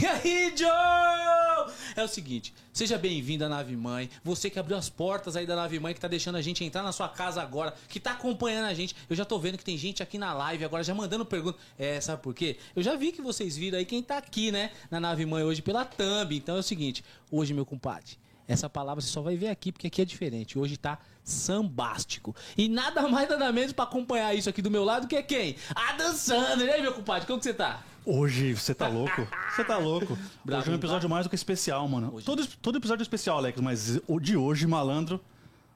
E aí, Joe? É o seguinte, seja bem-vindo à Nave Mãe. Você que abriu as portas aí da Nave Mãe, que tá deixando a gente entrar na sua casa agora, que tá acompanhando a gente. Eu já tô vendo que tem gente aqui na live agora já mandando pergunta. É, sabe por quê? Eu já vi que vocês viram aí quem tá aqui, né, na Nave Mãe hoje pela Thumb. Então é o seguinte, hoje, meu compadre, essa palavra você só vai ver aqui, porque aqui é diferente. Hoje tá sambástico. E nada mais, nada menos pra acompanhar isso aqui do meu lado que é quem? A dançando. Aí, meu compadre, como que você tá? Hoje, você tá louco? Você tá louco. Bravo, hoje é um episódio mais do que especial, mano. Hoje- Todo, todo episódio é especial, Alex, mas o de hoje, malandro,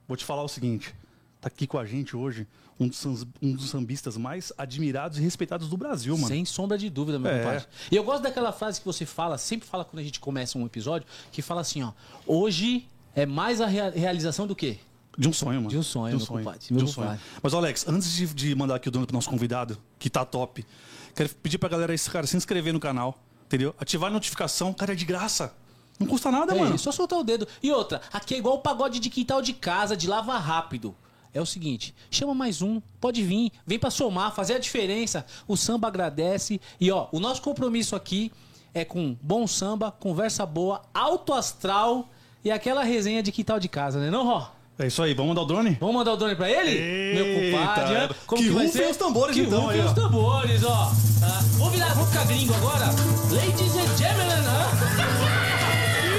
vou te falar o seguinte. Tá aqui com a gente hoje um dos, um dos sambistas mais admirados e respeitados do Brasil, mano. Sem sombra de dúvida, meu É. compadre. E eu gosto daquela frase que você fala, sempre fala quando a gente começa um episódio, que fala assim, ó. Hoje é mais a rea- realização do quê? De um sonho, mano. De um sonho, meu compadre, meu De um sonho. compadre. Mas, Alex, antes de, de mandar aqui o dono pro nosso convidado, que tá top, quero pedir pra galera esse cara se inscrever no canal, entendeu? Ativar a notificação, cara, é de graça. Não custa nada, É mano. só soltar o dedo. E outra, aqui é igual o pagode de quintal de casa, de lava rápido. É o seguinte, chama mais um, pode vir, vem pra somar, fazer a diferença. O samba agradece. E ó, o nosso compromisso aqui é com bom samba, conversa boa, alto astral e aquela resenha de quintal de casa, né não, Ró? É isso aí, vamos mandar o drone? Vamos mandar o drone pra ele? Meu Eita, compadre. é. né? Que vai rufem os tambores, que então, rufem aí, ó. os tambores, ó. Tá? Vou virar, vou ficar gringo agora. Ladies and gentlemen, né?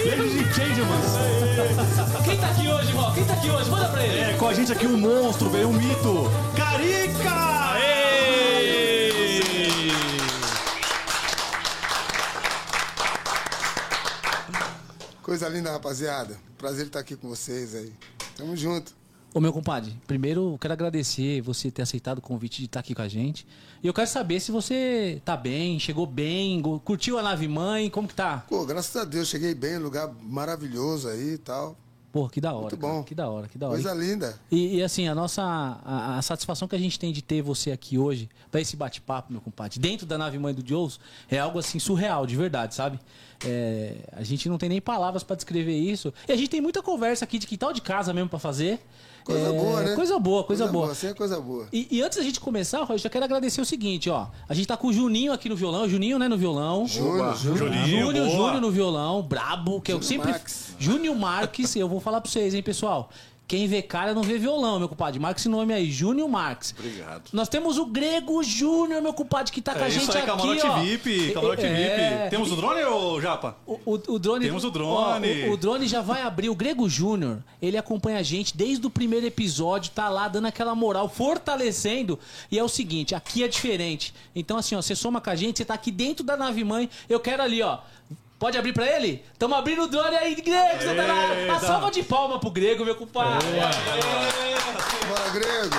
Ladies and gentlemen. Quem tá aqui hoje, Ró? Quem tá aqui hoje? Manda pra ele. É, com a gente aqui um monstro, velho, um mito. Carica! Coisa linda, rapaziada. Prazer estar aqui com vocês aí. Tamo junto. Ô, meu compadre, primeiro eu quero agradecer você ter aceitado o convite de estar aqui com a gente. E eu quero saber se você tá bem, chegou bem, curtiu a nave mãe, como que tá? Pô, graças a Deus, cheguei bem, lugar maravilhoso aí e tal. Pô, que da hora. Muito cara, bom. que da hora, que da hora. Coisa linda. E, e, assim, a nossa a, a satisfação que a gente tem de ter você aqui hoje, pra esse bate-papo, meu compadre, dentro da nave mãe do Joes, é algo assim surreal, de verdade, sabe? É, a gente não tem nem palavras pra descrever isso. E a gente tem muita conversa aqui de quintal de casa mesmo pra fazer. Coisa É, boa, né? Coisa boa, coisa, boa. Assim é coisa boa. E, e antes da gente começar, Roy, eu já quero agradecer o seguinte, ó. A gente tá com o Juninho aqui no violão, o Juninho, né, no violão. Júnior, Júnior. Juninho, Júnior, boa. Júnior no violão, brabo, que eu Júnior sempre. Marques. Júnior Marques, eu vou falar pra vocês, hein, pessoal. Quem vê cara não vê violão, meu compadre. Marca esse nome aí, Júnior Marques. Obrigado. Nós temos o Grego Júnior, meu compadre, que tá com a É gente aí, aqui, camarote ó. VIP, camarote É. VIP. Temos o drone ou japa? O, o- o drone. Temos o drone. Ó, o, o drone já vai abrir. O Grego Júnior, ele acompanha a gente desde o primeiro episódio, tá lá dando aquela moral, fortalecendo. E é o seguinte, aqui é diferente. Então, assim, ó, você soma com a gente, você tá aqui dentro da nave mãe. Eu quero ali, ó. Pode abrir pra ele? Tamo abrindo o drone aí, Grego, você tá. A salva de palma pro Grego, meu compadre. Bora, Grego.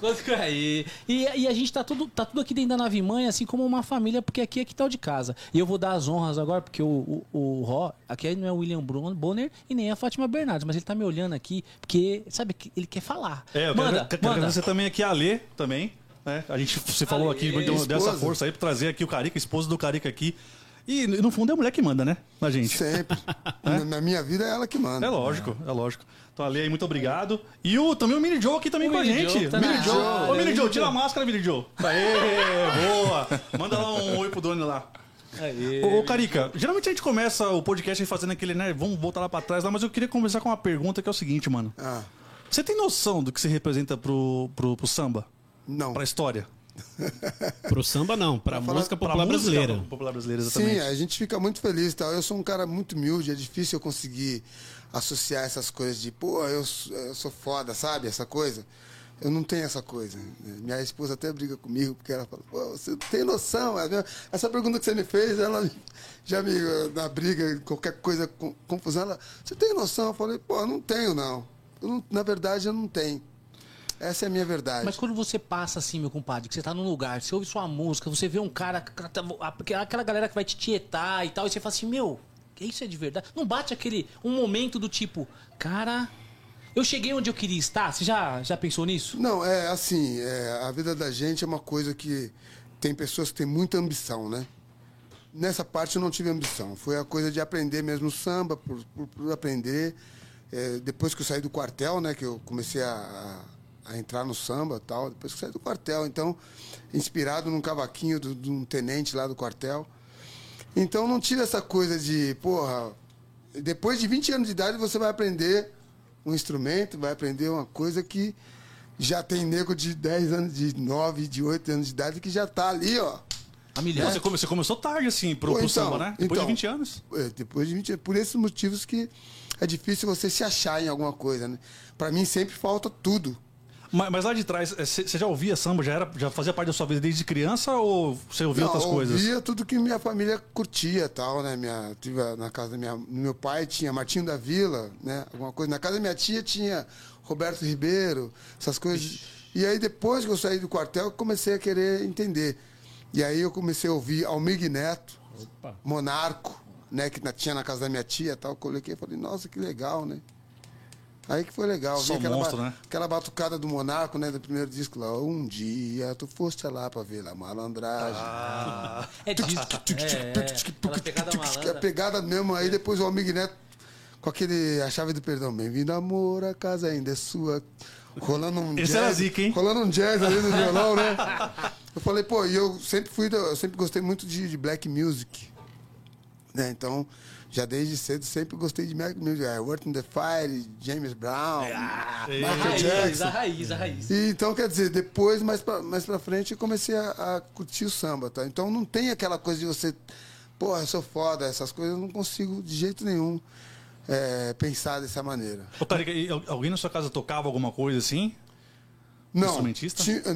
Consegui. Aí. E, e a gente tá tudo, tá tudo aqui dentro da nave mãe, assim como uma família, porque aqui é que tal de casa. E eu vou dar as honras agora, porque o, o, o Ró, aqui não é o William Bonner e nem a Fátima Bernardes, mas ele tá me olhando aqui, porque, sabe, que ele quer falar. É, eu manda, quero, quero manda. agradecer também aqui a Alê também. Né? A gente, você falou aqui, deu, deu essa força aí pra trazer aqui o Carica, esposa do Carica aqui. E no fundo é a mulher que manda, né? Na gente. Sempre. Na- Na minha vida é ela que manda. É lógico, é lógico. Então, Ale aí, muito obrigado. E o, também o Mini Joe aqui também O com a Mini gente. Joe tá Mini Joe. Ô, Mini Joe, tira a máscara, Mini Joe. Aê, boa. Manda lá um oi pro Doni lá. Aê. Ô, ô, Carica, geralmente a gente começa o podcast fazendo aquele, né? Vamos voltar lá pra trás lá, mas eu queria começar com uma pergunta que é o seguinte, mano. Ah, Você tem noção do que você representa pro, pro, pro samba? não. Pra história? Pro samba não, pra, falar- música Pra popular música brasileira. Popular brasileira, exatamente. Sim, a gente fica muito feliz e tal. Eu sou um cara muito humilde, é difícil eu conseguir associar essas coisas de, pô, eu, sou- eu sou foda, sabe? Essa coisa. Eu não tenho essa coisa. Minha esposa até briga comigo, porque ela fala, pô, você tem noção? É? Essa pergunta que você me fez, ela já me, na briga, qualquer coisa, confusão, ela, você tem noção? Eu falei, pô, não tenho, não. Eu não- Na verdade, eu não tenho. Essa é a minha verdade. Mas quando você passa assim, meu compadre, que você tá num lugar, você ouve sua música, você vê um cara, aquela galera que vai te tietar e tal, e você fala assim, meu, isso é de verdade? Não bate aquele, um momento do tipo, cara, eu cheguei onde eu queria estar? Você já, já pensou nisso? Não, é assim, é, a vida da gente é uma coisa que tem pessoas que têm muita ambição, né? Nessa parte eu não tive ambição. Foi a coisa de aprender mesmo samba, por, por, por aprender. É, depois que eu saí do quartel, né? Que eu comecei a, a, a entrar no samba e tal. Depois que saí do quartel. Então, inspirado num cavaquinho de um tenente lá do quartel. Então não tira essa coisa de, porra, depois de 20 anos de idade você vai aprender um instrumento, vai aprender uma coisa que já tem nego de 10 anos, de 9, de 8 anos de idade que já tá ali, ó. A milhão. Você, come- você começou tarde, assim, pro, Pô, pro então, samba, né? Depois então. de 20 anos. É, depois de 20 anos. Por esses motivos que é difícil você se achar em alguma coisa, né? Pra mim sempre falta tudo. Mas, mas lá de trás, você você já ouvia samba? Já, era, já fazia parte da sua vida desde criança ou você ouvia Não, outras coisas? ouvia tudo que minha família curtia e tal, né? Minha, tive na casa da minha, do meu pai tinha Martinho da Vila, né? Alguma coisa. Na casa da minha tia tinha Roberto Ribeiro, essas coisas. E aí depois que eu saí do quartel, eu comecei a querer entender. E aí eu comecei a ouvir Almig Neto, Monarco, né? Que na- tinha na casa da minha tia e tal. Eu coloquei e falei, nossa, que legal, né? Aí que foi legal. Só aquela, monstro, ba- né? aquela batucada do Monarco, né? Do primeiro disco lá. Um dia tu foste lá pra ver a malandragem. É disso. É, é. Pegada A pegada mesmo, aí depois o Almig Neto com aquele A Chave do Perdão. Bem-vindo, amor, a casa ainda é sua. Rolando um Esse jazz. era zica, hein? Rolando um jazz ali no violão, né? Eu falei, pô, e eu sempre fui, eu sempre gostei muito de, de black music. Né? Então, já desde cedo sempre gostei de black music. É, Earth in the Fire, James Brown, A Michael raiz, Jackson. a raiz, a raiz. E, então, quer dizer, depois, mais pra, mais pra frente, eu comecei a, a curtir o samba, tá? Então não tem aquela coisa de você, porra, eu sou foda, essas coisas eu não consigo de jeito nenhum é, pensar dessa maneira. Ô, e al- alguém na sua casa tocava alguma coisa assim? Não,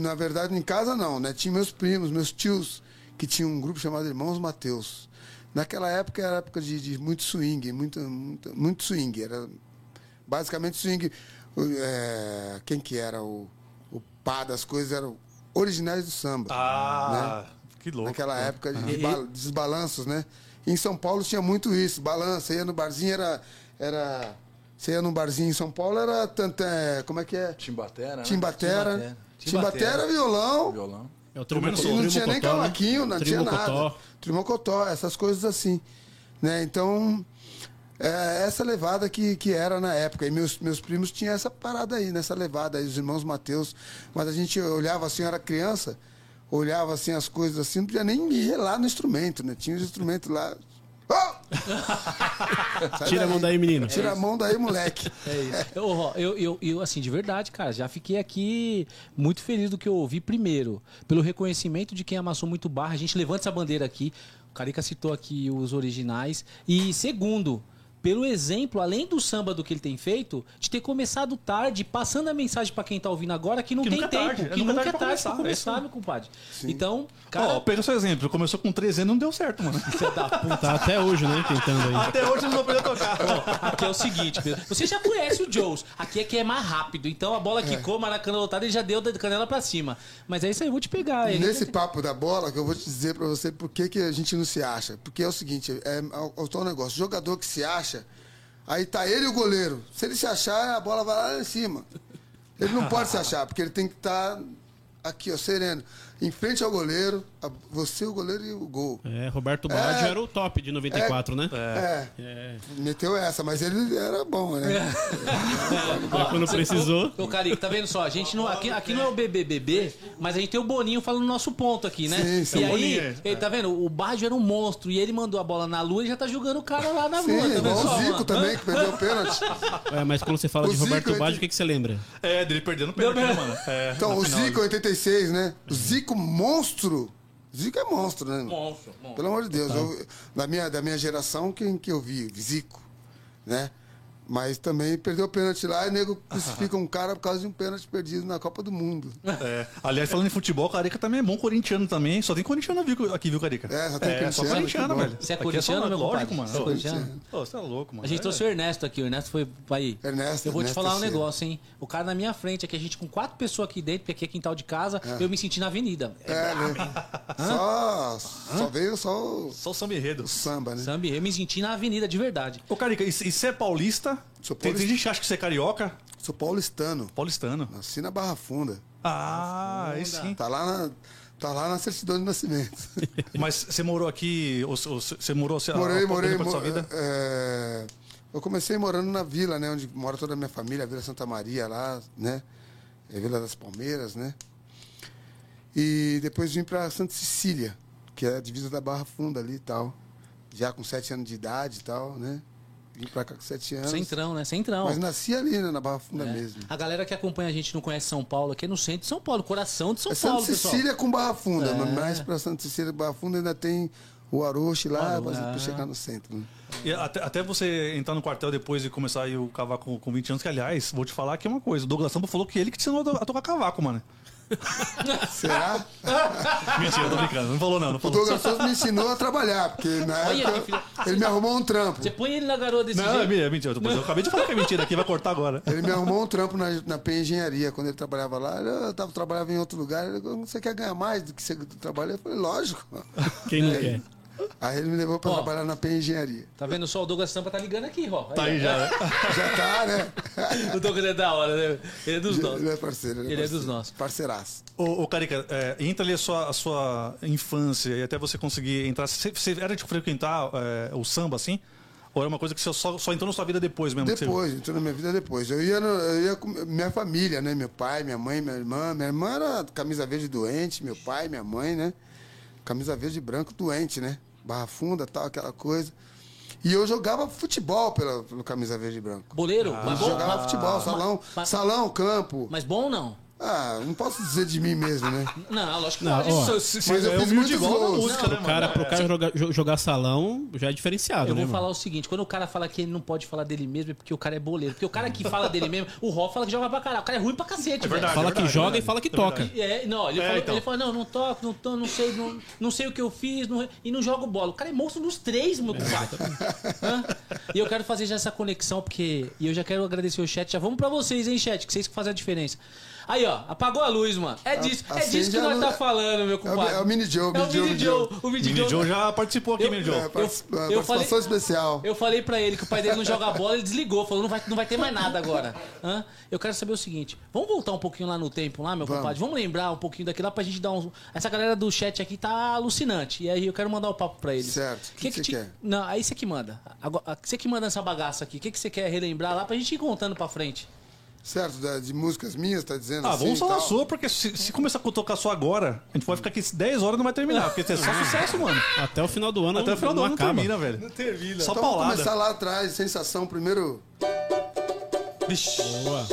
na verdade, em casa não, né? Tinha meus primos, meus tios, que tinham um grupo chamado Irmãos Mateus. Naquela época era época de, de muito swing, muito, muito, muito swing. Era basicamente swing. é, quem que era o, o pá das coisas eram originais do samba. Ah, que louco. Naquela época de ba- desbalanços, né? Em São Paulo tinha muito isso, balanço. Você ia no barzinho, era. era você ia no barzinho em São Paulo, era tanto. é, como é que é? Timbatera, né? Timbatera. Timbatera. Timbatera, violão. Violão. É o E não tinha nem né? cavaquinho, não tinha nada. Trimocotó, essas coisas assim. Né? Então, é essa levada que, que era na época. E meus, meus primos tinham essa parada aí, nessa levada aí, os irmãos Mateus. Mas a gente olhava assim, eu era criança, olhava assim as coisas assim, não podia nem me relar no instrumento, né? Tinha os instrumentos lá. Oh! Tira a mão daí, menino. Tira a mão daí, moleque. Eu, ó, eu, eu, eu, assim, de verdade, cara, já fiquei aqui muito feliz do que eu ouvi. Primeiro, pelo reconhecimento de quem amassou muito barra. A gente levanta essa bandeira aqui. O Carica citou aqui os originais. E segundo, pelo exemplo, além do samba do que ele tem feito, de ter começado tarde, passando a mensagem pra quem tá ouvindo agora que não Que tem nunca é tempo, tarde, é que nunca nunca é é tarde pra tarde pra começar, é começar, meu compadre. Então, cara, Ó, pega seu exemplo. Começou com 13 anos não deu certo, mano. filha da puta. Tá até hoje, né? Tentando aí. Até hoje não aprendeu a tocar. Aqui é o seguinte, Pedro. Você já conhece o Joes. Aqui é que é mais rápido. Então a bola quicou, Maracanã lotado, ele já deu da canela pra cima. Mas é isso aí, eu vou te pegar. Ele Nesse papo da bola, que eu vou te dizer pra você por que, que a gente não se acha. Porque é o seguinte, é, é o tal negócio, jogador que se acha, aí tá ele e o goleiro. Se ele se achar, a bola vai lá em cima. Ele não pode se achar, porque ele tem que estar aqui, ó, sereno. Em frente ao goleiro, a- você, o goleiro e o gol. É, Roberto Baggio É. era o top de 94, né? É. É. Meteu essa, mas ele era bom, né? Mas quando precisou. Ô, Carico, tá vendo só? A gente não, aqui, aqui não é o BBBB, mas a gente tem o Boninho falando no nosso ponto aqui, né? Sim, sim. E O aí, é. ele, tá vendo? O Baggio era um monstro e ele mandou a bola na lua e já tá jogando o cara lá na Sim, lua. Tá vendo igual só, o Zico mano? também, que perdeu o pênalti. É, mas quando você fala O de Zico, Roberto ele- Baggio, o que, que você lembra? É, dele perdendo o pênalti, né, mano? É, Então, o final. Zico, 86, né? O Zico monstro. Zico é monstro, né? Monstro, monstro. Pelo amor de Deus, eu, da, minha, da minha geração, quem que eu vi? Zico, né? Mas também perdeu o pênalti lá e o nego crucifica um cara por causa de um pênalti perdido na Copa do Mundo. É. Aliás, falando em futebol, Carica também é bom corintiano também. Só tem corintiano aqui, viu, Carica? É, só tem só corintiano, corintiano, que bom. velho. Você é Aqui corintiano, só- meu Lógico, mano. Você é corintiano? Ô, Você é louco, mano. A gente É. trouxe o Ernesto aqui. O Ernesto foi. Aí. Ernesto, eu vou te Ernesto falar um negócio, hein? O cara na minha frente, aqui a gente com quatro pessoas aqui dentro, porque aqui é quintal de casa, eu me senti na avenida. É, né? Só, só veio só o, Só o samba enredo. o samba, né? Sambi, eu me senti na avenida de verdade. Ô, Carica, e você é paulista? Sou Tem, gente que acha que você é carioca? Sou paulistano. Paulistano. Nasci na Barra Funda. Ah, aí sim. Tá lá na, tá lá na certidão de nascimento. Mas você morou aqui, ou, ou você morou você, morei, a- a- morei. da mo- sua vida? é, eu comecei morando na vila, né? Onde mora toda a minha família, a Vila Santa Maria lá, né? É Vila das Palmeiras, né? E depois vim para Santa Cecília, que é a divisa da Barra Funda ali e tal. já com sete anos de idade e tal, né? Vim pra cá com sete anos. Centrão, né? Centrão. Mas nasci ali, né? Na Barra Funda É. mesmo. A galera que acompanha a gente não conhece São Paulo, aqui é no centro de São Paulo, coração de São É Santa Paulo, pessoal. Cecília com Barra Funda, É. mas mais pra Santa Cecília Barra Funda ainda tem o Aroche lá, Aroche, pra, é. chegar no centro. Né? E até, até você entrar no quartel depois e começar aí o cavaco com, com 20 anos, que aliás, vou te falar que é uma coisa. O Douglas Sampa falou que ele que te ensinou a tocar cavaco, mano. Será? Mentira, tô brincando. Não falou não, não O falou. Douglas Souza me ensinou a trabalhar, porque na Olha, época que filha- ele me arrumou um trampo. Você põe ele na garoa desse Não, é jeito. mentira, é mentira. Eu, eu acabei de falar que é mentira aqui, vai cortar agora. Ele me arrumou um trampo na, na PE Engenharia, quando ele trabalhava lá. Eu tava, trabalhava em outro lugar. Ele falou, você quer ganhar mais do que você trabalha? Eu falei, lógico. Quem não quer? Aí ele me levou pra Ó. trabalhar na PE Engenharia. Tá vendo só? O Douglas Sampa tá ligando aqui, ó. Tá aí já, né? Já tá, né? O Douglas é da hora, né? Ele é dos nossos. Ele é parceiro. Ele é parceiro. dos nossos. Parceiraço. Ô, ô Carica, é, entra ali a sua, a sua infância e até você conseguir entrar. Você, você era de frequentar é, o samba, assim? Ou era uma coisa que você só, só entrou na sua vida depois mesmo? que você- Depois, entrou na minha vida depois. Eu ia, no- eu ia com minha família, né? Meu pai, minha mãe, minha irmã. Minha irmã era camisa verde doente, meu pai, minha mãe, né? Camisa verde e branco doente, né? Barra funda, tal, aquela coisa. E eu jogava futebol pela, pelo camisa verde e branco. Boleiro? mas bom? jogava mas- futebol, salão, mas- salão, campo. Mas bom ou não? Ah, não posso dizer de mim mesmo, né? Não, lógico que Não, pode. ó. Se- se- Mas eu é fiz muitos gols. música, Não, né, cara, É, pro cara jogar, jo- jogar salão já é diferenciado, Eu né, vou mano? falar o seguinte, quando o cara fala que ele não pode falar dele mesmo é porque o cara é boleiro. Porque o cara que fala dele mesmo, o Ró fala que joga pra caralho. O cara é ruim pra cacete, velho. verdade. Fala que verdade, joga verdade. e fala que É toca. É, não, ele, É, falou, então. ele falou, não, não toco, não, to- não sei, não, não sei o que eu fiz, não- e não jogo bola. O cara é monstro nos três, meu compadre. E eu quero fazer já essa conexão, porque. E eu já quero agradecer o chat. Já vamos pra vocês, hein, chat, que vocês que fazem a diferença. Aí, ó, apagou a luz, mano. É disso, é acende disso que a nós luz. tá falando, meu É o, compadre. é o Mini Joe, o É o Mini Joe. O Mini Joe. Joe já participou aqui, Eu- Mini Joe. É, eu participação falei- especial. Eu falei pra ele que o pai dele não joga bola, ele desligou, falou, não vai, não vai ter mais nada agora. Hã? Eu quero saber o seguinte, vamos voltar um pouquinho lá no tempo, lá, meu Vamos. compadre? Vamos lembrar um pouquinho daquilo lá pra gente dar uns... Essa galera do chat aqui tá alucinante, e aí eu quero mandar o papo pra eles. Certo. O que que você quer? Não, aí você que manda. Agora, você que manda essa bagaça aqui, o que, que você quer relembrar lá pra gente ir contando pra frente? Certo, da- de músicas minhas, tá dizendo Ah, assim? vamos falar tal? sua, porque se, se começar a tocar só agora, a gente pode ficar aqui 10 horas e não vai terminar, porque isso é só sucesso, mano. Até o final do ano Até o final do ano não acaba. termina, velho. Não termina. Só Então vamos paulada. começar lá atrás, sensação, primeiro. Vixe. Boa.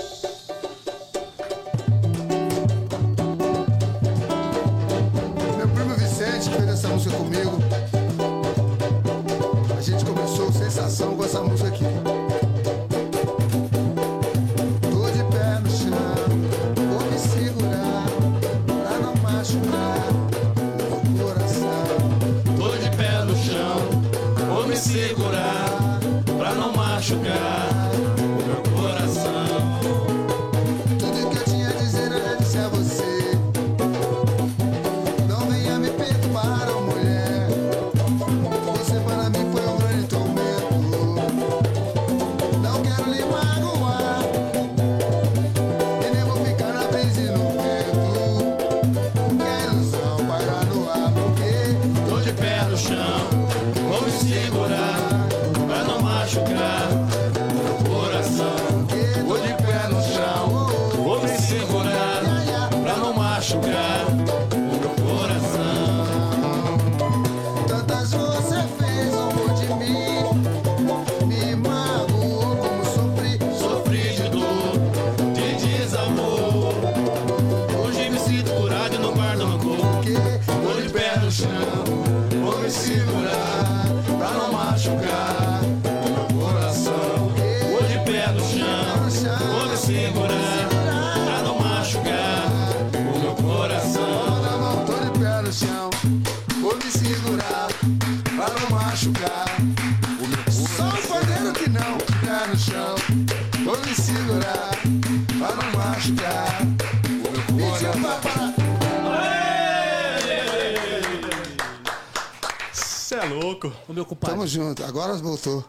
Louco. O meu compadre. Tamo junto, agora voltou.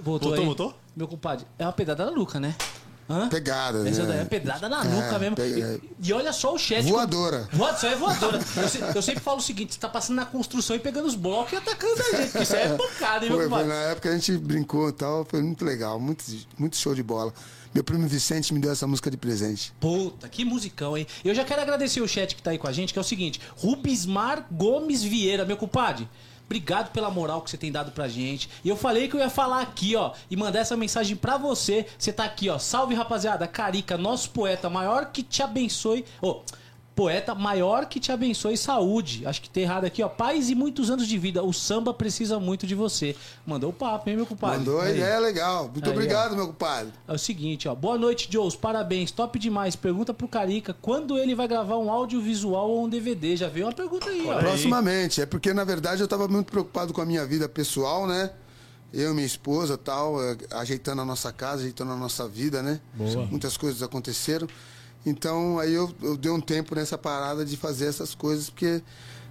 Voltou, Voltou, voltou? Meu compadre, é uma pedrada na nuca, né? Hã? Pegada, né? Essa daí é pedrada na nuca mesmo. pega- E, e olha só o chat. Voadora. Voa- Isso aí é voadora. Eu, se- eu sempre falo o seguinte: você tá passando na construção e pegando os blocos e atacando a gente. Isso aí é pancada, hein, meu Foi, foi compadre? na época a gente brincou e tal, foi muito legal, muito, muito show de bola. Meu primo Vicente me deu essa música de presente. Puta, que musicão, hein? Eu já quero agradecer o chat que tá aí com a gente, que é o seguinte: Rubismar Gomes Vieira, meu compadre. Obrigado pela moral que você tem dado pra gente. E eu falei que eu ia falar aqui, ó, e mandar essa mensagem pra você. Você tá aqui, ó. Salve, rapaziada. Carica, nosso poeta maior que te abençoe. Ô, poeta maior que te abençoe saúde. Acho que tem errado aqui, ó. Paz e muitos anos de vida. O samba precisa muito de você. Mandou o papo, hein, meu compadre? Mandou a ideia legal. Muito Aí, obrigado, meu compadre. É o seguinte, ó. Boa noite, Joes. Parabéns. Top demais. Pergunta pro Carica quando ele vai gravar um audiovisual ou um DVD. Já veio uma pergunta aí, ó. Proximamente. É porque, na verdade, eu estava muito preocupado com a minha vida pessoal, né? Eu e minha esposa tal, eh, ajeitando a nossa casa, ajeitando a nossa vida, né? Boa. Muitas coisas aconteceram. Então, aí eu, eu dei um tempo nessa parada de fazer essas coisas, porque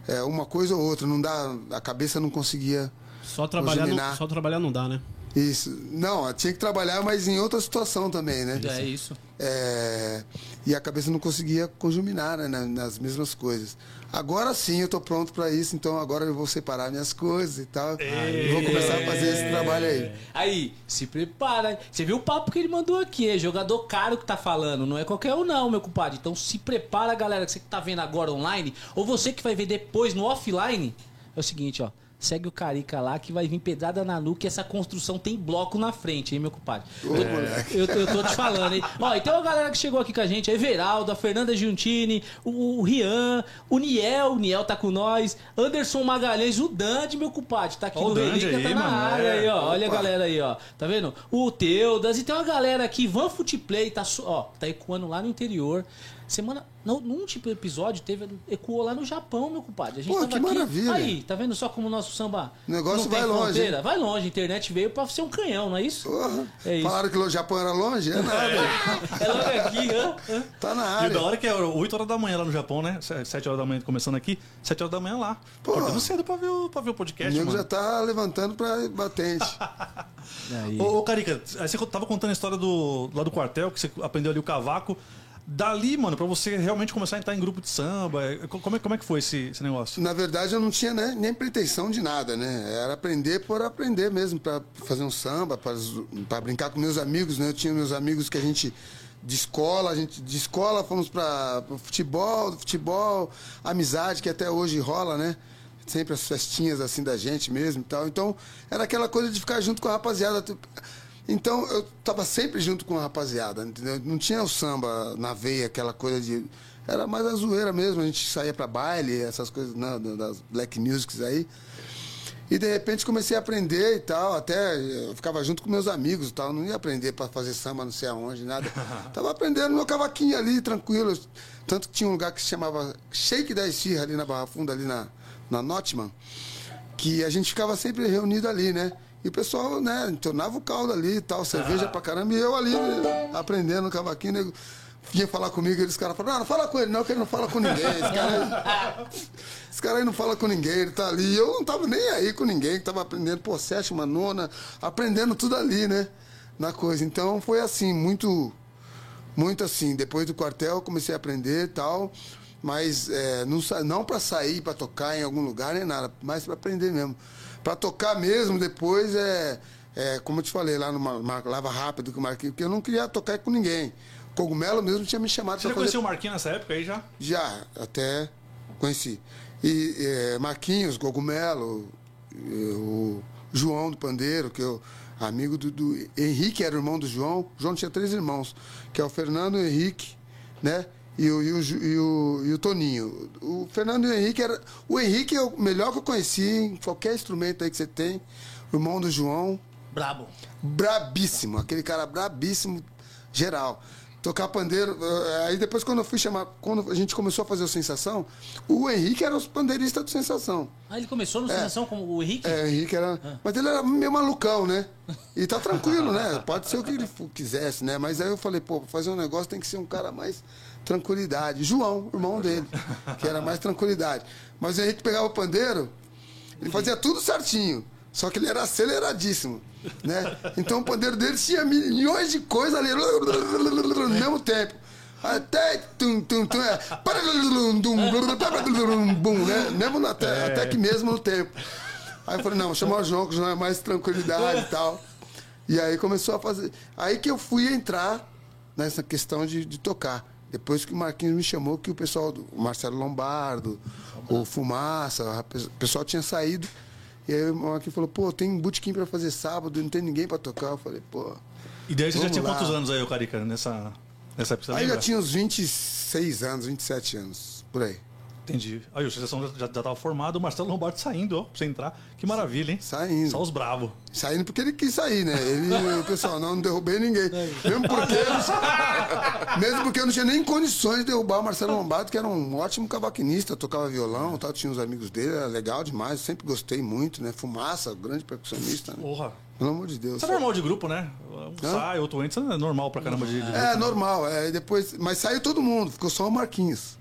é uma coisa ou outra, não dá, a cabeça não conseguia Só trabalhar, não, só trabalhar não dá, né? isso. Não, tinha que trabalhar, mas em outra situação também, né? É isso. É, e a cabeça não conseguia conjuminar né, na- nas mesmas coisas. Agora sim eu tô pronto para isso, então agora eu vou separar minhas coisas e tal. E vou começar a fazer esse trabalho aí. Aí, se prepara. Você viu o papo que ele mandou aqui, é jogador caro que tá falando, não é qualquer um não, meu compadre. Então se prepara, galera, que você que tá vendo agora online, ou você que vai ver depois no offline, é o seguinte, ó. Segue o Carica lá que vai vir pedrada na nuca e essa construção tem bloco na frente, hein, meu compadre? Ô, moleque. Eu, eu tô te falando, hein? Ó, e tem uma galera que chegou aqui com a gente, a Everaldo, a Fernanda Giuntini, o, o Rian, o Niel, o Niel tá com nós, Anderson Magalhães, o Dandy, meu compadre, tá aqui Ó, no Relíquia, tá aí, na mano, área é. aí, ó. Olha a Opa. galera aí, ó. Tá vendo? O Teudas, e tem uma galera aqui, Van Footplay, tá, ó, tá ecoando lá no interior. Semana, não, num tipo de episódio, teve, ecoou lá no Japão, meu compadre. A gente Pô, tava que aqui, maravilha. Aí, tá vendo só como o nosso samba O negócio não tem vai longe, fronteira? Vai longe, a internet veio pra ser um canhão, não é isso? Porra, É isso. Falaram que o Japão era longe? É nada. É logo aqui, hã? Tá na E área. da hora que é 8 horas da manhã lá no Japão, né? 7 horas da manhã começando aqui, 7 horas da manhã lá. Pô. Acordando cedo pra ver o, pra ver o O podcast, nego mano. já tá levantando pra batente. Aí. Ô, ô, Carica, aí você tava contando a história do, lá do quartel, que você aprendeu ali o cavaco. Dali, mano, pra você realmente começar a entrar em grupo de samba, é, como é, como é que foi esse, esse negócio? Na verdade, eu não tinha né, nem pretensão de nada, né? Era aprender por aprender mesmo, para fazer um samba, para brincar com meus amigos, né? Eu tinha meus amigos que a gente de escola, a gente de escola fomos para futebol, futebol, amizade que até hoje rola, né? Sempre as festinhas assim da gente mesmo e tal. Então, era aquela coisa de ficar junto com a rapaziada. Então, eu tava sempre junto com a rapaziada, entendeu? Não tinha o samba na veia, aquela coisa de. Era mais a zoeira mesmo, a gente saía pra baile, essas coisas né, das black musics aí. E de repente comecei a aprender e tal, até eu ficava junto com meus amigos e tal, não ia aprender para fazer samba não sei aonde, nada. Tava aprendendo meu cavaquinho ali, tranquilo. Tanto que tinha um lugar que se chamava Shake da Esfirra ali na Barra Funda, ali na, na Notman, que a gente ficava sempre reunido ali, né? E o pessoal, né, entornava o caldo ali e tal, cerveja pra caramba, e eu ali aprendendo o cavaquinho, nego, vinha falar comigo, e eles caras falaram, não, não fala com ele não, que ele não fala com ninguém. Esse cara, aí- esse cara aí não fala com ninguém, ele tá ali. Eu não tava nem aí com ninguém, tava aprendendo, pô, sétima, nona, aprendendo tudo ali, né? Na coisa. Então foi assim, muito, muito assim. Depois do quartel eu comecei a aprender e tal, mas é, não, não para sair, para tocar em algum lugar, nem nada, mas para aprender mesmo. Para tocar mesmo depois é, é, como eu te falei, lá no Mar- Mar- Lava Rápido, que o Marquinhos, porque eu não queria tocar com ninguém. Cogumelo mesmo tinha me chamado Você já fazer conheceu o Marquinhos nessa época aí já? já, até conheci. E é, Marquinhos, Cogumelo, o João do Pandeiro, que eu amigo do, do Henrique, era irmão do João. O João tinha três irmãos, que é o Fernando, o Henrique, né? E o, e o, e o, e o Toninho. O Fernando e o Henrique era. O Henrique é o melhor que eu conheci em qualquer instrumento aí que você tem. O irmão do João, Brabo. brabíssimo, aquele cara brabíssimo, geral. Tocar pandeiro, eh, aí depois quando eu fui chamar, quando a gente começou a fazer o Sensação, o Henrique era o pandeirista do Sensação. Ah, ele começou no Sensação como o Henrique? É, o Henrique era. Mas ele era meio malucão, né? E tá tranquilo, né? Pode ser o que ele quisesse, né? Mas aí eu falei, pô, pra fazer um negócio tem que ser um cara mais tranquilidade. João, irmão dele, que era mais tranquilidade. Mas o Henrique pegava o pandeiro, ele fazia tudo certinho. Só que ele era aceleradíssimo, né? Então o pandeiro dele tinha milhões de coisas ali no mesmo tempo. Até tum, tum, tum, é, né? Mesmo na, até, até que mesmo no tempo. Aí eu falei, não, vou chamar o João, que o João é mais tranquilidade e tal. E aí começou a fazer. Aí que eu fui entrar nessa questão de, de tocar. Depois que o Marquinhos me chamou, que o pessoal, do o Marcelo Lombardo, o Fumaça, o pessoal tinha saído. E aí o Marquinho falou, pô, tem bootkin pra fazer sábado, não tem ninguém pra tocar. Eu falei, pô. E daí você já tinha lá. quantos anos aí, ô Carica, nessa, nessa época? Aí lembra? já tinha uns 26 anos, 27 anos, por aí. Entendi. Aí o Sensação já, já tava formado, o Marcelo Lombardi saindo, ó, pra você entrar. Que maravilha, hein? Saindo. Só os bravos. Saindo porque ele quis sair, né? Ele, o pessoal, não, não derrubei ninguém. Mesmo porque, mesmo porque eu não tinha nem condições de derrubar o Marcelo Lombardo, que era um ótimo cavaquinista, tocava violão, tal, tinha os amigos dele, era legal demais, sempre gostei muito, né? Fumaça, grande percussionista, né? Porra. Pelo amor de Deus. Isso é normal de grupo, né? Um Hã? sai, outro entra, isso é normal pra caramba de, de grupo. É, normal. É, e depois, mas saiu todo mundo, ficou só o Marquinhos.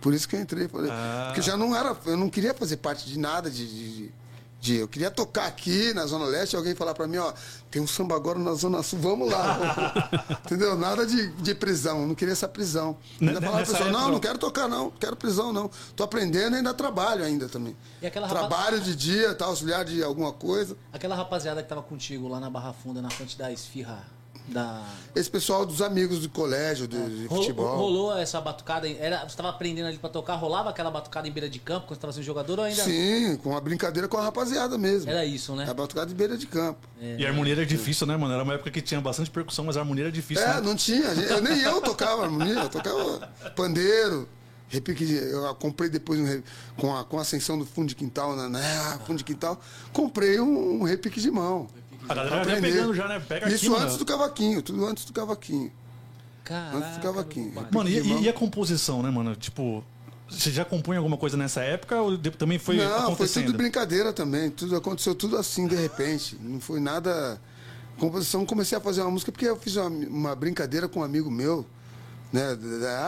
Por isso que eu entrei. Falei, Ah. Porque já não era. Eu não queria fazer parte de nada de. de- de- eu queria tocar aqui na Zona Leste e alguém falar pra mim, ó, tem um samba agora na Zona Sul, vamos lá. Entendeu? Nada de, de prisão, não queria essa prisão. N- Ainda falava pra pessoa, não, não. quero tocar, não, quero prisão, não. Tô aprendendo e ainda trabalho ainda também. E aquela rapaz- Trabalho de dia, tá, auxiliar de alguma coisa. Aquela rapaziada que tava contigo lá na Barra Funda, na frente da esfirra da. Esse pessoal dos amigos do colégio, do, de Rolou, futebol. rolou essa batucada? Era, você tava aprendendo ali pra tocar? Rolava aquela batucada em beira de campo quando você tava sendo jogador ou ainda? Sim, com uma brincadeira com a rapaziada mesmo. Era isso, né? É a batucada de beira de campo. E a harmonia era difícil, né, mano? Era uma época que tinha bastante percussão, mas a harmonia era difícil. É, né? não tinha. Eu, nem eu tocava harmonia, eu tocava pandeiro. Repique, de- eu comprei depois um com, a, com a ascensão do fundo de quintal, né? né, fundo de quintal, comprei um, um repique de mão. A galera ia aprender. pegando já, né? Pega Isso aqui, mano. antes do cavaquinho, tudo antes do cavaquinho. Caraca, Antes do cavaquinho. Mano, e, e- a composição, né, mano? Tipo, você já compunha alguma coisa nessa época ou de- também foi não, foi tudo brincadeira também. Tudo aconteceu tudo assim de repente. Não foi nada. Composição, comecei a fazer uma música porque eu fiz uma, uma brincadeira com um amigo meu. Né?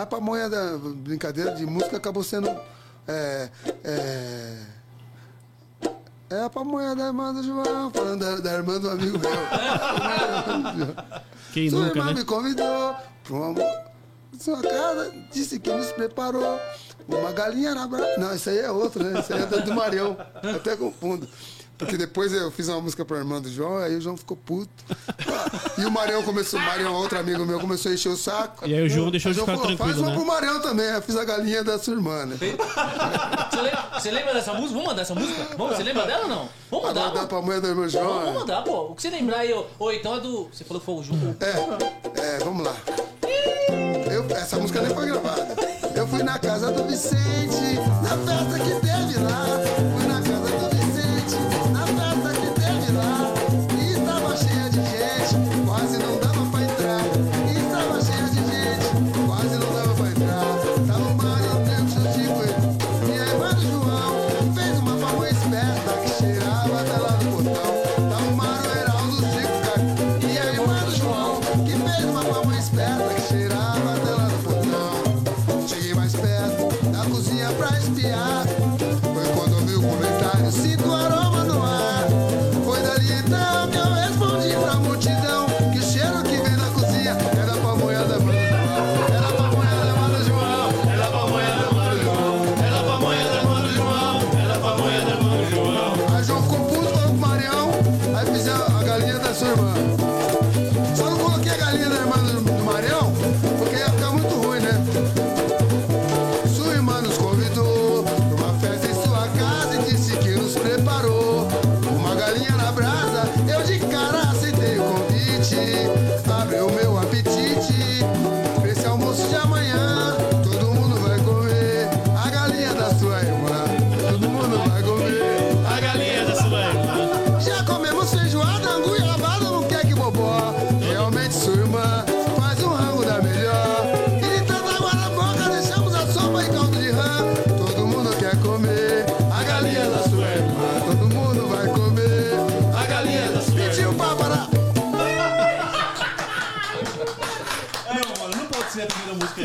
A pamonha da brincadeira de música acabou sendo. É, é, é a pamonha da irmã do João, falando da, da irmã do amigo meu. Quem Sua nunca, irmã né? me convidou um amor. Sua casa disse que nos preparou. Uma galinha na bra... Não, isso aí é outro, né? Isso aí é do Marião. Até confundo. Porque depois eu fiz uma música pra irmã do João, aí o João ficou puto. E o Marião começou, o Marião, outro amigo meu, começou a encher o saco. E aí o João deixou de o ficar falou, Faz tranquilo, uma né? pro Marião também. Eu fiz a galinha da sua irmã, né? Você lembra, você lembra dessa música? Vamos mandar essa música? Vamos, você lembra dela ou não? Vamos mandar. Pô. pra mãe do Pô, Vamos João. mandar, pô. O que você lembrar aí, ô, ou então é do. Você falou que foi o João. É, é, vamos lá. Eu- essa música nem foi gravada. Eu fui na casa do Vicente, na festa que teve lá.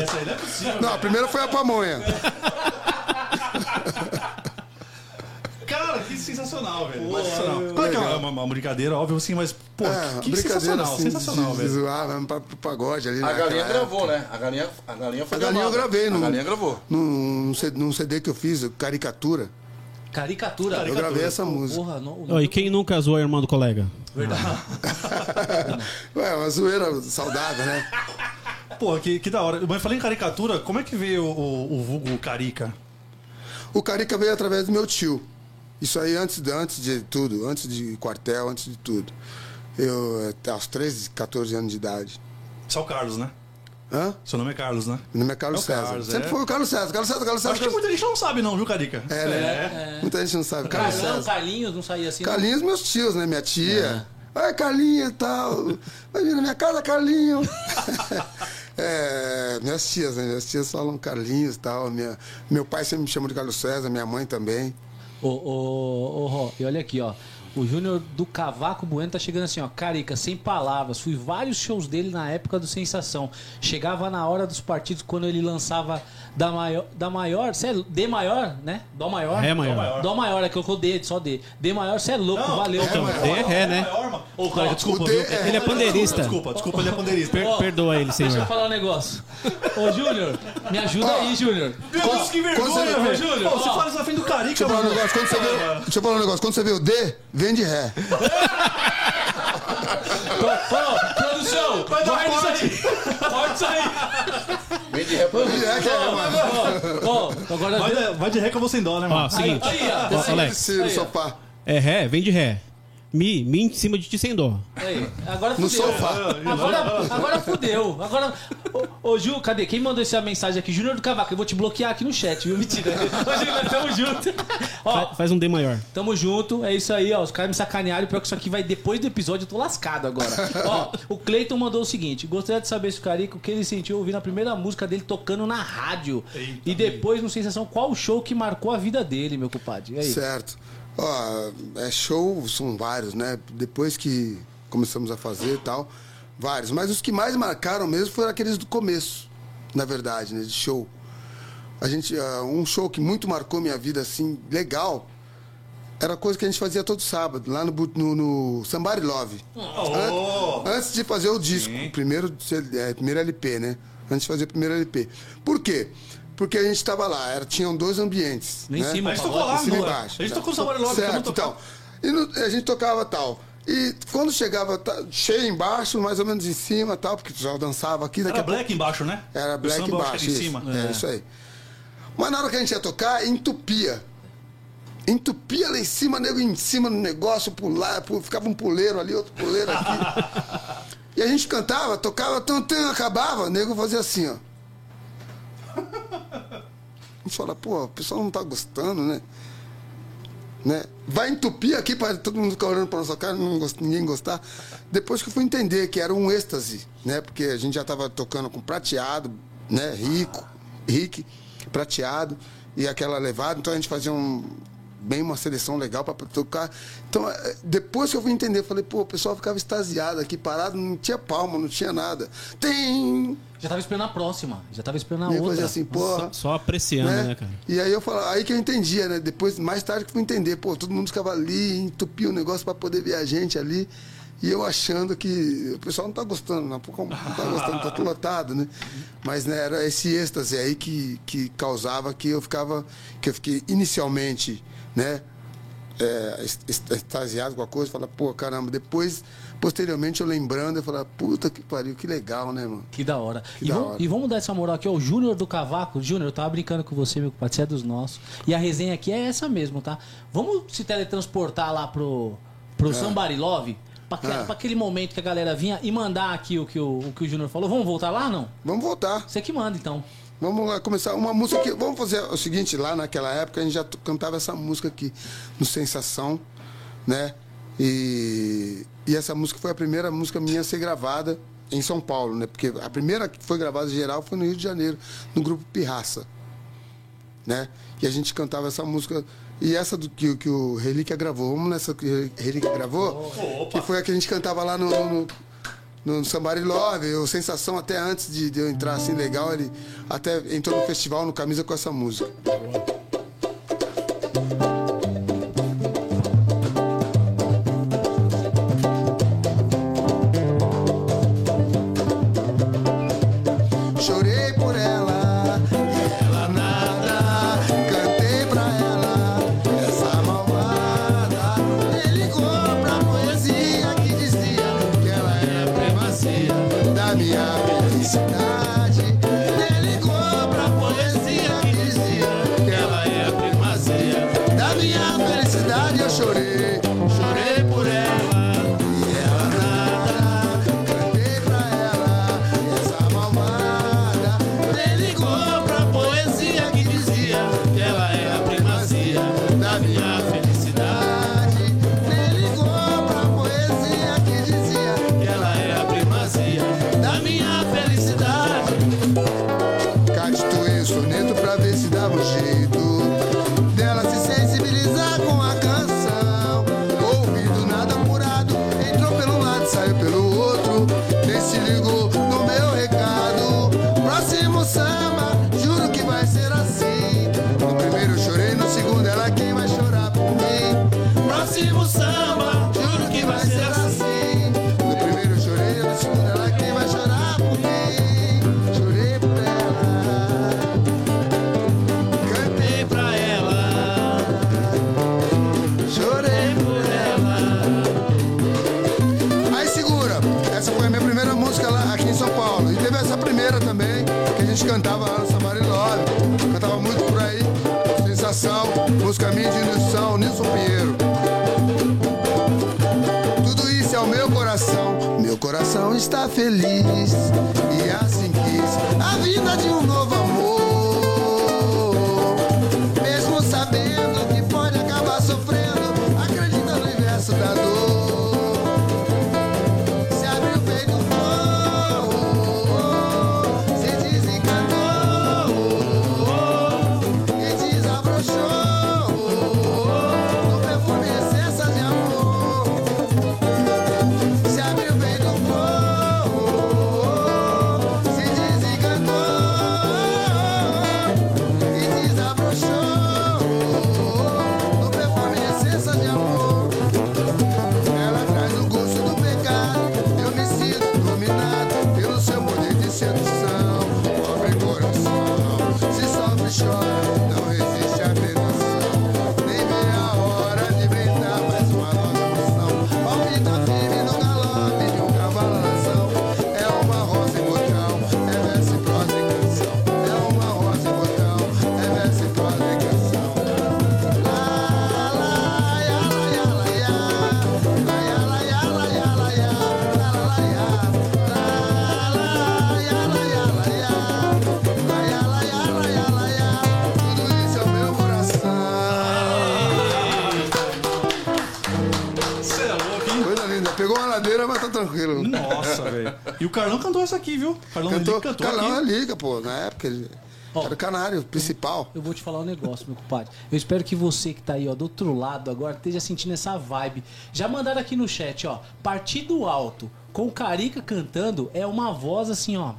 Essa aí, não é possível. Não, a primeira foi a pamonha. Cara, que sensacional, velho. sensacional. Claro que é uma, brincadeira, óbvio, assim, mas, pô, É, que brincadeira sensacional, assim, sensacional, de, de velho. zoar, vamos pra, pro pagode ali. A naquela galinha época. gravou, né? A galinha, a galinha foi A galinha eu gravada. gravei A num, galinha gravou. Num, num CD que eu fiz, Caricatura. Caricatura. Eu gravei essa música. Porra, não, Ó, e quem nunca zoou a irmã do colega? Ué, uma zoeira saudada, né? Pô, que, que da hora. Mas falei em caricatura, como é que veio o, o, vulgo Carica? O Carica veio através do meu tio. Isso aí antes, de- antes de tudo, antes de quartel, antes de tudo. Eu, aos 13, 14 anos de idade. Só o Carlos, né? Hã? Seu nome é Carlos, né? Meu nome é Carlos É César. Carlos, Sempre é. foi o Carlos César. Carlos César, Carlos César. Acho que Carlos... muita gente não sabe, não, viu, Carica? É, né? Muita gente não sabe. Carlos Carlão, César. Carlinhos, não saía assim. não? Carlinhos, meus tios, né? Minha tia. Ai, Carlinhos e tal. Vai vir na minha casa, Carlinho. é, minhas tias, né? Minhas tias falam Carlinhos e tal. Minha, meu pai sempre me chamou de Carlos César, minha mãe também. Ô, ô, ô, e olha aqui, ó. O Júnior do Cavaco Bueno tá chegando assim, ó. Carica, sem palavras. Fui vários shows dele na época do Sensação. Chegava na hora dos partidos quando ele lançava da maior. Da maior, cê é, D maior, né? Dó maior. Ré maior. Dó maior, é que colocou D, só D. D maior, você é louco, valeu. Então. D é ré, né? Maior, mano. Ô, Carica, desculpa, O viu? É- Ele é pandeirista. Desculpa, desculpa, ele é pandeirista. Per- Ó, perdoa ele, Deixa eu senhor. falar um negócio. Ô, Júnior, me ajuda aí, Júnior. Meu Deus, que vergonha, velho. Júnior, Pô, Você fala isso na frente do Carica, Deixa eu falar mano. negócio. Quando você vê, deixa eu falar um negócio. Quando você vê o D, vem de ré. Ô, produção, Vai dar isso aí. Corta isso aí. Vem de ré, mano. Ó, agora Vai de, vai de ré que eu vou sem dó, né, mano? Ó, seguinte. Aí, ó. Ó, Alex, Aí, ó. é ré, vem de ré. Mi, mi em cima de ti sem dó. Aí, agora No fudeu. sofá. Agora, agora fudeu. Agora. Ô, ô, Ju, cadê? Quem mandou essa mensagem aqui? Júnior do Cavaco. Eu vou te bloquear aqui no chat, viu? Mentira. Ô, Júnior, tamo junto. Ó, Fa- Faz um D maior. Tamo junto, é isso aí, ó. Os caras me sacanearam, pior que isso aqui vai depois do episódio, eu tô lascado agora. ó, o Cleiton mandou o seguinte: gostaria de saber se o Carico, o que ele sentiu ouvindo a primeira música dele tocando na rádio. Eita, e depois, no Sensação, qual o show que marcou a vida dele, meu compadre? E aí? Certo. Ó, é show, são vários, né? Depois que começamos a fazer e tal, vários. Mas os que mais marcaram mesmo foram aqueles do começo, na verdade, né? De show. A gente, ah, um show que muito marcou minha vida, assim, legal, era coisa que a gente fazia todo sábado, lá no, no, no Somebody Love. Ô, Antes de fazer o disco, o primeiro, é, primeiro LP, né? Antes de fazer o primeiro LP. Por quê? Porque a gente estava lá, era, tinham dois ambientes. Lá em né? cima, A gente tocou lá, cima e no- embaixo. A gente tocou no Sabor Love, Certo, então. E no- a gente tocava tal. E quando chegava tá, cheio embaixo, mais ou menos em cima tal, porque já dançava aqui. Daqui Era a pouco- black embaixo, né? Era O black samba, que embaixo. era em Isso. cima. É. isso aí. Mas na hora que a gente ia tocar, entupia. Entupia lá em cima, nego em cima do negócio, pular, pu- ficava um puleiro ali, outro puleiro aqui. e a gente cantava, tocava, tum, tum, acabava, o nego fazia assim, ó. Gente fala, pô, o pessoal não tá gostando, né? né? Vai entupir aqui para todo mundo ficar olhando para nossa cara, não gost- ninguém gostar. Depois que eu fui entender que era um êxtase, né? Porque a gente já estava tocando com prateado, né? Rico, rique, prateado e aquela levada, então a gente fazia um bem uma seleção legal para tocar. Então, eh, depois que eu fui entender, eu falei, pô, o pessoal ficava extasiado aqui, parado, não tinha palma, não tinha nada. Tem! Já tava esperando a próxima. Já tava esperando a E eu outra. fazia assim, porra. Só apreciando, né, cara? E aí eu falo, aí que eu entendia, né? Depois, mais tarde que eu fui entender, pô, todo mundo ficava ali, entupia o negócio para poder ver a gente ali. E eu achando que o pessoal não tá gostando, não, não tá gostando, tá tudo lotado, né? Mas né, era esse êxtase aí que, que causava que eu ficava, que eu fiquei inicialmente, né? É, extasiado com a coisa, falar, pô, caramba, depois, posteriormente eu lembrando, eu falava, puta que pariu, que legal, né, mano? Que da hora. Que e, da vamos, hora. e vamos dar essa moral aqui, ó. O Júnior do Cavaco. Júnior, eu tava brincando com você, meu compadre, você é dos nossos. E a resenha aqui é essa mesmo, tá? Vamos se teletransportar lá pro, pro Somebody Love? Pra, que- Ah. pra aquele momento que a galera vinha e mandar aqui o que o, o, que o Júnior falou. Vamos voltar lá, não? Vamos voltar. Você que manda, então. Vamos lá começar uma música que. Vamos fazer o seguinte, lá naquela época a gente já cantava essa música aqui no Sensação, né? E, e essa música foi a primeira música minha a ser gravada em São Paulo, né? Porque a primeira que foi gravada em geral foi no Rio de Janeiro, no grupo Pirraça. Né? E a gente cantava essa música. E essa do que, que o Relíquia gravou, vamos nessa que o Relíquia gravou, que foi a que a gente cantava lá no, no, no Somebody Love, o Sensação até antes de, de eu entrar assim legal, ele até entrou no festival no camisa com essa música. Carlão cantou essa aqui, viu? Carlão Cantou, cantou Carlão aqui. é liga, pô. Na época ele Ó. era o canário principal. Eu vou te falar um negócio, meu compadre. Eu espero que você que tá aí, ó, do outro lado agora, esteja sentindo essa vibe. Já mandaram aqui no chat, ó. Partido alto, com o Carica cantando, é uma voz assim, ó.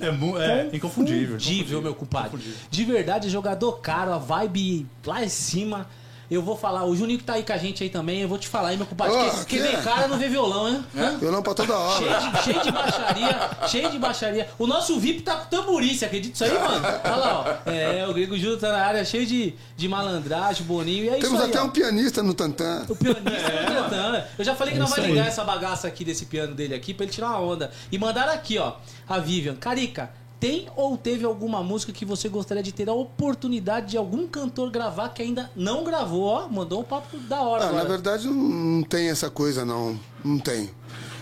É mu- é, inconfundível, Inconfundível, meu compadre. inconfundível. De verdade, jogador caro, a vibe lá em cima. Eu vou falar, o Juninho que tá aí com a gente aí também, eu vou te falar aí, meu compadre. Ô, que, que vem é? cara não vê violão, hein? Hã? Violão pra toda Cheio hora. de, cheio de baixaria, cheio de baixaria. O nosso VIP tá com tamborim, você acredita isso aí, mano? Olha lá, ó. É, o Grego Júlio tá na área cheio de, de malandragem, Boninho. E é Temos isso aí, até ó. um pianista no Tantã. O pianista tá cantando. Eu já falei que É não vai aí. ligar essa bagaça aqui desse piano dele aqui pra ele tirar uma onda. E mandaram aqui, ó. A Vivian. Carica, tem ou teve alguma música que você gostaria de ter a oportunidade de algum cantor gravar que ainda não gravou, ó? Mandou um papo da hora Ah, na verdade, não, não tem essa coisa, não. Não tem.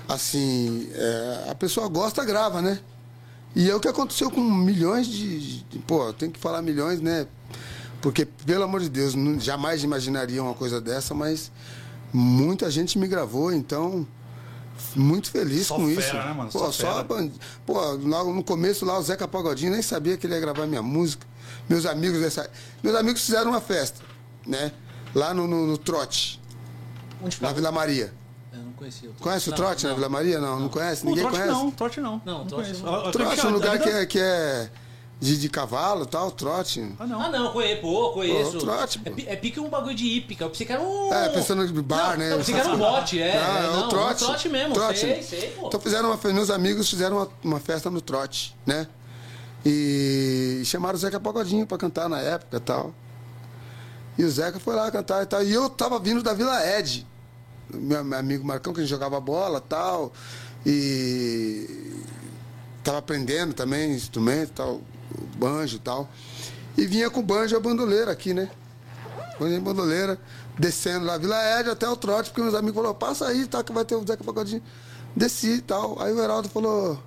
Assim, é, a pessoa gosta, grava, né? E é o que aconteceu com milhões de. de- pô, tem que falar milhões, né? Porque, pelo amor de Deus, não- jamais imaginaria uma coisa dessa, mas muita gente me gravou, então. Muito feliz Só com fera, isso. né, mano? Pô, Só só, fera. band... Pô, logo no começo lá, o Zeca Pagodinho nem sabia que ele ia gravar minha música. Meus amigos dessa. Meus amigos fizeram uma festa, né? Lá no, no, no Trote, Onde na fala? Vila Maria. Eu não conhecia. Conhece o Não, Trote não. na Vila Maria? Não, não, conhece? Pô, Ninguém trote conhece? não, trote não. Não, trote conheço. não. Trote é aqui, um lugar ali que tá- é, que é de, de cavalo e tal, trote. Ah, não. Ah, não, conheço, pô, conheço. Pô, trote, é, pô. pi- é pique um bagulho de hípica. Eu pensei que era um. É, pensando em bar, não, né? Eu pensei que era um bote, é. Não, é, é não, o trote. um trote mesmo, Trote. sei, sei, pô. Então fizeram uma, meus amigos fizeram uma, uma festa no trote, né? E chamaram o Zeca Pagodinho pra cantar na época e tal. E o Zeca foi lá cantar e tal. E eu tava vindo da Vila Ed. Meu, meu amigo Marcão, que a gente jogava bola e tal. E tava aprendendo também instrumento e tal, banjo e tal. E vinha com o banjo a bandoleira aqui, né? Banjo e bandoleira, descendo lá Vila Ed até o trote, porque meus amigos falaram, passa aí, tá, que vai ter o Zeca Pagodinho. Desci e tal. Aí o Heraldo falou.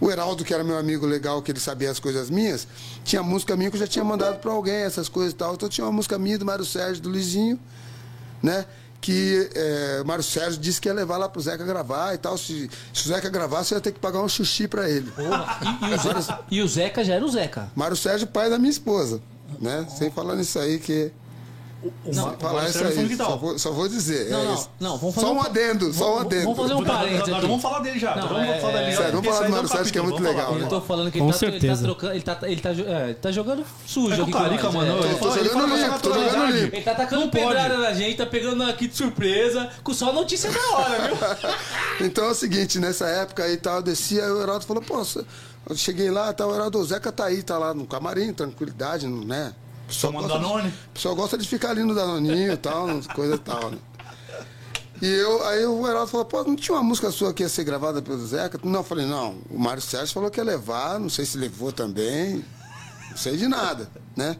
O Heraldo, que era meu amigo legal, que ele sabia as coisas minhas, tinha música minha que eu já tinha mandado pra alguém, essas coisas e tal. Então tinha uma música minha do Mário Sérgio, do Luizinho, né? Que é, Mário Sérgio disse que ia levar lá pro Zeca gravar e tal. Se, se o Zeca gravasse, eu ia ter que pagar um xuxi pra ele. Porra, e, e o Zeca, e o Zeca já era o Zeca. Mário Sérgio, pai da minha esposa, né? Sem falar nisso aí que. O Sem Ma- o falar Mário isso Sérgio foi aí, no quintal. só vou, só vou dizer. Não, é não, isso. não, vamos fazer Só um um- adendo, só um vamos- adendo. vamos fazer um parênteses nós. Vamos falar dele já. Não, vamos é- falar dele. Sério, vamos falar do Mário Sérgio, que é muito legal, falar. né? Eu tô falando que ele tá, ele tá trocando. Ele tá, ele tá, é, tá jogando sujo É com aqui o Carica, nós, mano, é. ele Tô jogando limpo, tô jogando naturalidade. limpo. Ele tá tacando pedrada na gente, tá pegando aqui de surpresa, com só notícia da hora, viu? Então é o seguinte, nessa época aí tal, eu desci, aí o Heraldo falou, pô, eu cheguei lá, tá, o Heraldo, o Zeca tá aí, tá lá no camarim, tranquilidade, não- né? O pessoal gosta de- Danone? O pessoal gosta de ficar ali no Danoninho e tal, coisa e tal, né? E eu, aí o Heraldo falou, pô, não tinha uma música sua que ia ser gravada pelo Zeca? Não, eu falei, não, o Mário Sérgio falou que ia levar, não sei se levou também, não sei de nada, né?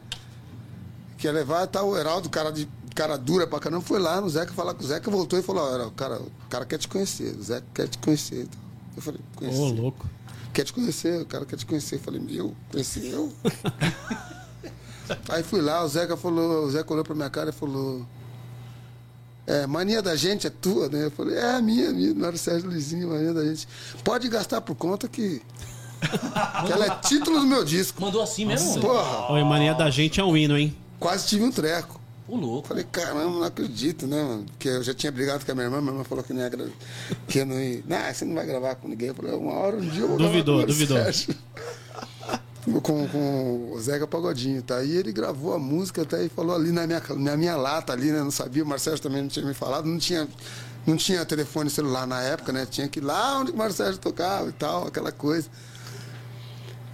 Que ia levar, tá o Heraldo, cara de cara dura pra caramba, foi lá no Zeca falar com o Zeca, voltou e falou, ó, cara, o cara quer te conhecer, o Zeca quer te conhecer. Eu falei, Ô, conhecer. louco. quer te conhecer, o cara quer te conhecer. Eu falei, meu, conheci eu? Aí fui lá, o Zeca falou, o Zeca olhou pra minha cara e falou. É, mania da gente é tua, né? Eu falei, é minha, minha, não era o Sérgio Luizinho, mania da gente. Pode gastar por conta que. que ela é título do meu disco. Mandou assim mesmo? Porra, Oi, mania da gente é um hino, hein? quase tive um treco. O louco. Falei, caramba, não acredito, né, mano? Porque eu já tinha brigado com a minha irmã, minha irmã falou que não ia gra... que eu não ia. Não, você não vai gravar com ninguém. Eu falei, uma hora, um dia eu vou Duvidou, gravar com o duvidou. Sérgio. Com, com o Zeca Pagodinho, tá? E ele gravou a música, até e falou ali na minha, na minha lata ali, né? Não sabia, o Marcelo também não tinha me falado, não tinha. Não tinha telefone celular na época, né? Tinha que ir lá onde o Marcelo tocava e tal, aquela coisa.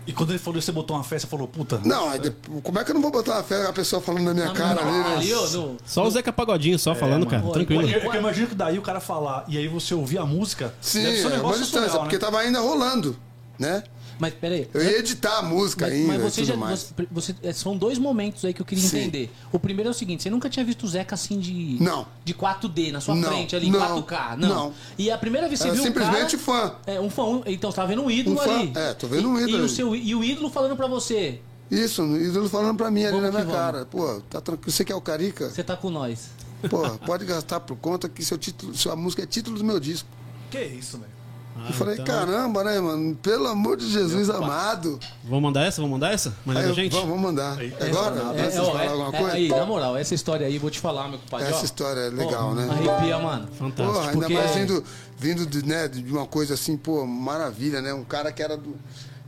E quando ele falou, você botou uma festa, falou, puta. Não, aí depois, como é que eu não vou botar a fé a pessoa falando na minha Não, cara não, ali, né? ali, no- Só o Zeca Pagodinho só falando, mano. cara. Pô, Tranquilo. e- Eu, eu imagino que daí o cara falar e aí você ouvir a música. Sim, deve ser um é uma distância, surreal, porque né? tava ainda rolando, né? Mas peraí. Eu ia editar a música Mas, ainda mas e você tudo já. mais. Você, você- é, são dois momentos aí que eu queria Sim. entender. O primeiro é o seguinte: você nunca tinha visto o Zeca assim de. Não. De 4D na sua Não, frente, ali em não, 4K. Não. não. E a primeira vez que você Era viu simplesmente o cara, fã. É, um fã. um- então, você tava vendo um ídolo Um fã, ali. é, tô vendo um ídolo E, o, ali. seu, e o ídolo falando pra você: Isso, o ídolo falando pra mim ali Vamos na que minha vamos. cara. Pô, tá tranquilo. Você quer o Carica? você tá com nós. Pô, pode gastar por conta que seu título, sua música é título do meu disco. Que isso, velho. Eu falei, então- caramba, né, mano? Pelo amor de Jesus amado. Vamos mandar essa? Vamos mandar essa? Mania Aí gente? vamos, vamos mandar. Aí, Agora? É, de ó, falar é- alguma é- coisa? aí, na moral, essa história aí, vou te falar, meu compadre. Essa ó. história é legal, Ó, né? Arrepia, mano. Fantástico. Porra, ainda porque- mais vindo, vindo de, né, de uma coisa assim, pô, maravilha, né? Um cara que era do.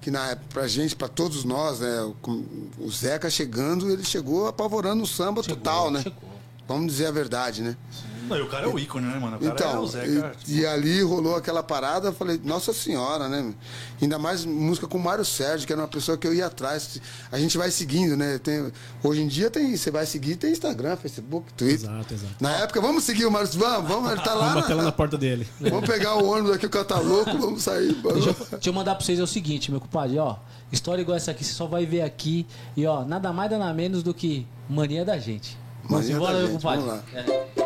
Que na época, pra gente, pra todos nós, né? O, Zeca chegando, ele chegou apavorando o samba total, né? chegou. Vamos dizer a verdade, né? Não, e o cara é o ícone, né, mano? O cara é Então, o Zeca. e, e ali rolou aquela parada, eu falei, nossa senhora, né? Ainda mais música com o Mário Sérgio, que era uma pessoa que eu ia atrás. A gente vai seguindo, né? Tem, hoje em dia tem, você vai seguir, tem Instagram, Facebook, Twitter. Exato, exato. Na época, vamos seguir o Mário Vamos, vamos, ele tá lá. Vamos bater lá na- na porta dele. Vamos pegar o ônibus aqui, o cara tá louco, vamos sair. Deixa eu, deixa eu mandar pra vocês é o seguinte, meu compadre, ó. História igual essa aqui, você só vai ver aqui. E ó, nada mais, nada menos do que mania da gente. Vamos Mania embora, da meu gente, compadre. vamos lá. É.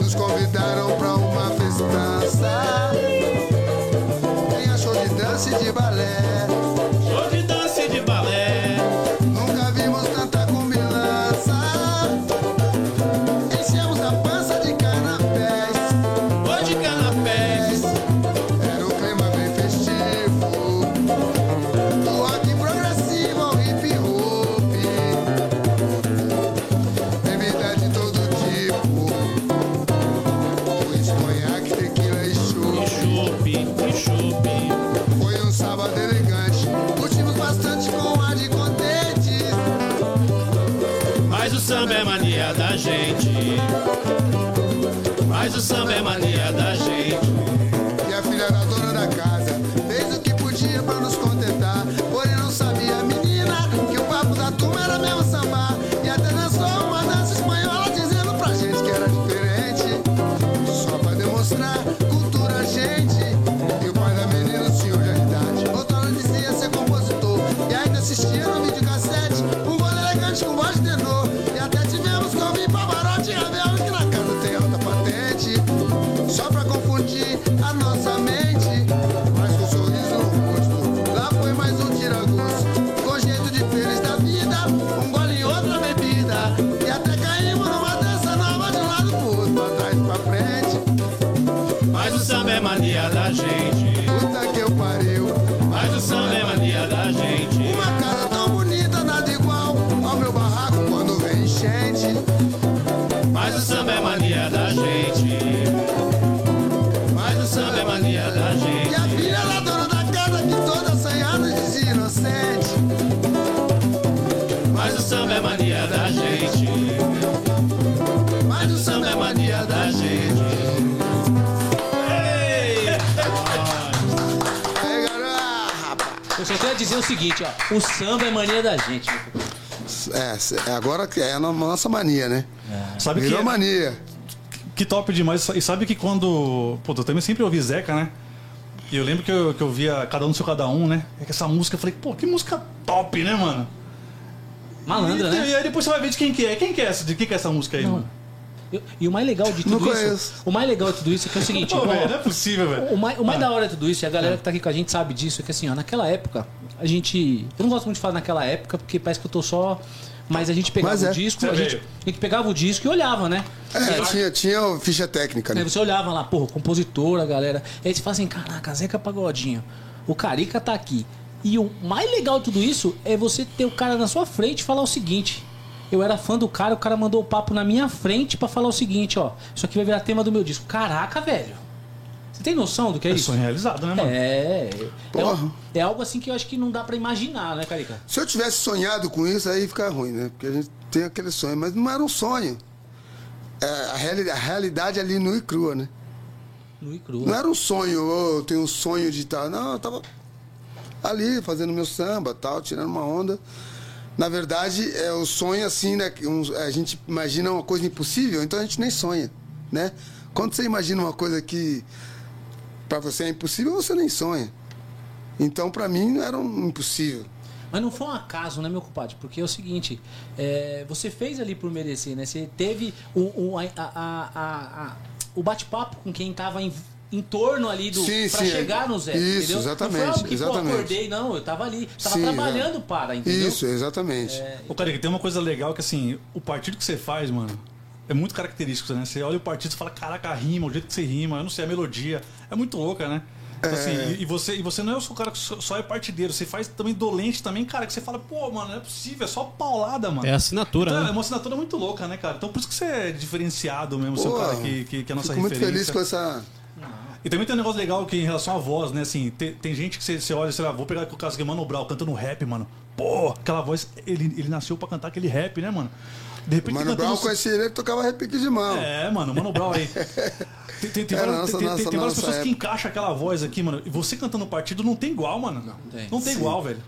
Nos convidaram pra uma festança. Tem show de dança e de balé. Samba é mania gente. Puta que eu pariu. Mas o samba é mania dizer o seguinte, ó. O samba é mania da gente. compadre. É, é agora que é a no- nossa mania, né? Sabe que, Virou mania. que top demais. E sabe que quando. Pô, eu também sempre ouvi Zeca, né? E eu lembro que eu, que eu via Cada Um no Seu Cada Um, né? É que essa música, eu falei, pô, que música top, né, mano? Malandra, e, né? E aí depois você vai ver de quem que é. Quem que é essa? De quem que é essa música aí, mano? E- E o mais legal de tudo isso. O mais legal de tudo isso é que é o seguinte. Pô, ó, velho, não é possível, velho. O mais, o mais da hora de tudo isso, e a galera que tá aqui com a gente sabe disso, é que assim, ó, naquela época, a gente. Eu não gosto muito de falar naquela época, porque parece que eu tô só. Mas a gente pegava é. o disco, a gente, a gente pegava o disco e olhava, né? É, tinha, tinha ficha técnica, Aí né? você olhava lá, porra, compositora, galera. Aí você fala assim, caraca, Zeca Pagodinho, o Carica tá aqui. E o mais legal de tudo isso é você ter o cara na sua frente e falar o seguinte. Eu era fã do cara, o cara mandou o papo na minha frente pra falar o seguinte, ó. Isso aqui vai virar tema do meu disco. Caraca, velho. Você tem noção do que é, É isso? sonho realizado, né, mano? É, é, Porra. é algo assim que eu acho que não dá pra imaginar, né, Carica? Se eu tivesse sonhado com isso, aí fica ruim, né? Porque a gente tem aquele sonho, mas não era um sonho. É, a, reali- a realidade ali nua e crua, né? Nu e cru. Não era um sonho, oh, eu tenho um sonho de tal. Não, eu tava ali fazendo meu samba, tal, tirando uma onda. Na verdade, é o sonho assim, né? a gente imagina uma coisa impossível, então a gente nem sonha, né? Quando você imagina uma coisa que para você é impossível, você nem sonha. Então, para mim, não era um impossível. Mas não foi um acaso, né, meu compadre? Porque é o seguinte, é, você fez ali por merecer, né? Você teve o, o, a- a- a- o bate-papo com quem tava em, torno ali do Sim, pra sim, chegar é. no Zé, Isso, entendeu? exatamente, Não foi algo que, exatamente. pô, acordei, não, eu tava ali, tava Sim, trabalhando é. para, entendeu? Isso, exatamente. Ô, cara, tem uma coisa legal que assim, o partido que você faz, mano, é muito característico, né? Você olha o partido e fala, caraca, a rima, o jeito que você rima, eu não sei, a melodia. É muito louca, né? Então, assim, e, e você, e você não é o cara que só, é partideiro, você faz também dolente também, cara, que você fala, pô, mano, não é possível, é só paulada, mano. É assinatura, Então, né? É uma assinatura muito louca, né, cara? Então por isso que você é diferenciado mesmo, é Pô, cara que, que, que é a nossa Fico muito referência. feliz com essa. E também tem um negócio legal que em relação à voz, né? Assim, tem, tem gente que você, olha, sei lá, vou pegar o caso que Mano Brown cantando rap, mano. Pô, aquela voz, ele, ele nasceu pra cantar aquele rap, né, mano? De repente Mano cantando- Brown conheci ele, ele tocava repique de mão. É, mano, Mano Brown aí. Tem, tem, tem Era várias, nossa- tem- nossa- tem várias pessoas que encaixam aquela voz aqui, mano. E você cantando partido não tem igual, mano. Não tem. Não tem igual, velho.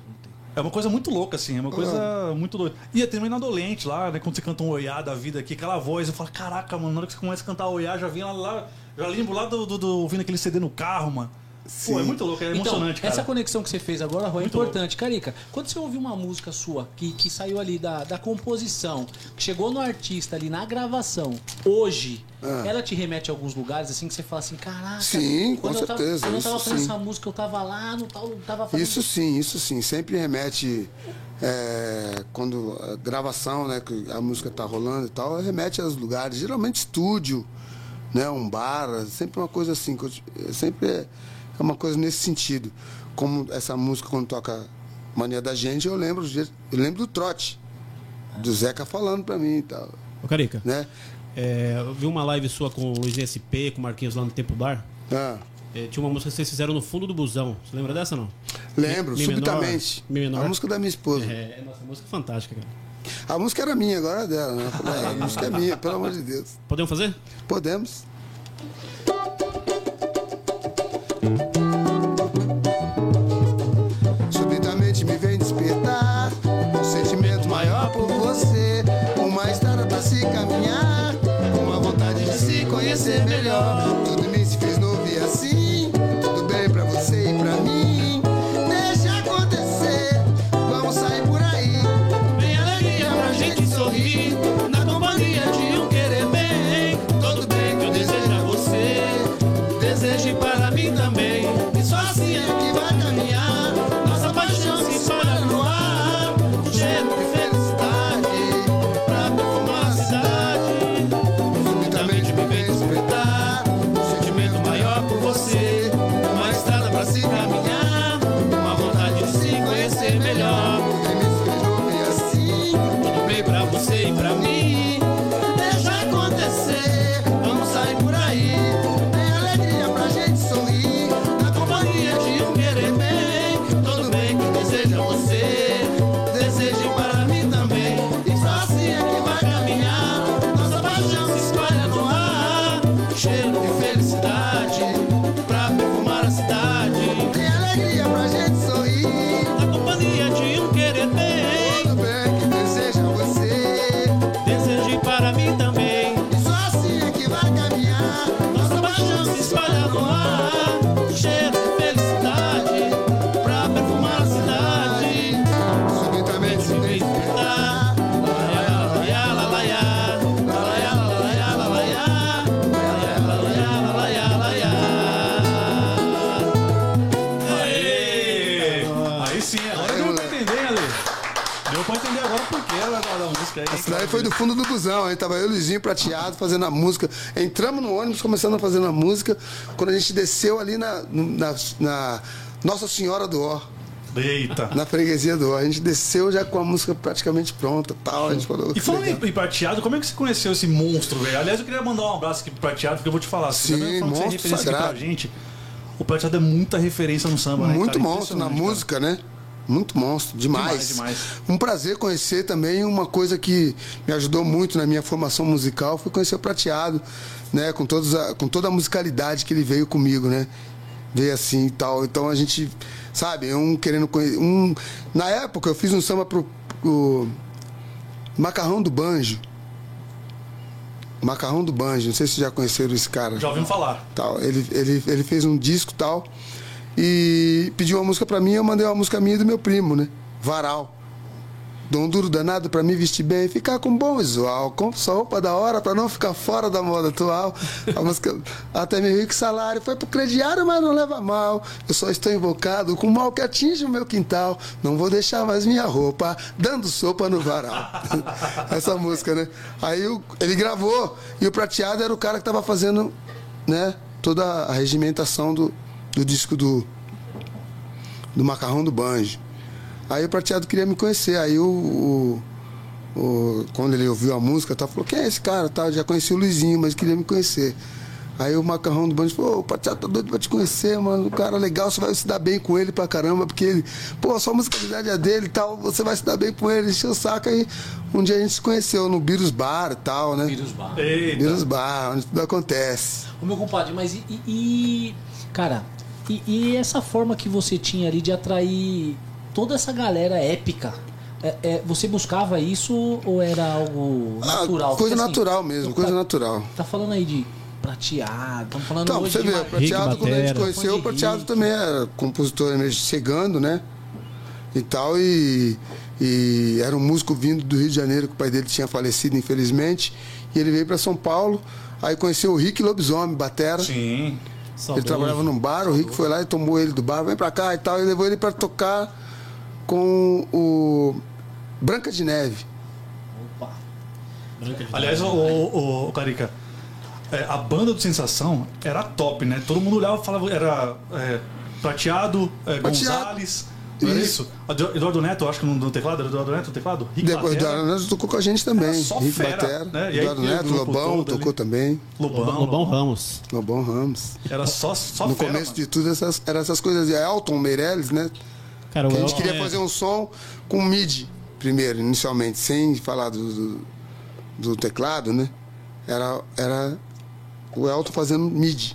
É uma coisa muito louca, assim, é uma coisa muito doida. E é também na dolente lá, né? Quando você canta um oiá da vida aqui, aquela voz, eu falo, caraca, mano, na hora que você começa a cantar oiá, já vem lá, lá já lembro lá do, do, do- ouvindo aquele CD no carro, mano. Pô, é muito louco, é emocionante, então, essa cara. conexão que você fez agora, Rô, é Muito importante. Carica, quando você ouviu uma música sua que, que saiu ali da, da composição, que chegou no artista ali na gravação, hoje, ela te remete a alguns lugares assim que você fala assim, caraca. Ah. Sim, com eu tava- certeza, Quando eu tava fazendo sim. essa música, eu tava lá no tal, tava fazendo. Isso sim, isso sim. Sempre remete. é, quando a gravação, né? Que a música tá rolando e tal, remete aos lugares. Geralmente estúdio, né? Um bar, sempre uma coisa assim. é Sempre é é uma coisa nesse sentido. Como essa música quando toca Mania da Gente, eu lembro, eu lembro do trote. Do Zeca falando pra mim e tal. Ô, Carica, Né? é, eu vi uma live sua com o Luiz SP, com o Marquinhos lá no Tempo Bar. Ah, É, tinha uma música que vocês fizeram no fundo do busão. Você lembra dessa não? lembro, Mi menor, subitamente. Mi menor. A música da minha esposa. É, nossa, música fantástica, cara. A música era minha, agora é dela, né? Eu falei, "Ah, a música é minha, pelo amor de Deus. Podemos fazer? Podemos. Daí foi do fundo do busão, aí tava eu e Luizinho prateado fazendo a música. Entramos no ônibus, começando a fazer a música. Quando a gente desceu ali na, na, na Nossa Senhora do Ó, Eita. na freguesia do Ó, a gente desceu já com a música praticamente pronta tal. A gente falou. E falando legal. em, prateado, como é que você conheceu esse monstro, velho? Aliás, eu queria mandar um abraço aqui pro prateado, porque eu vou te falar. Sim, você tá monstro referência aqui pra sagrado. gente. O prateado é muita referência no samba, né? Muito monstro na Impressionante, cara. música, né? Muito monstro, demais. Demais, demais. Um prazer conhecer também uma coisa que me ajudou muito na minha formação musical foi conhecer o Prateado, né? Com, todos a, com toda a musicalidade que ele veio comigo, né? Veio assim e tal. Então a gente, sabe, um querendo conhecer. Um, na época eu fiz um samba pro, pro Macarrão do Banjo. Macarrão do Banjo, não sei se já conheceram esse cara Já ouvimos falar. tal. Ele, ele, ele fez um disco tal e pediu uma música pra mim, eu mandei uma música minha e do meu primo, né? Varal. Dou um duro danado pra me vestir bem, ficar com bom visual, compro sua roupa da hora pra não ficar fora da moda atual. A música até meu rico salário foi pro crediário, mas não leva mal. Eu só estou invocado com o mal que atinge o meu quintal. Não vou deixar mais minha roupa dando sopa no varal. Essa música, né? Aí ele gravou e o prateado era o cara que tava fazendo, né? Toda a regimentação do, do disco do, do Macarrão do Banjo. Aí o prateado queria me conhecer. Aí o, o- o- quando ele ouviu a música, tá, falou, quem é esse cara? Tá, já conheci o Luizinho, mas queria me conhecer. Aí o Macarrão do Banjo falou, ô, o prateado tá doido pra te conhecer, mano. O cara legal, você vai se dar bem com ele pra caramba, porque ele, pô, só a musicalidade é dele e tal, você vai se dar bem com ele, encheu o saco aí. Um dia a gente se conheceu no Birus Bar e tal, né? Vírus bar. Eita. Birus Bar, onde tudo acontece. Ô meu compadre, mas e. e- e- cara, e, e essa forma que você tinha ali de atrair toda essa galera épica? é- é, você buscava isso ou era algo Ah, natural? coisa Porque, assim, natural mesmo, coisa tá- natural. Tá falando aí de prateado, estamos falando Então, hoje você de vê, Prateado, quando a gente Batera. conheceu, o Prateado Rick. também era compositor chegando, né? E tal, e, e era um músico vindo do Rio de Janeiro, que o pai dele tinha falecido, infelizmente. E ele veio para São Paulo, aí conheceu o Rick Lobisomem, batera. Sim. Ele trabalhava num bar, o Rick foi lá e tomou ele do bar, vem pra cá e tal, e levou ele para tocar com o Branca de Neve. Opa. Aliás, o, o, o Carica, é, a banda do Sensação era top, né? Todo mundo olhava e falava, era é, Prateado, é. Gonzalez. Não era Isso. Eduardo Neto, acho que no, no teclado, era Eduardo Neto no teclado? Rick Depois Batera, Eduardo Neto tocou com a gente também. Era só Rick fera, Batera, né? E aí Eduardo Neto, Lobão todo ali. tocou também. Lobão, Lobão, Lobão. Ramos. Lobão Ramos. Era só, só no fera, começo mano. de tudo, essas, eram essas coisas. E Elton Meirelles, né? Cara, Que a gente queria é- fazer um som com MIDI primeiro, inicialmente, sem falar do, do, do teclado, né? Era, era o Elton fazendo MIDI.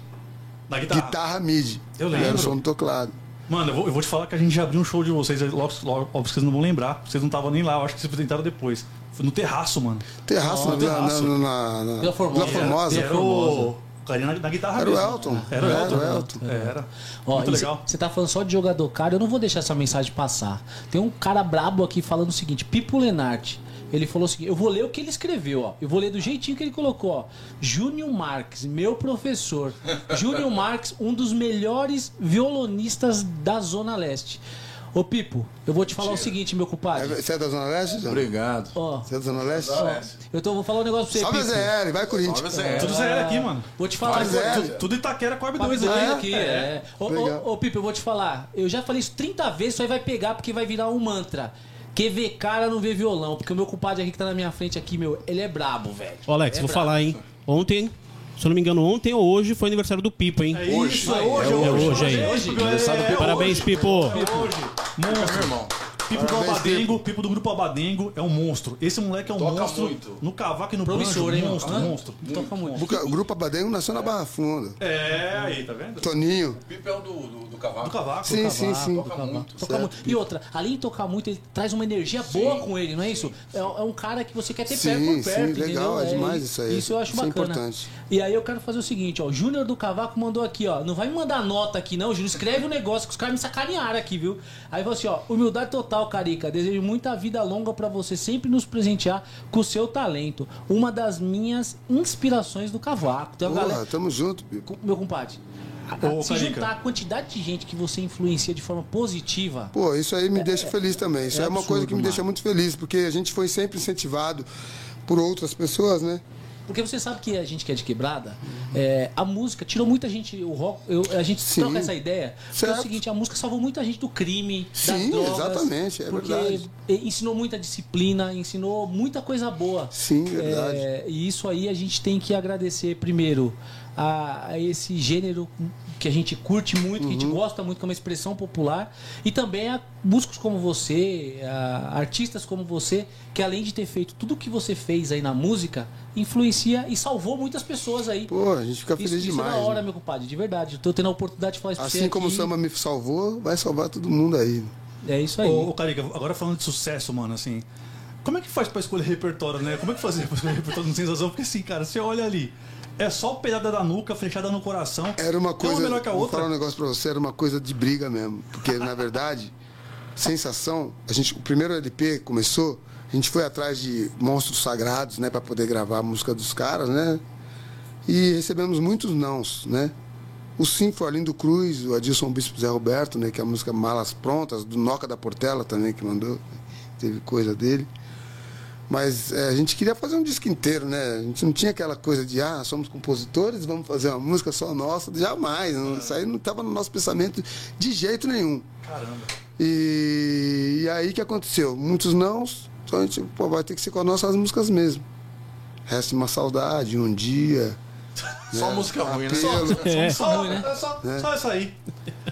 Na guitarra. Guitarra MIDI. Eu Era o lembro. som do teclado. Mano, eu vou, eu vou te falar que a gente já abriu um show de vocês, logo, logo, óbvio que vocês não vão lembrar, vocês não estavam nem lá, eu acho que vocês apresentaram depois. Foi no terraço, mano. Terraço, na, Vila- terraço. na, na, na, Vila Formosa. Vila Formosa. Era o carinha na, na guitarra Era o mesmo. Elton. Era o Era Elton. o Elton. Era. Ó, Muito legal. Você tá falando só de jogador caro, eu não vou deixar essa mensagem passar. Tem um cara brabo aqui falando o seguinte: Pipo Lenarte. Ele falou o seguinte: eu vou ler o que ele escreveu, ó. Eu vou ler do jeitinho que ele colocou, ó. Júnior Marques, meu professor. Júnior Marques, um dos melhores violonistas da Zona Leste. Ô, Pipo, eu vou te falar o seguinte, meu compadre. É- Você é da Zona Leste? Obrigado. Ó, Você é da Zona Leste? eu tô, vou falar um negócio pra você, Salve, Pipo. ZL, vai Corinthians. Salve, Zé. Tudo zero aqui, mano. Vou te falar. Zé. Tudo, tudo Itaquera 2 doido aqui. aqui, é. Ô, Legal. ô, ô, Pipo, eu vou te falar. Eu já falei isso 30 vezes, isso aí vai pegar porque vai virar um mantra. Quem vê cara não vê violão. Porque o meu compadre aqui que tá na minha frente aqui, meu, ele é brabo, velho. Ô, Alex, É vou brabo. falar, hein? Ontem, se eu não me engano, ontem ou hoje foi aniversário do Pipo, hein? Hoje. Isso, é hoje, É hoje aí. Hoje, Aniversário do Pipo. Parabéns, Pipo. Hoje. Meu Monstro. irmão. Pipo do Parabéns, Albadengo, Pipo do grupo Albadengo é um monstro. Esse moleque é um Toca monstro. muito. No cavaco e no Promissor, banjo, hein, monstro, Hã? monstro. Toca muito. O Grupo Abadengo nasceu na Barra Funda. É, aí, tá vendo? Toninho. Pipo é o do, do, do cavalo. Do cavaco. Sim, sim, sim. Toca muito. Toca muito. E outra, além de tocar muito, ele traz uma energia boa com ele, não é isso? É, é um cara que você quer ter Sim, perto por sim, perto, legal, entendeu? é demais isso aí. Isso eu acho Isso é bacana. importante. E aí eu quero fazer o seguinte, ó, o Júnior do Cavaco mandou aqui, ó, não vai me mandar nota aqui não, Júnior, escreve um negócio que os caras me sacanearam aqui, viu? Aí falou assim, ó, humildade total, Carica, desejo muita vida longa pra você sempre nos presentear com o seu talento. Uma das minhas inspirações do Cavaco. Porra, galera... tamo junto. Meu compadre, a- Ô, se Carica. juntar a quantidade de gente que você influencia de forma positiva, Pô, isso aí me deixa feliz também. Isso é é, uma coisa absurdo, que me mano. deixa muito feliz, porque a gente foi sempre incentivado por outras pessoas, né? Porque você sabe que a gente que é de quebrada, é, a música tirou muita gente, o rock, eu- a gente Sim. troca essa ideia. Porque é o Certo. seguinte, a música salvou muita gente do crime, das Sim, drogas. exatamente, é porque verdade. ensinou muita disciplina, ensinou muita coisa boa. Sim, verdade. É, e isso aí a gente tem que agradecer primeiro a, a esse gênero que a gente curte muito, que a gente Uhum. gosta muito, que é uma expressão popular, e também a músicos como você, a artistas como você, que além de ter feito tudo o que você fez aí na música, influencia e salvou muitas pessoas aí. Pô, a gente fica isso, feliz isso demais. é da hora, né? meu compadre, de verdade. Eu tô tendo a oportunidade de falar isso pra você Assim como o samba me salvou, vai salvar todo mundo aí. É isso aí. Ô, ô, Carica, agora falando de sucesso, mano, assim. Como é que faz pra escolher repertório, né? Como é que fazia pra escolher repertório no Sensação? Porque assim, cara, você olha ali, é só pedrada da nuca, flechada no coração. Era uma coisa. Uma melhor que a Vou outra. falar um negócio pra você, era uma coisa de briga mesmo. Porque, na verdade, sensação, a gente, o primeiro LP começou, a gente foi atrás de monstros sagrados, né, pra poder gravar a música dos caras, né? E recebemos muitos nãos, né? O sim foi Arlindo Cruz, o Adilson Bispo Zé Roberto, né, que é a música Malas Prontas, do Noca da Portela também, que mandou, teve coisa dele. Mas é, a gente queria fazer um disco inteiro, né? A gente não tinha aquela coisa de, ah, somos compositores, vamos fazer uma música só nossa. Jamais. Não, isso aí não estava no nosso pensamento de jeito nenhum. Caramba. E, e aí que aconteceu? Muitos não, então a gente pô, vai ter que ser com as nossas músicas mesmo. Resta uma saudade, um dia. Só né? música ruim, né? Apelo. É. Só, ruim, né? é só, só essa aí.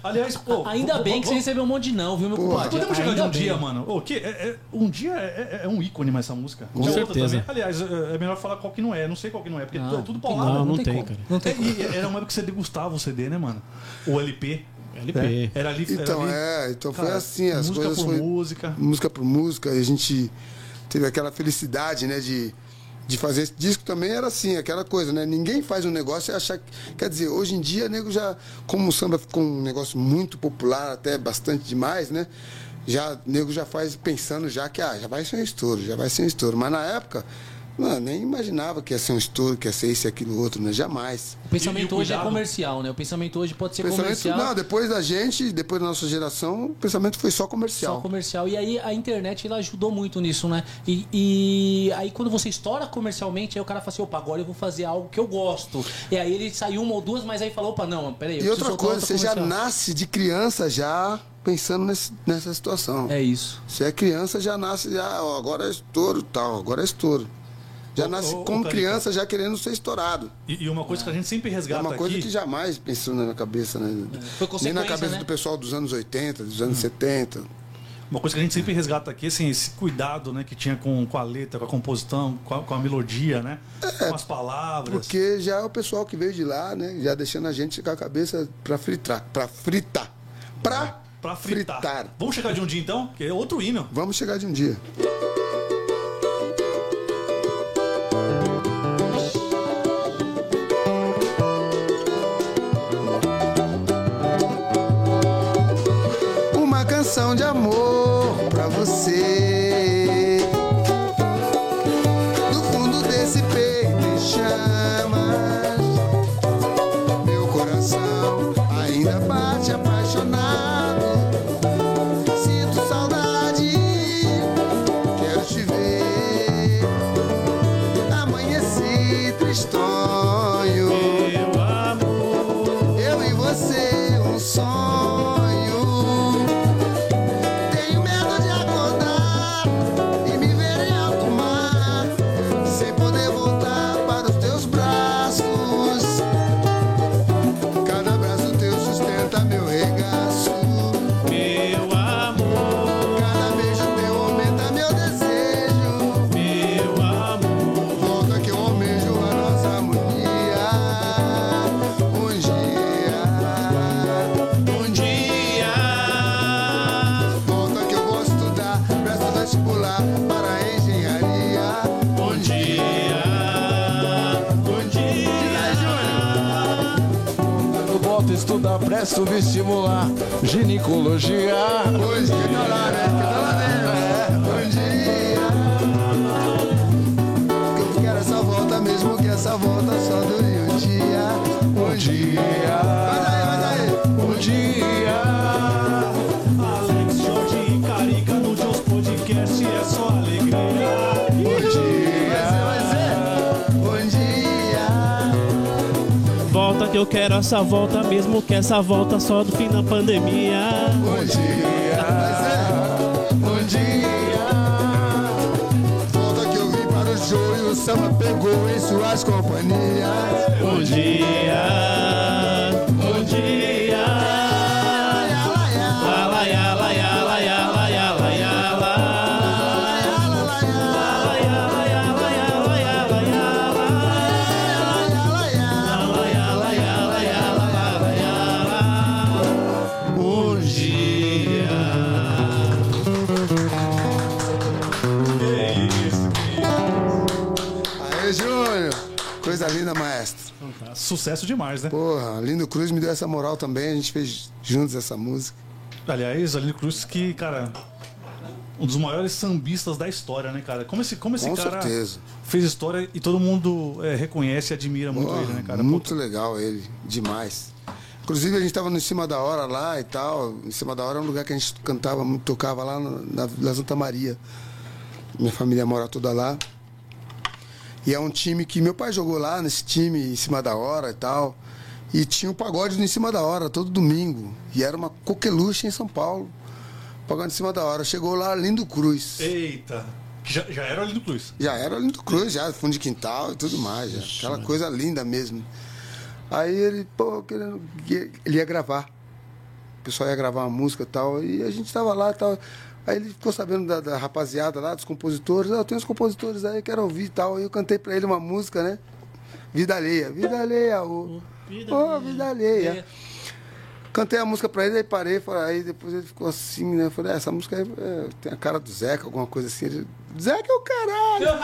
Aliás, pô. Ainda v- bem v- que você recebeu um monte de não, viu, meu Pô, compadre? Podemos chegar de um bem. dia, mano. Ô, que, é- é- um dia é, é- é um ícone mais essa música. Com Já certeza. também. Aliás, é é melhor falar qual que não é. Não sei qual que não é, porque Não, é tudo tem paulada. Não, não tem tem, cara. Não tem É, e era uma época que você degustava o CD, né, mano? O LP. LP. Era ali. era Então, ali, é, então foi cara, assim, as música coisas por foi música. música por música, e a gente teve aquela felicidade, né, de, de fazer esse disco também era assim, aquela coisa, né? Ninguém faz um negócio e achar que. Quer dizer, hoje em dia, nego já. Como o samba ficou um negócio muito popular, até bastante demais, né? Já, nego já faz pensando já que ah, já vai ser um estouro, já vai ser um estouro. Mas na época, mano, nem imaginava que ia ser um estouro, que ia ser isso e aquilo outro, né? Jamais. O pensamento E- e o hoje é comercial, né? O pensamento hoje pode ser Pensamento, comercial. não, depois da gente, depois da nossa geração, o pensamento foi só comercial. Só comercial. E aí a internet ela ajudou muito nisso, né? E, e aí quando você estoura comercialmente, aí o cara fala assim, opa, agora eu vou fazer algo que eu gosto. E aí ele saiu uma ou duas, mas aí falou, opa, não, peraí. eu E outra coisa, você já nasce de criança já pensando nesse- nessa situação. É isso. Você é criança, já nasce, já, ó, agora é estouro tal, agora é estouro. Já Ô, nasce ô, ô, como Carica. criança já querendo ser estourado. E, e uma coisa que a gente sempre É resgata uma coisa aqui. que jamais pensou na cabeça, né? Foi Nem na cabeça né? do pessoal dos anos 80, dos Hum. anos 70. Uma coisa que a gente sempre resgata aqui, assim, esse cuidado, né, que tinha com, com a letra, com a composição, com a, com a melodia, né? Com as palavras. Porque já é o pessoal que veio de lá, né? Já deixando a gente com a cabeça pra fritar. Pra fritar. Pra, Pra fritar. fritar. Vamos chegar de um dia então? Que é outro hino. Vamos chegar de um dia. Canção de amor pra você. Vestibular, ginecologia. Hoje que eu quero essa volta, mesmo que essa volta só do fim da pandemia. Bom dia. Bom dia. Volta que eu vim para o show e o samba pegou em suas companhias. Bom dia, Sucesso demais, né? Porra, Lindo Cruz me deu essa moral também. A gente fez juntos essa música. Aliás, Aline Cruz, que, cara, um dos maiores sambistas da história, né, cara? Como esse, como esse Com cara certeza. fez história e todo mundo é, reconhece e admira muito Porra, ele, né, cara? Muito legal ele, demais. Inclusive a gente tava no Em Cima da Hora lá e tal. Em Cima da Hora é um lugar que a gente cantava tocava lá na, na Santa Maria. Minha família mora toda lá. E é um time que meu pai jogou lá nesse time em cima da hora e tal. E tinha um pagode no em cima da hora, todo domingo. E era uma coqueluche em São Paulo. Pagode em cima da hora. Chegou lá Lindo Cruz. Eita! Já, já era Aline Cruz. Já era Lindo Cruz, já, fundo de quintal e tudo mais. Já. Aquela coisa linda mesmo. Aí ele, pô, querendo. Ele ia gravar. O pessoal ia gravar uma música e tal. E a gente tava lá e tal. Aí ele ficou sabendo da, da rapaziada lá, dos compositores. Ah, eu tenho uns compositores aí, quero ouvir e tal. Aí eu cantei pra ele uma música, né? Vida alheia. Vida alheia, ô. Vida Ô, vida alheia. Cantei a música pra ele, aí parei, falei, aí depois ele ficou assim, né? Eu Falei, ah, essa música aí é, tem a cara do Zeca, alguma coisa assim. Ele, Zeca é o caralho!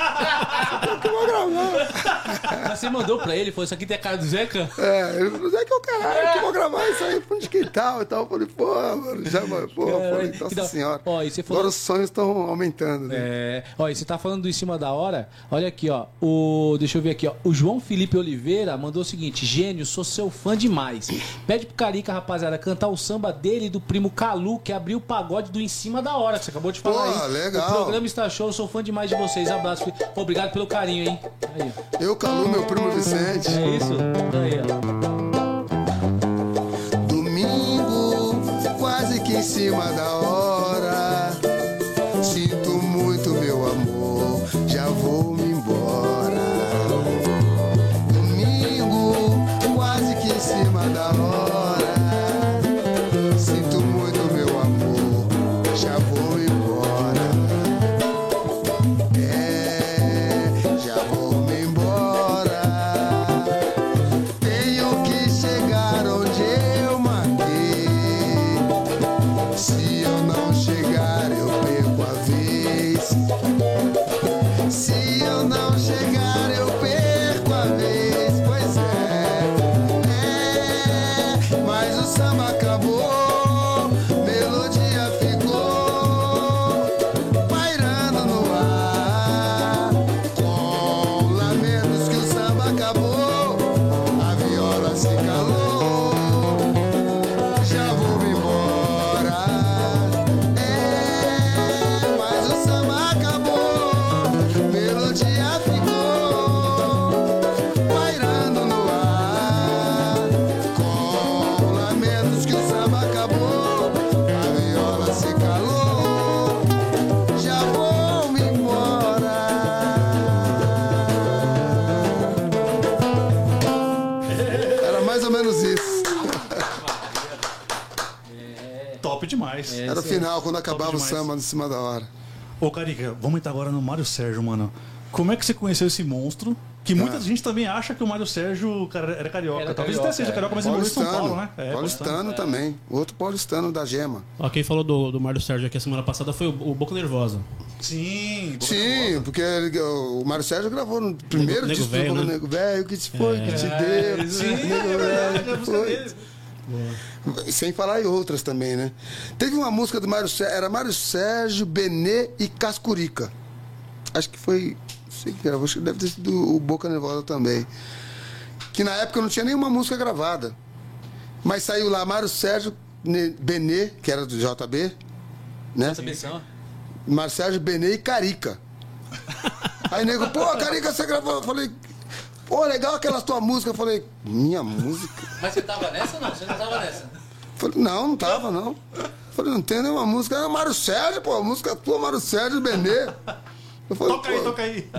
que eu vou gravar. Mas você mandou pra ele, falou, isso aqui tem a cara do Zeca? É, ele falou, Zeca é o caralho, que eu vou gravar isso aí fundo de quintal e tal. Eu falei, pô, mano, já, mano, pô, eu falei, nossa da- senhora. Ó, e você falou- Agora os sonhos estão aumentando, né? É, ó, e você tá falando do em cima da hora? Olha aqui, ó. O, deixa eu ver aqui, ó. O João Felipe Oliveira mandou o seguinte: Gênio, sou seu fã demais. Pede pro Carica, rapaziada, cantar o samba dele e do primo Calu, que abriu o pagode do Em Cima da Hora, que você acabou de falar Pô, aí. legal. O programa está show, sou fã demais de vocês. Abraço. Obrigado pelo carinho, hein? Aí. Eu, Calu, meu primo Vicente. É isso? Aí, ó. Domingo, quase que em cima da hora. Quando acabava o demais. samba em cima da hora. Ô, Carica, vamos entrar agora no Mário Sérgio, mano. Como é que você conheceu esse monstro? Que muita Ah. gente também acha que o Mário Sérgio cara, era carioca. Era Talvez carioca, até seja é. carioca, mas ele morou em São. Paulo, né? É, paulistano também. Outro paulistano da Gema. Ó, quem falou do, do Mário Sérgio aqui a semana passada foi o, o Boca Nervosa. Sim, Boca Sim, porque ele- o Mário Sérgio gravou no primeiro Nego disco Velho, falou, né? Nego Velho, o que te foi, o que te deu. Sim, Nego é Velho, é que foi. Dele. Sem falar em outras também, né? Teve uma música do Mário Sérgio, era Mário Sérgio, Benê e Cascurica. Acho que foi, não sei o que era, acho que deve ter sido o Boca Nervosa também. Que na época não tinha nenhuma música gravada. Mas saiu lá Mário Sérgio Benê, que era do JB, né? Mário Sérgio Benê e Carica. Aí nego, pô, Carica, você gravou? Eu falei, pô, legal aquela tua música. Eu falei, minha música? Mas você tava nessa ou não? Você não tava nessa? Falei, não, não tava, não. Eu falei, não tem nenhuma música. É Mário Sérgio, pô, a música tua, Mário Sérgio Benê. Eu falei, Toca aí, toca aí.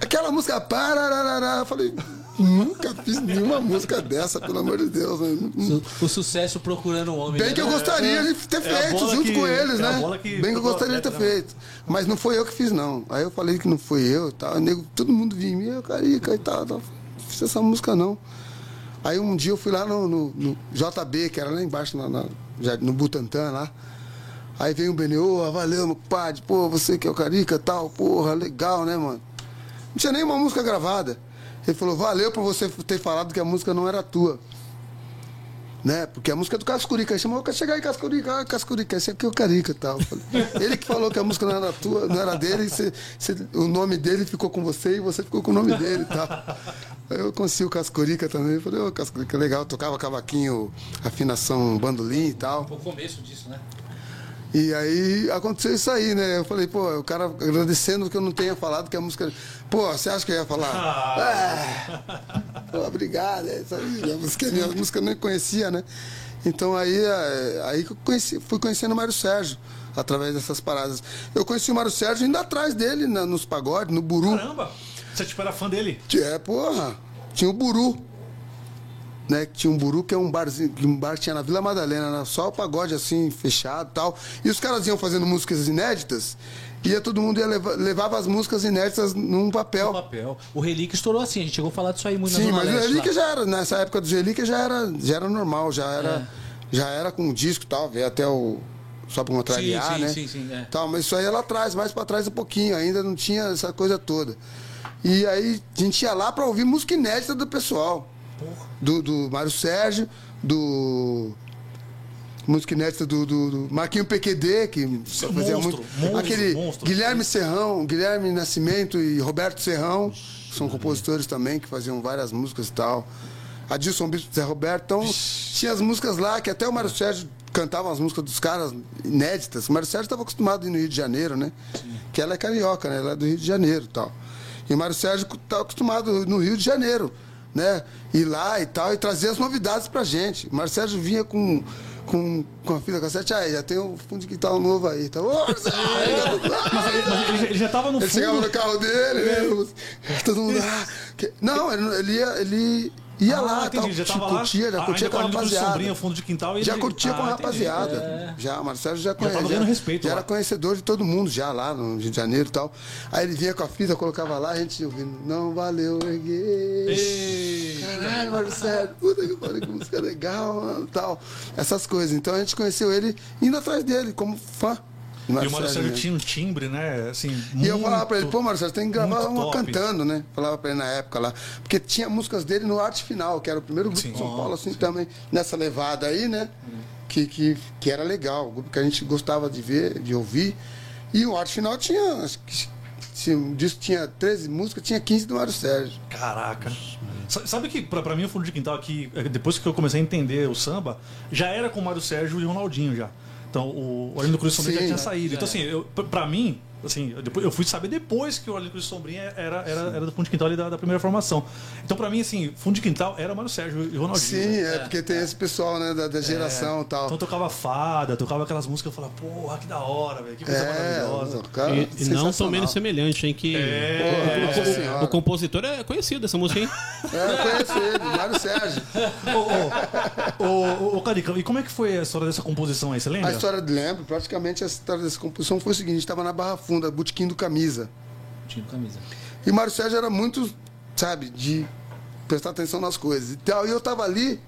aquela música, parararará. Eu falei, nunca fiz nenhuma música dessa, pelo amor de Deus. Né? O, o sucesso procurando um homem. Bem né? que eu gostaria de ter É feito junto que- com eles, é né? que- Bem que eu gostaria de ter Não. feito. Mas não foi eu que fiz, não. Aí eu falei que não foi eu e tal. Aí nego, todo mundo vinha em mim, eu, carica e tal, tal. Não fiz essa música, não. Aí um dia eu fui lá no, no- no JB, que era lá embaixo, na- na- no Butantã lá. Aí veio Benê, ô, valeu, meu compadre, pô, você que é o Carica e tal, porra, legal, né, mano? Não tinha nenhuma música gravada. Ele falou, valeu por você ter falado que a música não era tua. Né? Porque a música é do Cascurica. Ele chamou, chega aí, Cascurica, ah, Cascurica, esse aqui é o Carica tal. Eu Ele que falou que a música não era tua, não era dele, você- você- o nome dele ficou com você e você ficou com o nome dele tal. Aí eu conheci o Cascurica também. Eu falei, ô, Cascurica, legal, tocava cavaquinho, afinação bandolim e tal. O começo disso, né? E aí aconteceu isso aí, né? Eu falei, pô, o cara agradecendo que eu não tenha falado que a música. Pô, você acha que eu ia falar? Ah, pô, obrigado, é isso aí. A música, é minha música eu nem conhecia, né? Então aí, é, aí conheci, fui conhecendo o Mário Sérgio, através dessas paradas. Eu conheci o Mário Sérgio indo atrás dele na- nos pagodes, no Buru. Caramba! Você tipo, era fã dele? É, porra. Tinha o Buru. Né, que tinha um Buru, que é um barzinho, um bar que tinha na Vila Madalena, né, só o pagode assim, fechado e tal. E os caras iam fazendo músicas inéditas, ia todo mundo ia leva- levava as músicas inéditas num papel. Papel. O Relíquio estourou assim, a gente chegou a falar disso aí muito na Sim, mas o Leste Relíquia lá. já era, nessa época do Relíquia já era, já era normal, já era, já era com disco e tal, veio até o. Só pra contrariar, sim, né? sim, sim, é. Tal, mas isso aí ela traz, mais pra trás um pouquinho, ainda não tinha essa coisa toda. E aí a gente ia lá pra ouvir música inédita do pessoal. Do, do Mário Sérgio, do. Música inédita do, do, do Marquinho PQD, que fazia monstro, muito. monstro, aquele monstro. Guilherme Serrão, Guilherme Nascimento e Roberto Serrão, que são compositores também, que faziam várias músicas e tal. Adilson Bispo Zé Roberto. Então, tinha as músicas lá, que até o Mário Sérgio cantava as músicas dos caras inéditas. O Mário Sérgio estava acostumado a ir no Rio de Janeiro, né? Que ela é carioca, né? Ela é do Rio de Janeiro e tal. E o Mário Sérgio estava acostumado no Rio de Janeiro, né? Ir lá e tal, e trazer as novidades pra gente. O Mário Sérgio vinha com. Com, com a fita cassete, aí já tem um fundo de quintal novo aí. Tá? Ô, Marcelo! Mas ele, mas ele já- ele tava no Ele chegava fundo. no carro dele, né? Todo mundo. Ah, que- Não, ele, ele ia, ele ia Ah, lá, entendi, tal, já tava lá. curtia, já Ah, curtia com a rapaziada. sombrinha, fundo de quintal, e já ele- curtia com a Ah, rapaziada. Já, o Marcelo já conhecia. ganhando respeito já lá. era conhecedor de todo mundo, já lá no Rio de Janeiro e tal. Aí ele vinha com a fita, colocava lá, a gente ouvindo, não valeu, erguei. Ei. Caralho, Marcelo, puta que pariu, que música legal, mano, tal. Essas coisas. Então a gente conheceu ele indo atrás dele, como fã. E o Mário Sérgio mesmo. tinha um timbre, né? Assim, E eu falava pra ele, pô, Marcelo, você tem que gravar uma top. cantando, né? Falava pra ele na época lá. Porque tinha músicas dele no Arte Final, que era o primeiro grupo Sim. de São Paulo, assim, também, nessa levada aí, né? Que, que, que era legal, o grupo que a gente gostava de ver, de ouvir. E o Arte Final tinha, acho que se um disco tinha 13 músicas, tinha 15 do Mário Sérgio. Caraca. Sa- Sabe que pra, pra mim o fundo de quintal aqui, eh, depois que eu comecei a entender o samba, já era com o Mário Sérgio e o Ronaldinho já. Então o Orlando Cruz Sombrinha já tinha já- saído. Então assim, eu, pra mim, assim, eu, depois, eu fui saber depois que o Orlando Cruz Sombrinha era, era, era do fundo de quintal ali da, da primeira formação. Então pra mim, assim, fundo de quintal era o Mário Sérgio e o Ronaldinho. Sim, né? é, porque tem esse pessoal, né, da, da geração e tal. Então tocava fada, tocava aquelas músicas, eu falava, porra, que da hora, velho, que coisa é, maravilhosa. cara, E, e não tão menos semelhante, hein? Que É, o, o- o- compositor é conhecido dessa música, hein? É, ele, Mário Sérgio. Ô, ô, ô, Carica, e como é que foi a história dessa composição aí, você lembra? A história de lembro, praticamente a história dessa composição foi o seguinte: a gente estava na Barra Funda, Botequim do Camisa. Tinha camisa. E Mário Sérgio era muito, sabe, de prestar atenção nas coisas e tal. E eu tava ali,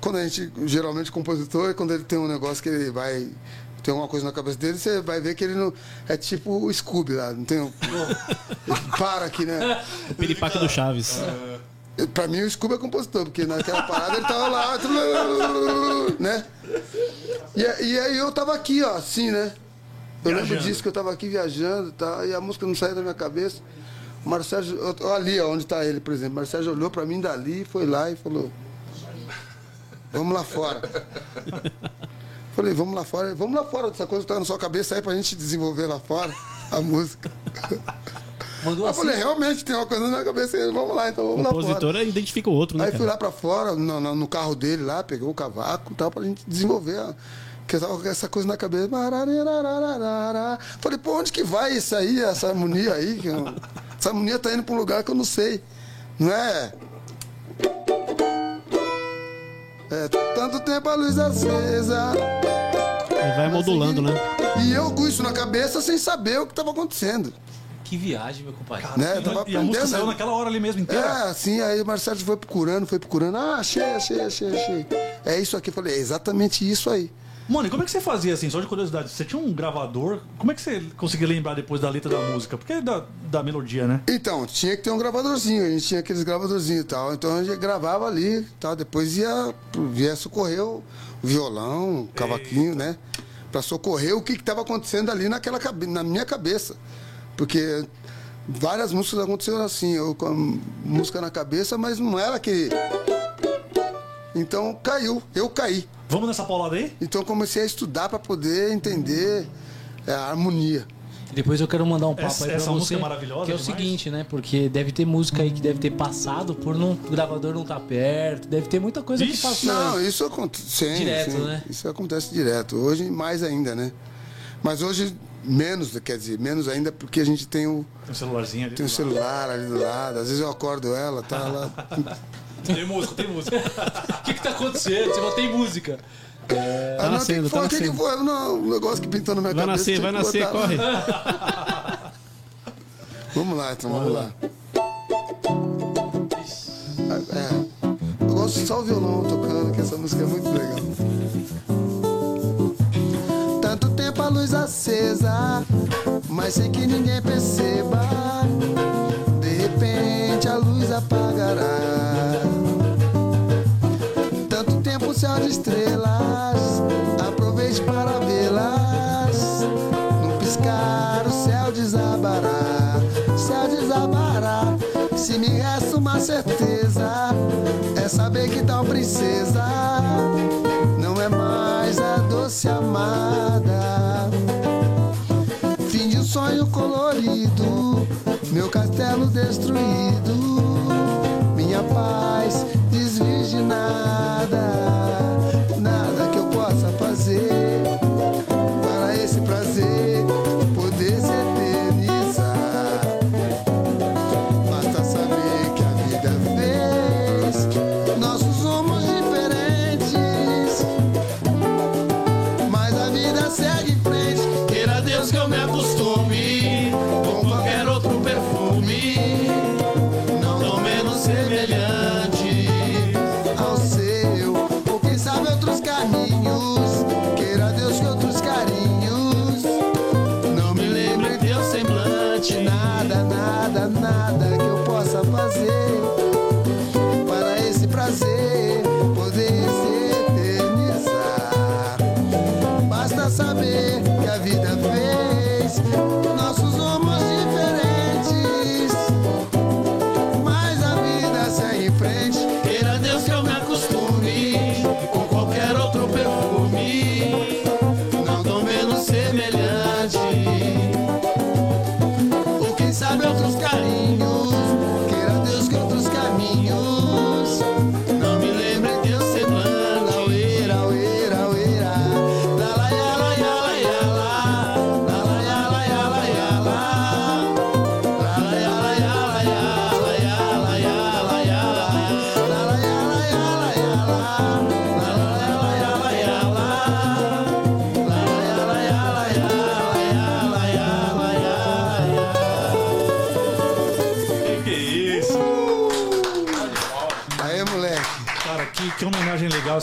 quando a gente, geralmente, compositor, quando ele tem um negócio que ele vai. Tem alguma coisa na cabeça dele, você vai ver que ele não. É tipo o Scooby lá, não tem. um- para aqui, né? O piripaque do Chaves. Pra mim, o Scooby é compositor, porque naquela parada ele tava lá, né? E, e aí eu tava aqui, ó, assim, né? Eu lembro Viajando. disso, que eu tava aqui viajando e tal, e a música não saía da minha cabeça. O ó, ali, ó, onde tá ele, por exemplo. O Sérgio olhou pra mim dali, foi lá e falou: vamos lá fora. Falei, vamos lá fora, vamos lá fora dessa coisa que tá na sua cabeça aí pra gente desenvolver lá fora a música. Mandou Eu assim. falei, realmente tem uma coisa na cabeça aí, vamos lá, então O vamos lá fora. compositor identifica o outro, né? Aí fui cara? lá pra fora, no, no- carro dele lá, peguei o cavaco e tal, pra gente desenvolver. a- Que eu tava com essa coisa na cabeça. Falei, pô, onde que vai isso aí, essa harmonia aí? Essa harmonia tá indo pra um lugar que eu não sei. Não é? É, tanto tempo a luz acesa. Ele vai modulando, né? E eu com isso na cabeça sem saber o que tava acontecendo. Que viagem, meu compadre. Né? Tava E a música saiu naquela hora ali mesmo inteira. É, assim, aí o Marcelo foi procurando, foi procurando. Ah, achei, achei, achei, achei. É isso aqui. Eu falei, é exatamente isso aí. Mano, e como é que você fazia assim, só de curiosidade? Você tinha um gravador, como é que você conseguia lembrar depois da letra da música? Porque é da, da melodia, né? Então, tinha que ter um gravadorzinho, a gente tinha aqueles gravadorzinhos e tal. Então a gente gravava ali tal. Depois ia, ia socorrer o violão, o cavaquinho, né? Pra socorrer o que estava acontecendo ali naquela, na minha cabeça. Porque várias músicas aconteceram assim, eu com a música na cabeça, mas não era que. Então caiu, eu caí. Vamos nessa paulada aí? Então eu comecei a estudar para poder entender é, a harmonia. Depois eu quero mandar um papo Essa- aí pra essa você. música é maravilhosa Que é o demais. seguinte, né? Porque deve ter música aí que deve ter passado por não, o gravador não tá perto. Deve ter muita coisa que passou. Não, isso acontece Direto, sim, né? Isso acontece direto. Hoje mais ainda, né? Mas hoje menos, quer dizer, menos ainda porque a gente tem o, Tem um celularzinho ali. tem lado. celular ali do lado. Às vezes eu acordo ela, tá lá. Tem música, tem música. O que que tá acontecendo? Você falou, tem música. ah, não, nascendo, que tá foi, que, que nascendo. foi? Não, um negócio que pintou na minha Vai cabeça. nascer, tinha vai nascer, botar corre. lá. Vamos lá, então, vamos, lá. Ah, É, eu gosto só o violão tocando, que essa música é muito legal. Tanto tempo a luz acesa, mas sem que ninguém perceba. De repente a luz apagará. De estrelas, aproveite para vê-las. Num piscar o céu desabará, céu desabará. Se me resta uma certeza, é saber que tal princesa não é mais a doce amada. Fim de um sonho colorido, meu castelo destruído, minha paz desvirginada.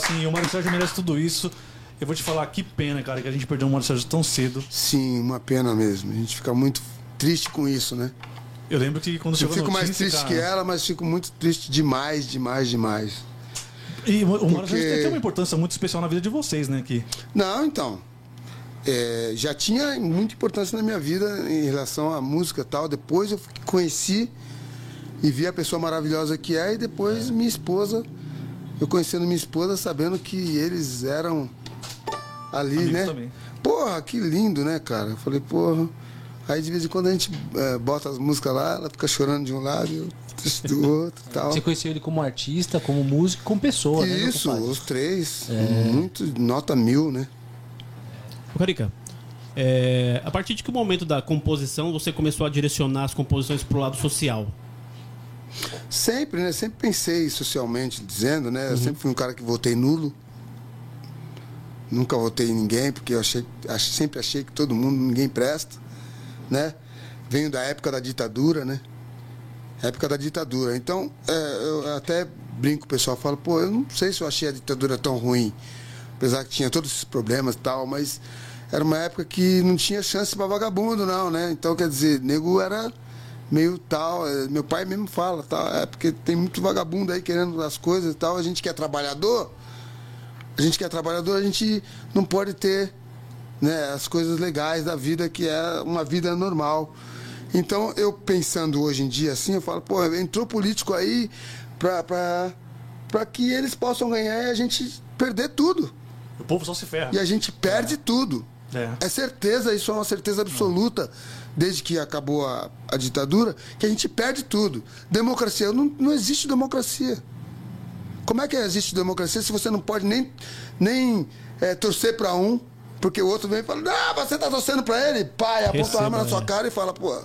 Assim. O Mário Sérgio merece tudo isso. Eu vou te falar, que pena, cara, que a gente perdeu o Mário Sérgio tão cedo. Sim, uma pena mesmo. A gente fica muito triste com isso, né? Eu lembro que quando Eu fico mais notícia, triste cara, que ela, mas fico muito triste demais, demais, demais. E o, Mário Porque- Sérgio tem uma importância muito especial na vida de vocês, né? Que Não, então. é, já tinha muita importância na minha vida em relação à música e tal. Depois eu conheci e vi a pessoa maravilhosa que é, e depois minha esposa eu conhecendo minha esposa, sabendo que eles eram ali, Amigos né? também. Porra, que lindo, né, cara? Eu falei, porra. Aí de vez em quando a gente eh, bota as músicas lá, ela fica chorando de um lado e eu triste do outro e tal. Você conheceu ele como artista, como músico, como pessoa, né? Isso, compadre? os três. É. Muito, nota mil, né? Ô, Carica, é, a partir de que momento da composição você começou a direcionar as composições pro lado social? Sempre, né? Sempre pensei socialmente, dizendo, né? Uhum. Eu sempre fui um cara que votei nulo. Nunca votei em ninguém, porque eu achei, ach- sempre achei que todo mundo, ninguém presta, né? Venho da época da ditadura, né? Época da ditadura. Então, é, eu até brinco, o pessoal fala, pô, eu não sei se eu achei a ditadura tão ruim, apesar que tinha todos esses problemas e tal, mas era uma época que não tinha chance para vagabundo, não, né? Então, quer dizer, nego era meio tal. é, Meu pai mesmo fala, tal, é porque tem muito vagabundo aí querendo as coisas e tal. A gente que é trabalhador, a gente que é trabalhador, a gente não pode ter né, as coisas legais da vida, que é uma vida normal. Então, eu pensando hoje em dia assim, eu falo, pô, entrou político aí para que eles possam ganhar e a gente perder tudo. O povo só se ferra. E a gente perde tudo. É. É certeza, isso é uma certeza absoluta, desde que acabou a, a ditadura, que a gente perde tudo. Democracia, não, não existe democracia. Como é que existe democracia se você não pode nem, nem é, torcer para um, porque o outro vem e fala, ah, você tá torcendo para ele? Pai, aponta a arma na sua é. cara e fala, pô,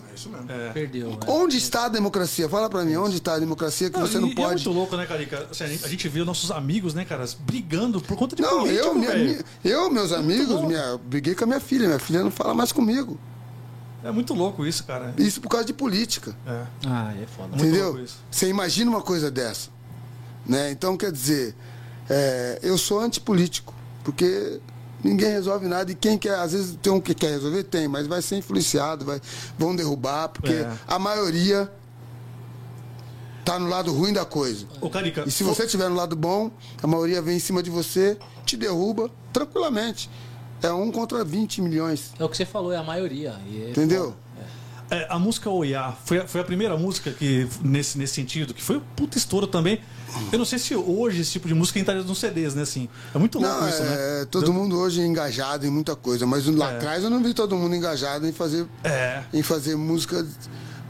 Perdeu. né? onde está a democracia? Fala para mim, onde está a democracia que você não e, e é pode... muito louco, né, Carica? Assim, a, gente, vê nossos amigos, né, cara, brigando por conta de Não, político, eu, minha, eu, meus amigos, minha, eu briguei com a minha filha. Minha filha não fala mais comigo. É muito louco isso, cara. Isso por causa de política. É. Ah, é foda. Muito entendeu? louco isso. Você imagina uma coisa dessa. Né? Então, quer dizer, é, eu sou antipolítico, porque ninguém resolve nada. E quem quer, às vezes tem um que quer resolver, tem, mas vai ser influenciado, vai, vão derrubar, porque É. a maioria tá no lado ruim da coisa. Ô, Carica, E se você estiver no lado bom, a maioria vem em cima de você, te derruba tranquilamente. É um contra 20 milhões. É o que você falou, é a maioria. E é Entendeu? É, a música Oiá foi, a- foi a primeira música que, nesse, nesse sentido, que foi um puta estouro também. Eu não sei se hoje esse tipo de música entraria nos CDs, né? Assim, é muito louco Não, isso, é, né? todo mundo hoje é engajado em muita coisa, mas lá É. atrás eu não vi todo mundo engajado em fazer, É. em fazer música.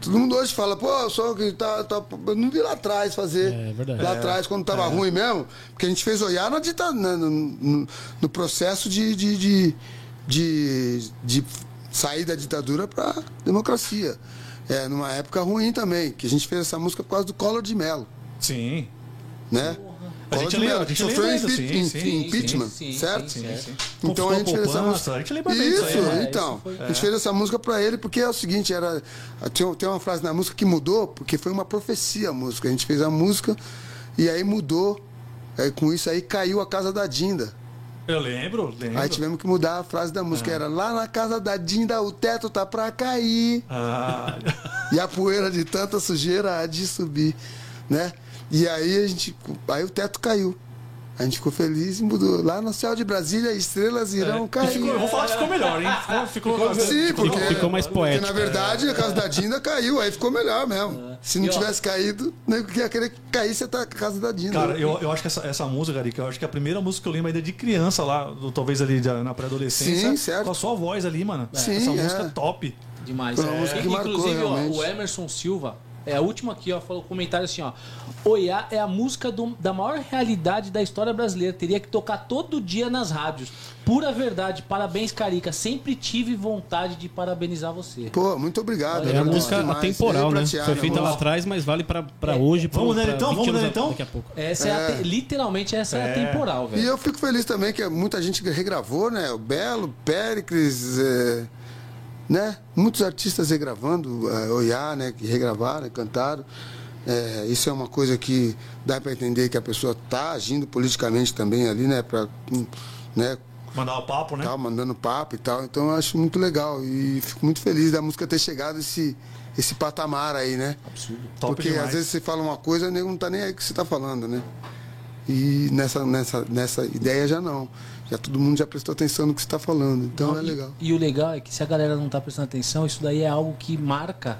Todo mundo hoje fala, pô, só que tá, tá. Eu não vi lá atrás fazer. É, verdade. Lá atrás, quando tava ruim mesmo. Porque a gente fez olhar na dita, na- no, no- processo de, de, de, de, de sair da ditadura pra democracia. É, numa época ruim também, que a gente fez essa música por causa do Collor de Mello, Sim. né? A Collor gente lembra, a gente sofreu lembra, impe- sim, im- sim, impeachment, sim, sim, certo? sim, sim. Então a gente fez essa música. a gente lembra bem disso Isso, né? então. isso A gente fez essa música pra ele porque é o seguinte, era tem, tem uma frase na música que mudou porque foi uma profecia a música. A gente fez a música e aí mudou. Aí, com isso aí caiu a casa da Dinda. Eu lembro, lembro. Aí tivemos que mudar a frase da música. Era lá na casa da Dinda o teto tá pra cair. Ah, E a poeira de tanta sujeira há de subir, né? E aí a gente, aí o teto caiu. A gente ficou feliz e mudou. Lá no céu de Brasília, estrelas irão e cair. ficou, eu vou falar que ficou melhor, hein? Ficou, ficou, Sim, porque, ficou mais porque, poético. na verdade a casa da Dinda caiu, aí ficou melhor mesmo. Se não E, ó, tivesse caído, nem ia querer que caísse a casa da Dinda. Cara, eu, eu acho que essa, essa música, Carica, eu acho que é a primeira música que eu lembro ainda de criança lá, talvez ali de- na pré-adolescência. Sim, certo. Com a sua voz ali, mano. Sim, essa é. música top. Demais. Foi uma É. música que marcou, Inclusive, ó, o Emerson Silva, é a última aqui, ó, falou um comentário assim, ó. Oiá é a música do- da maior realidade da história brasileira. Teria que tocar todo dia nas rádios. Pura verdade. Parabéns, Carica. Sempre tive vontade de parabenizar você. Pô, muito obrigado. É a música demais. atemporal, E né? Foi feita lá atrás, mas vale pra, pra hoje. Pra, Vamos nele pra então? 20 Vamos nele então? Daqui a pouco. Essa é, a te- literalmente essa é, a temporal, E velho. eu fico feliz também que muita gente regravou, né? O Belo, Péricles, é, né? Muitos artistas regravando, é, Oiá, né? Que regravaram, cantaram. É, isso é uma coisa que dá para entender que a pessoa tá agindo politicamente também ali, né? Hum, né? Mandar o papo, né? Tal, mandando papo e tal. Então eu acho muito legal e fico muito feliz da música ter chegado esse esse patamar aí, né? Top Porque demais. às vezes você fala uma coisa e o nego não tá nem aí que você tá falando, né? E nessa, nessa, nessa ideia já não. Já todo mundo já prestou atenção no que você está falando. Então é E- legal. E, o legal é que se a galera não tá prestando atenção, isso daí é algo que marca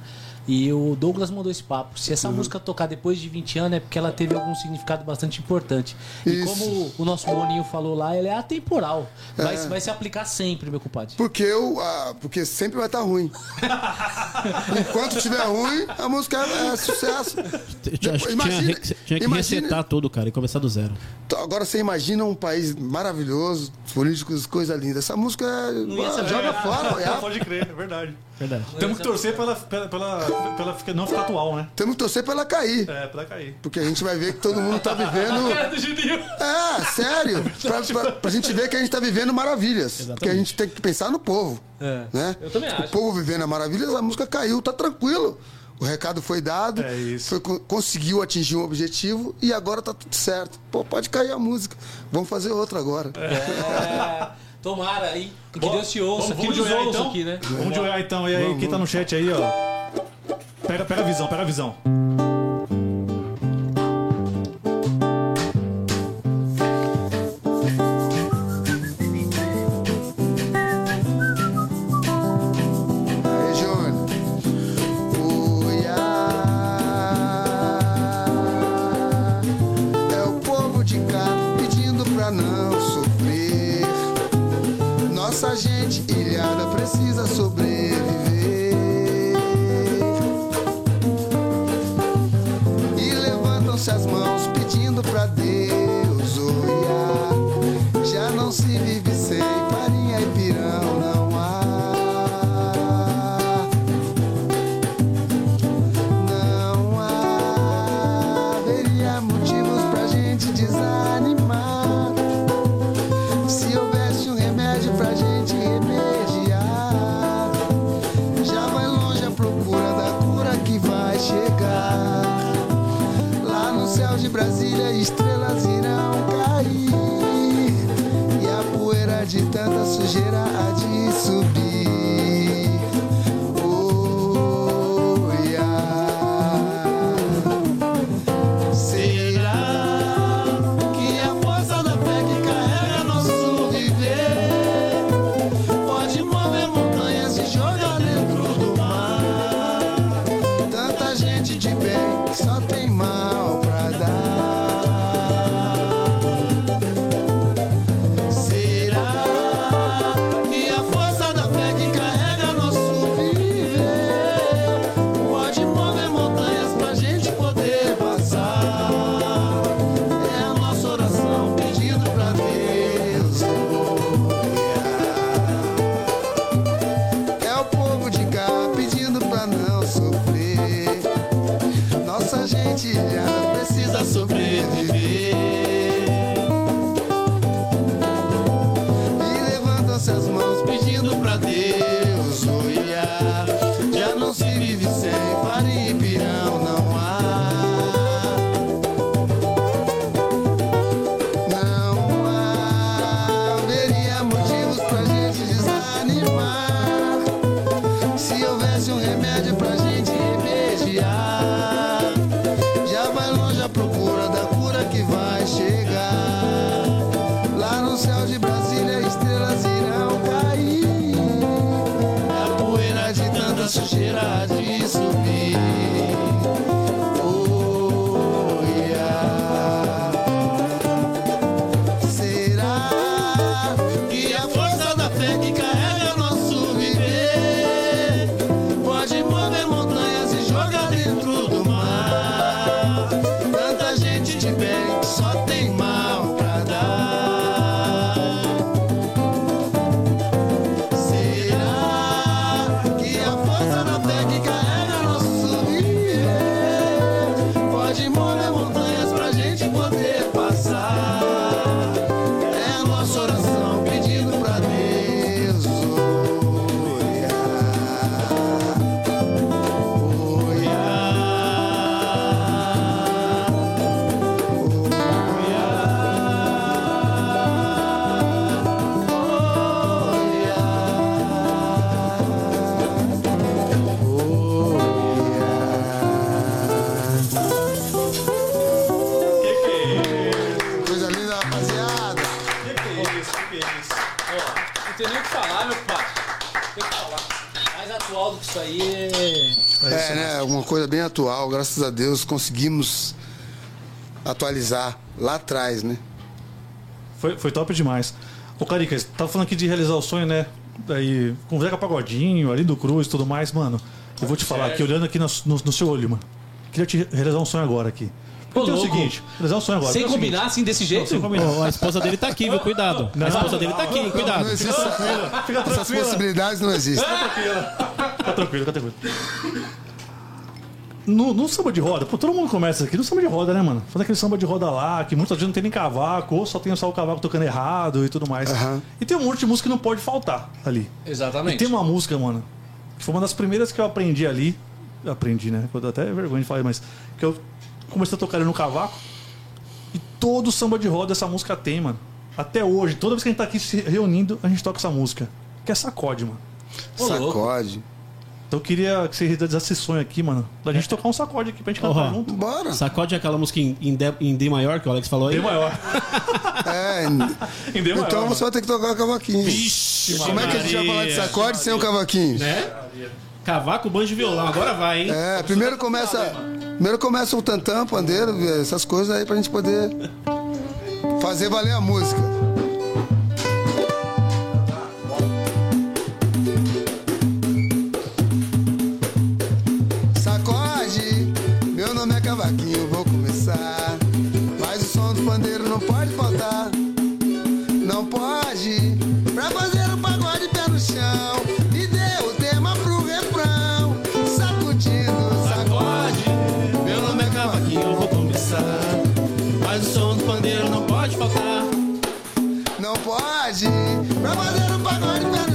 E o Douglas mandou esse papo. Se essa música tocar depois de 20 anos é porque ela teve algum significado bastante importante. E Isso. como o nosso Boninho falou lá, ela é atemporal. Vai, vai se aplicar sempre, meu compadre. Porque, eu, ah, porque sempre vai estar ruim. Enquanto estiver ruim, a música é, é sucesso. Que Imagina- tinha, tinha que imagina- resetar tudo, cara, e começar do zero. Agora você imagina um país maravilhoso, políticos, coisa linda. Essa música é. joga fora, é. pode crer, é verdade. Verdade. Temos que torcer pra ela, pra, pra ela- pra ela ficar- não ficar atual, né? Temos que torcer pra ela cair. É, pra ela cair. Porque a gente vai ver que todo mundo tá vivendo. É, sério. Pra, pra, pra gente ver que a gente tá vivendo maravilhas. Porque a gente tem que pensar no povo. É. Né? Eu também acho. O povo vivendo a maravilhas, a música caiu, tá tranquilo. O recado foi dado, É isso. foi, co- conseguiu atingir um objetivo e agora tá tudo certo. Pô, pode cair a música. Vamos fazer outra agora. É, tomara, hein? Que Bom, Deus te ouça, vamos- que vamos olhar, ouça então? aqui, né? Vamos de olhar então. E aí, quem tá no chat aí, ó. Pega, pega a visão, pega a visão. Precisa sobreviver. Graças a Deus conseguimos atualizar lá atrás, né? Foi, foi top demais. Ô, Carica, você tava falando aqui de realizar o sonho, né? Daí, com o Zeca Pagodinho, ali do Cruz e tudo mais, mano. Eu vou te falar aqui, olhando aqui no, no- no seu olho, mano. Queria te realizar um sonho agora aqui. Ô, Porque é o seguinte, realizar um sonho agora. Sem é combinar assim desse jeito? Sem combinar. Ó, a esposa dele tá aqui, viu? Cuidado. A esposa dele tá aqui, cuidado. Não existe, Fica essas tranquila. possibilidades não existem. Fica tranquilo, fica tranquilo. No, no samba de roda, pô, todo mundo começa aqui no samba de roda, né, mano? Faz aquele samba de roda lá, que muitas vezes não tem nem cavaco, ou só tem só o cavaco tocando errado e tudo mais. Aham. E tem um monte de música que não pode faltar ali. E Exatamente. tem uma música, mano, que foi uma das primeiras que eu aprendi ali. Aprendi, né? Eu até vergonha de falar, mas que eu comecei a tocar ali no cavaco. E todo samba de roda essa música tem, mano. Até hoje, toda vez que a gente tá aqui se reunindo, a gente toca essa música. Que é sacode, mano. Ô, louco. Então eu queria que você realizasse esse sonho aqui, mano. Da gente tocar um sacode aqui pra gente cantar Ó. junto. Bora. Sacode aquela música em, em, D, em D maior que o Alex falou aí. Bem maior. É, Em D maior. então você vai ter que tocar o cavaquinho. Como é que a gente vai falar de sacode sem o cavaquinho? Né? Cavaco, banjo e violão. Agora vai, hein? É, primeiro começa, primeiro começa o tantã, pandeiro, essas coisas aí pra gente poder fazer valer a música. Pode, pra fazer o pagode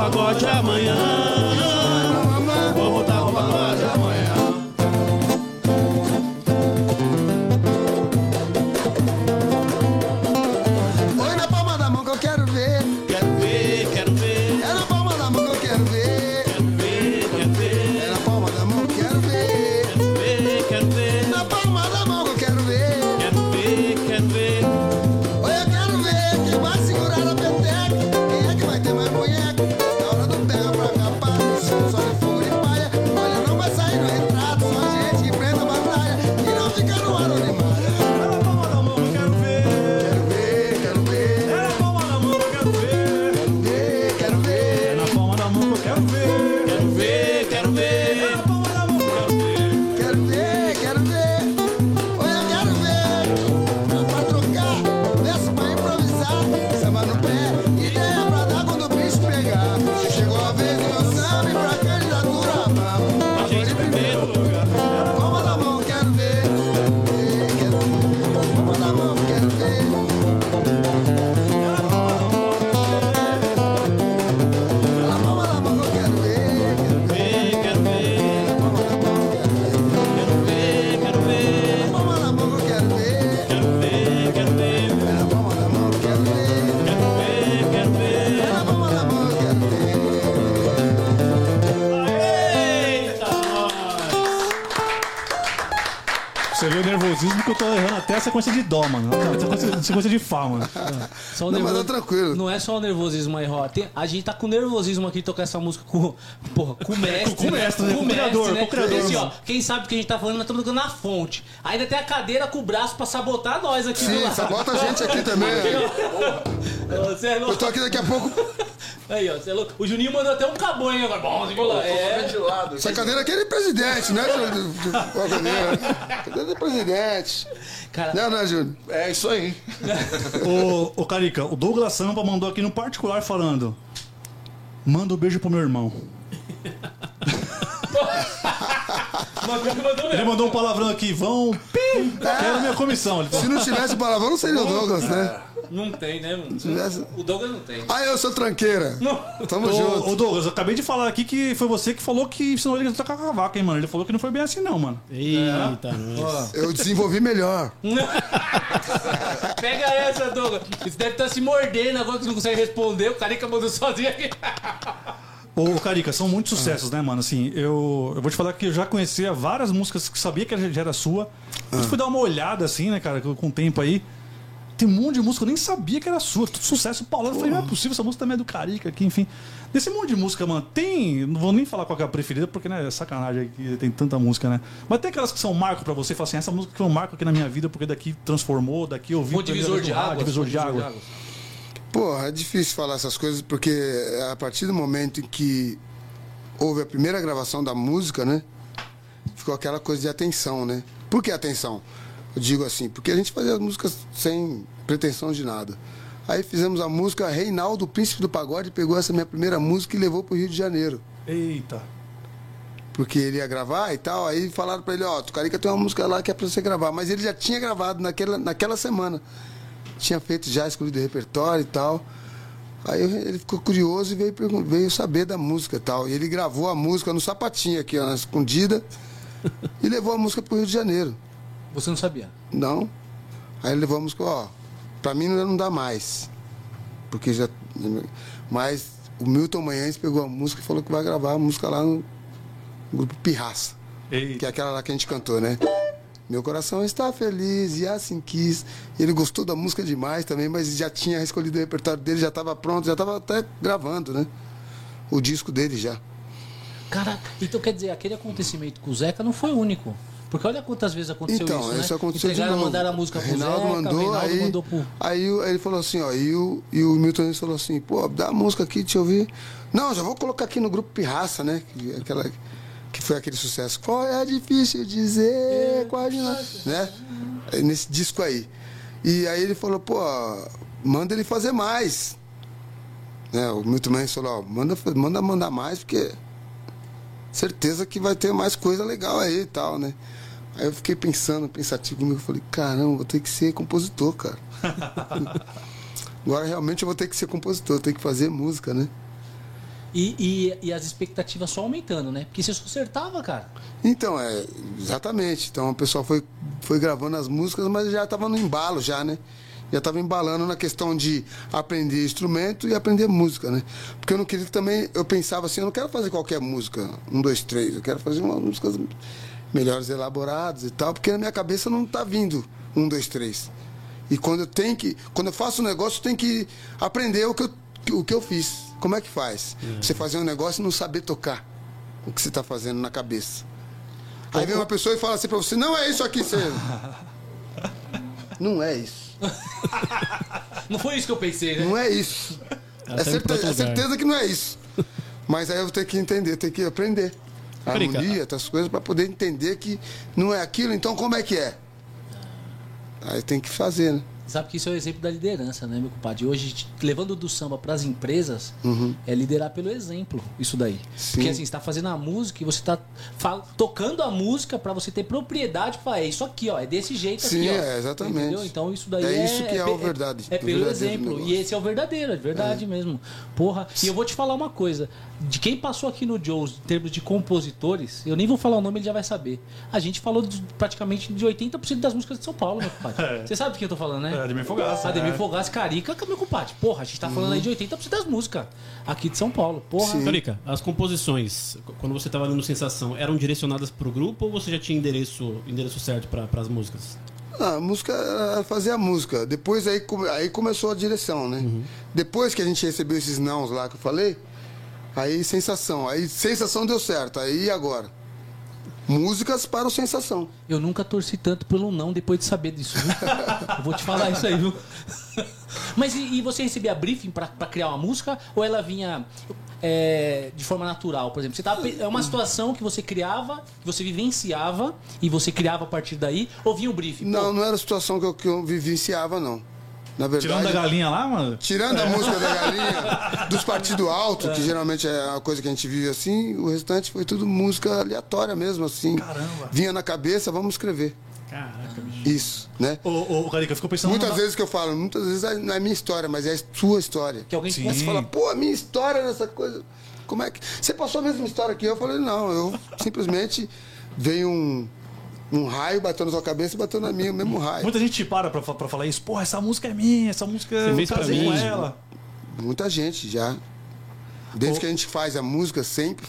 pagode amanhã. Que eu tô errando até a sequência de Dó, mano. Não, sequência, sequência de Fá, mano. Só o Não, mas tá tranquilo. Não é só o nervosismo aí, Ró. Tem- a gente tá com nervosismo aqui tocar essa música com, porra, com o mestre. Com o mestre, né? Com o criador, com o criador, Esse, ó, quem sabe o que a gente tá falando, nós estamos tocando na fonte. Ainda tem a cadeira com o braço pra sabotar nós aqui Sim, sabota a gente aqui também. Você é Eu louco. tô aqui daqui a pouco. Aí, ó, você é louco. O Juninho mandou até um cabonho agora. Bom, você viu lá? É. de lado. Essa cadeira aqui é de presidente, né, cadeira? Cadeira de presidente. Cara, Não, né, Júnior? É isso aí. Ô, ô Carica, o Douglas Sampa mandou aqui no particular falando: Manda um beijo pro meu irmão. Ele mandou um palavrão aqui, vão. Pi! Quero minha comissão. Se não tivesse palavrão, não seria o Douglas, né? Não tem, né, mano? tivesse- O Douglas não tem. Ah, eu sou tranqueira. Tamo junto. Ô, Douglas, eu acabei de falar aqui que foi você que falou que ensinou ele a tocar cavaco, hein, mano? Ele falou que não foi bem assim, não, mano. Eita, nós. Eu desenvolvi melhor. Pega essa, Douglas. Você deve estar se mordendo agora que você não consegue responder. O Carica mandou sozinho aqui. Ô, Carica, são muitos sucessos, né, mano? Assim, eu, eu vou te falar que eu já conhecia várias músicas que sabia que já era sua. Depois fui dar uma olhada, assim, né, cara, com com o tempo aí. Tem um monte de música, eu nem sabia que era sua. Tudo sucesso paulado. Eu falei, não é possível, essa música também é do Carica aqui, enfim. Desse monte de música, mano, tem. Não vou nem falar qual que é a preferida, porque, né, é sacanagem que tem tanta música, né? Mas tem aquelas que são marco pra você, fala assim, essa música que foi um marco aqui na minha vida, porque daqui transformou, daqui eu vi. O divisor de água. Divisor de água. Porra, é difícil falar essas coisas porque a partir do momento em que houve a primeira gravação da música, né? Ficou aquela coisa de atenção, né? Por que atenção? Eu digo assim, porque a gente fazia as músicas sem pretensão de nada. Aí fizemos a música Reinaldo, Príncipe do Pagode, pegou essa minha primeira música e levou pro Rio de Janeiro. Eita. Porque ele ia gravar e tal, aí falaram pra ele, ó, tu Carica tem uma música lá que é pra você gravar. Mas ele já tinha gravado naquela, naquela semana. Tinha feito já, escolhido o repertório e tal. Aí ele ficou curioso e veio, veio saber da música e tal. E ele gravou a música no sapatinho aqui, ó, na escondida, e levou a música pro Rio de Janeiro. Você não sabia? Não. Aí ele levou a música, ó, pra mim não dá mais. Porque já. Mas o Milton Manhães pegou a música e falou que vai gravar a música lá no grupo Pirraça. Que Eita. é aquela lá que a gente cantou, né? Meu coração está feliz e assim quis. Ele gostou da música demais também, mas já tinha escolhido o repertório dele, já estava pronto, já estava até gravando, né? O disco dele já. Caraca, então quer dizer, aquele acontecimento com o Zeca não foi único. Porque olha quantas vezes aconteceu Então, isso, né? isso aconteceu Entregaram, de novo. mandaram a música pro Reinaldo Zeca, mandou, Reinaldo aí, mandou pro... aí ele falou assim, ó, e o, e o Milton falou assim, pô, dá a música aqui, deixa eu ouvir. Não, já vou colocar aqui no grupo Pirraça, né? Que, aquela, que foi aquele sucesso. Qual é difícil dizer, quase não, né? Aí Nesse disco aí. E aí ele falou, pô, manda ele fazer mais. Né? O Milton Nunes falou, ó, manda, manda mandar mais, porque certeza que vai ter mais coisa legal aí e tal, né? Aí eu fiquei pensando, pensativo comigo, falei, caramba, vou ter que ser compositor, cara. Agora realmente eu vou ter que ser compositor, eu tenho que fazer música, né? E, e, e as expectativas só aumentando, né? Porque você só acertava, cara. Então, é, exatamente. Então o pessoal foi, foi gravando as músicas, mas já estava no embalo já, né? Já estava embalando na questão de aprender instrumento e aprender música, né? Porque eu não queria que também, eu pensava assim, eu não quero fazer qualquer música, um, dois, três, eu quero fazer umas músicas melhores elaboradas e tal, porque na minha cabeça não tá vindo um, dois, três. E quando eu tenho que, quando eu faço um negócio, eu tenho que aprender o que eu, o que eu fiz. Como é que faz? Você fazer um negócio e não saber tocar o que você está fazendo na cabeça. Aí vem uma pessoa e fala assim pra você, não é isso aqui, você. Não é isso. Não foi isso que eu pensei, né? Não é isso. É, tá certeza, é certeza que não é isso. Mas aí eu vou ter que entender, ter que aprender. A harmonia, essas coisas, para poder entender que não é aquilo, então como é que é? Aí tem que fazer, né? Sabe que isso é o exemplo da liderança, né, meu compadre? Hoje, levando do samba para as empresas, Uhum. é liderar pelo exemplo, isso daí. Porque assim, você está fazendo a música e você está tocando a música para você ter propriedade para é isso aqui, ó, é desse jeito Sim, aqui, ó. é, exatamente. Entendeu? Então isso daí É é isso que é pe- o verdade, É, pelo exemplo. E esse é o verdadeiro, é de verdade mesmo. Porra. E eu vou te falar uma coisa, de quem passou aqui no Joe's em termos de compositores, eu nem vou falar o nome, ele já vai saber. A gente falou de- praticamente de 80% das músicas de São Paulo, meu compadre. Você sabe do que eu tô falando, né? Ademir Fogaça. Ademir é. Fogaça, Carica, meu compadre. Porra, a gente tá falando aí de 80% das músicas aqui de São Paulo. Porra. Sim. Carica, as composições, quando você estava no Sensação, eram direcionadas pro grupo ou você já tinha endereço, endereço certo para as músicas? Ah, a música era fazer a música. Depois aí, aí começou a direção, né? Depois que a gente recebeu esses nãos lá que eu falei, aí sensação. Aí sensação deu certo. Aí e agora? Músicas para o sensação. Eu nunca torci tanto pelo não depois de saber disso. Vou te falar isso aí, viu? Mas e, e você recebia briefing pra criar uma música ou ela vinha é, de forma natural? Por exemplo, você tava, é uma situação que você criava, que você vivenciava e você criava a partir daí, ou vinha o briefing? Pô, Não, não era a situação que eu, que eu vivenciava, não. Na verdade. Tirando da galinha lá, mano. Tirando a música da galinha, dos partidos altos, que geralmente é a coisa que a gente vive assim, o restante foi tudo música aleatória mesmo, assim. Caramba. Vinha na cabeça, vamos escrever. Caraca, bicho. Isso, né? Ô, ô, Carica, ficou pensando Muitas numa- vezes que eu falo, muitas vezes é- não é minha história, mas é a sua história. que alguém. Aí você fala, pô, a minha história nessa coisa. Como é que. Você passou a mesma história que eu? Eu falei, não, eu simplesmente veio um, um raio, bateu na sua cabeça e bateu na minha, o mesmo raio. Muita gente para pra, pra falar isso. Porra, essa música é minha, essa música eu fez pra casei mim. com ela. Muita gente já. Desde que a gente faz a música, sempre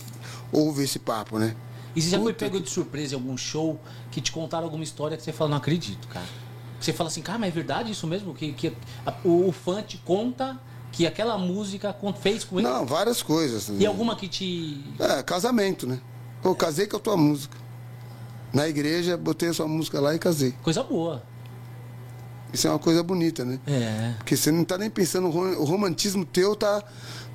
houve esse papo, né? E você já foi Puta pego que- de surpresa em algum show que te contaram alguma história que você fala, não acredito, cara. Você fala assim, cara, mas é verdade isso mesmo? Que, que a- o, o fã te conta que aquela música fez com ele? Não, várias coisas. E alguma que te. É, casamento, né? Eu casei com a tua música. Na igreja, botei a sua música lá e casei. Coisa boa. Isso é uma coisa bonita, né? É. Porque você não tá nem pensando, o rom- o romantismo teu tá,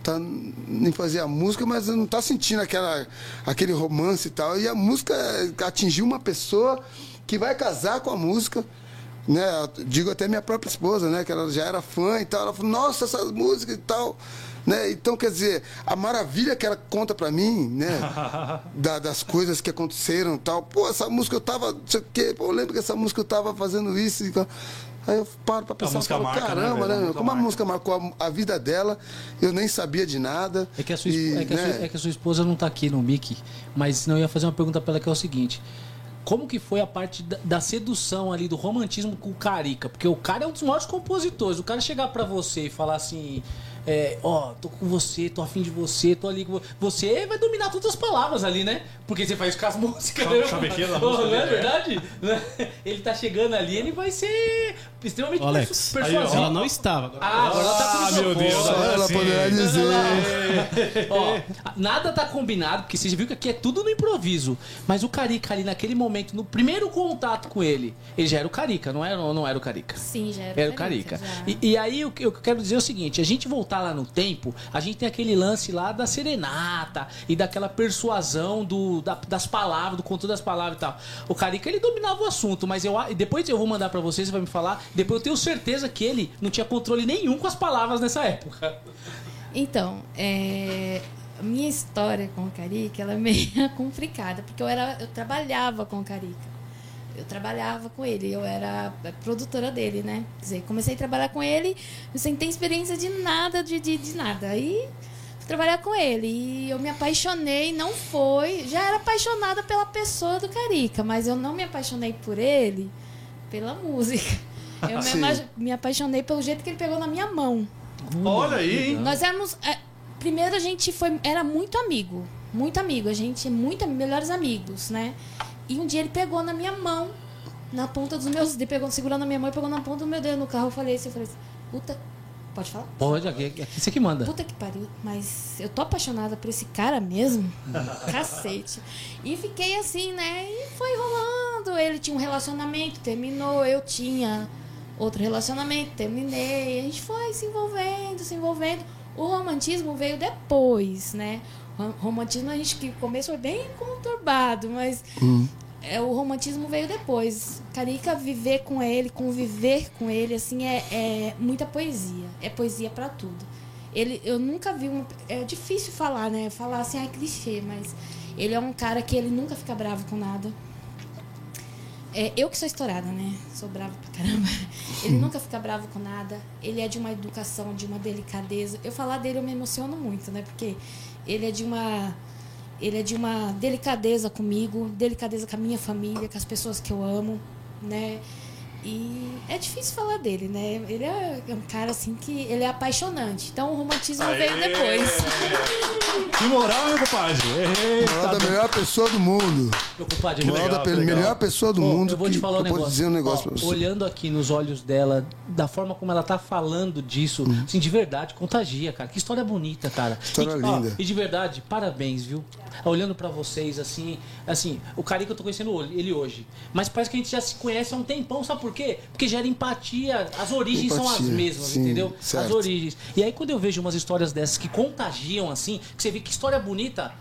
tá em fazer a música, mas não tá sentindo aquela, aquele romance e tal. E a música atingiu uma pessoa que vai casar com a música. Né? Digo até minha própria esposa, né? Que ela já era fã e tal. Ela falou, nossa, essa música e tal. Né? Então, quer dizer, a maravilha que ela conta pra mim, né? da- das coisas que aconteceram e tal. Pô, essa música eu tava. Não sei o quê, pô, eu lembro que essa música eu tava fazendo isso e tal. Aí eu paro pra pensar, música falo, marca, né, caramba, velho? né? A música Como a marca. música marcou a, a vida dela, eu nem sabia de nada. É que, a sua, E, é, que a né, sua, é que a sua esposa não tá aqui no mic, mas não eu ia fazer uma pergunta pra ela que é o seguinte. Como que foi a parte da, da sedução ali, do romantismo com o Carica? Porque o cara é um dos maiores compositores. O cara chegar pra você e falar assim, é, ó, tô com você, tô afim de você, tô ali com vo- você. vai dominar todas as palavras ali, né? Porque você faz com as músicas. Chave- né? chavequeira da música Não é dele, é. verdade? Né? Ele tá chegando ali, ele vai ser extremamente Alex, persu- aí, persuasivo. Ela não estava. Agora Ah, agora ela tá com Ah, meu. Deus, Só ela poderá dizer. Ó, nada tá combinado, porque você já viu que aqui é tudo no improviso. Mas o Carica ali, naquele momento, no primeiro contato com ele, ele já era o Carica, não era, não era o Carica? Sim, já era, Era o Carica. já. E, e aí o que eu quero dizer é o seguinte: a gente voltar lá no tempo, a gente tem aquele lance lá da serenata e daquela persuasão do, da- das palavras, do conteúdo das palavras e tal. O Carica ele dominava o assunto, mas eu depois eu vou mandar pra vocês, você vai me falar. Depois eu tenho certeza que ele não tinha controle nenhum com as palavras nessa época. Então, é, minha história com o Carica, ela é meio complicada, porque eu, era, eu trabalhava com o Carica. Eu trabalhava com ele, eu era produtora dele, né? Quer dizer, comecei a trabalhar com ele sem ter experiência de nada, de, de, de nada. Aí fui trabalhar com ele e eu me apaixonei, não foi. Já era apaixonada pela pessoa do Carica, mas eu não me apaixonei por ele pela música. Eu me, me apaixonei pelo jeito que ele pegou na minha mão. Olha aí, hein? Nós éramos. é, primeiro a gente foi. Era muito amigo. Muito amigo. A gente, muito ami- melhores amigos, né? E um dia ele pegou na minha mão, na ponta dos meus. Ele pegou, segurando a minha mão e pegou na ponta do meu dedo no carro. Eu falei assim, eu falei assim, puta. Pode falar? Pode, aqui, aqui você que manda. Puta que pariu, mas eu tô apaixonada por esse cara mesmo. Cacete. E fiquei assim, né? E foi rolando. Ele tinha um relacionamento, terminou. Eu tinha outro relacionamento, terminei. A gente foi se envolvendo, se envolvendo. O romantismo veio depois, né? Romantismo a gente que começo foi bem conturbado, mas é, o romantismo veio depois. Carica, viver com ele, conviver com ele, assim, é, é muita poesia. É poesia pra tudo. Ele, eu nunca vi um. É difícil falar, né? Falar assim, é clichê, mas ele é um cara que ele nunca fica bravo com nada. É, eu que sou estourada, né? Sou brava pra caramba. Ele nunca fica bravo com nada. Ele é de uma educação, de uma delicadeza. Eu falar dele eu me emociono muito, né? Porque ele é de uma ele é de uma delicadeza comigo, delicadeza com a minha família, com as pessoas que eu amo, né? E é difícil falar dele, né? Ele é um cara assim que ele é apaixonante. Então o romantismo veio depois. Que moral, meu compadre? Eita, Moral da melhor pessoa do mundo. Meu compadre, Moral legal, da legal. melhor pessoa do Ô, mundo. eu vou te falar um eu negócio. dizer um negócio Ó, pra você. Olhando aqui nos olhos dela, da forma como ela tá falando disso, Uhum. assim, de verdade, contagia, cara. Que história bonita, cara. História e, ó, linda. e de verdade, parabéns, viu? Olhando pra vocês, assim, assim, o cara que eu tô conhecendo ele hoje. Mas parece que a gente já se conhece há um tempão, sabe por quê? Porque gera empatia. As origens são as Empatia, mesmas, sim, entendeu? As certo. origens. E aí quando eu vejo umas histórias dessas que contagiam, assim, que você vê que história bonita.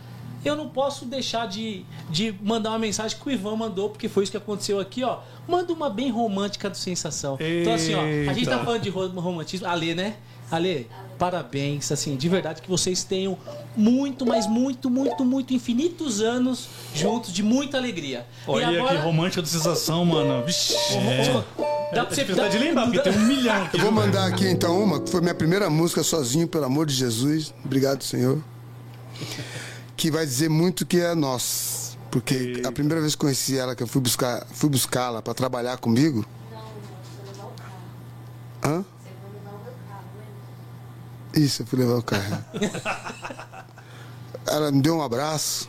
Eu não posso deixar de, de mandar uma mensagem que o Ivan mandou, porque foi isso que aconteceu aqui, ó. Manda uma bem romântica do Sensação. Então, assim, ó, a gente tá Eita. falando de ro- romantismo. Ale, né? Ale, parabéns, assim, de verdade que vocês tenham muito, mas muito, muito, muito, infinitos anos juntos, de muita alegria. Olha e agora, que romântica de sensação, mano. Vixe. dá pra você... É dificuldade de lembrar, porque tem um milhão aqui. Eu vou velho? mandar aqui então uma, que foi minha primeira música sozinho, pelo amor de Jesus. Obrigado, Senhor. Que vai dizer muito que é nós. Porque a primeira vez que conheci ela, que eu fui buscar, fui buscá-la para trabalhar comigo. Hã? Isso, eu fui levar o carro. ela me deu um abraço.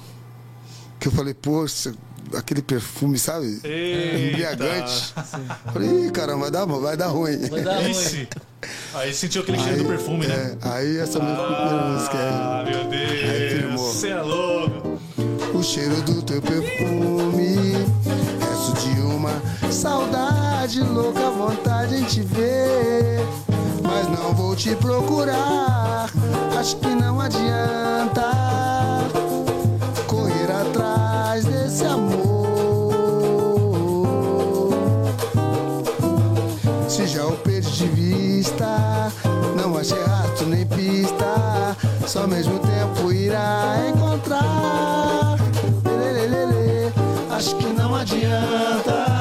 Que eu falei, poxa, aquele perfume, sabe? Eita. Embriagante. Falei, Ih, caramba, vai dar, vai dar ruim. Vai dar ruim. Aí sentiu aquele cheiro do perfume, né? É, aí essa primeira música é. Ah, meu Aí, Deus. firmou. Você é louco. O cheiro do teu perfume, resto de uma saudade, louca vontade em te ver. Mas não vou te procurar, acho que não adianta achei rastro nem pista, só mesmo tempo irá encontrar. Lelelelele, Acho que não adianta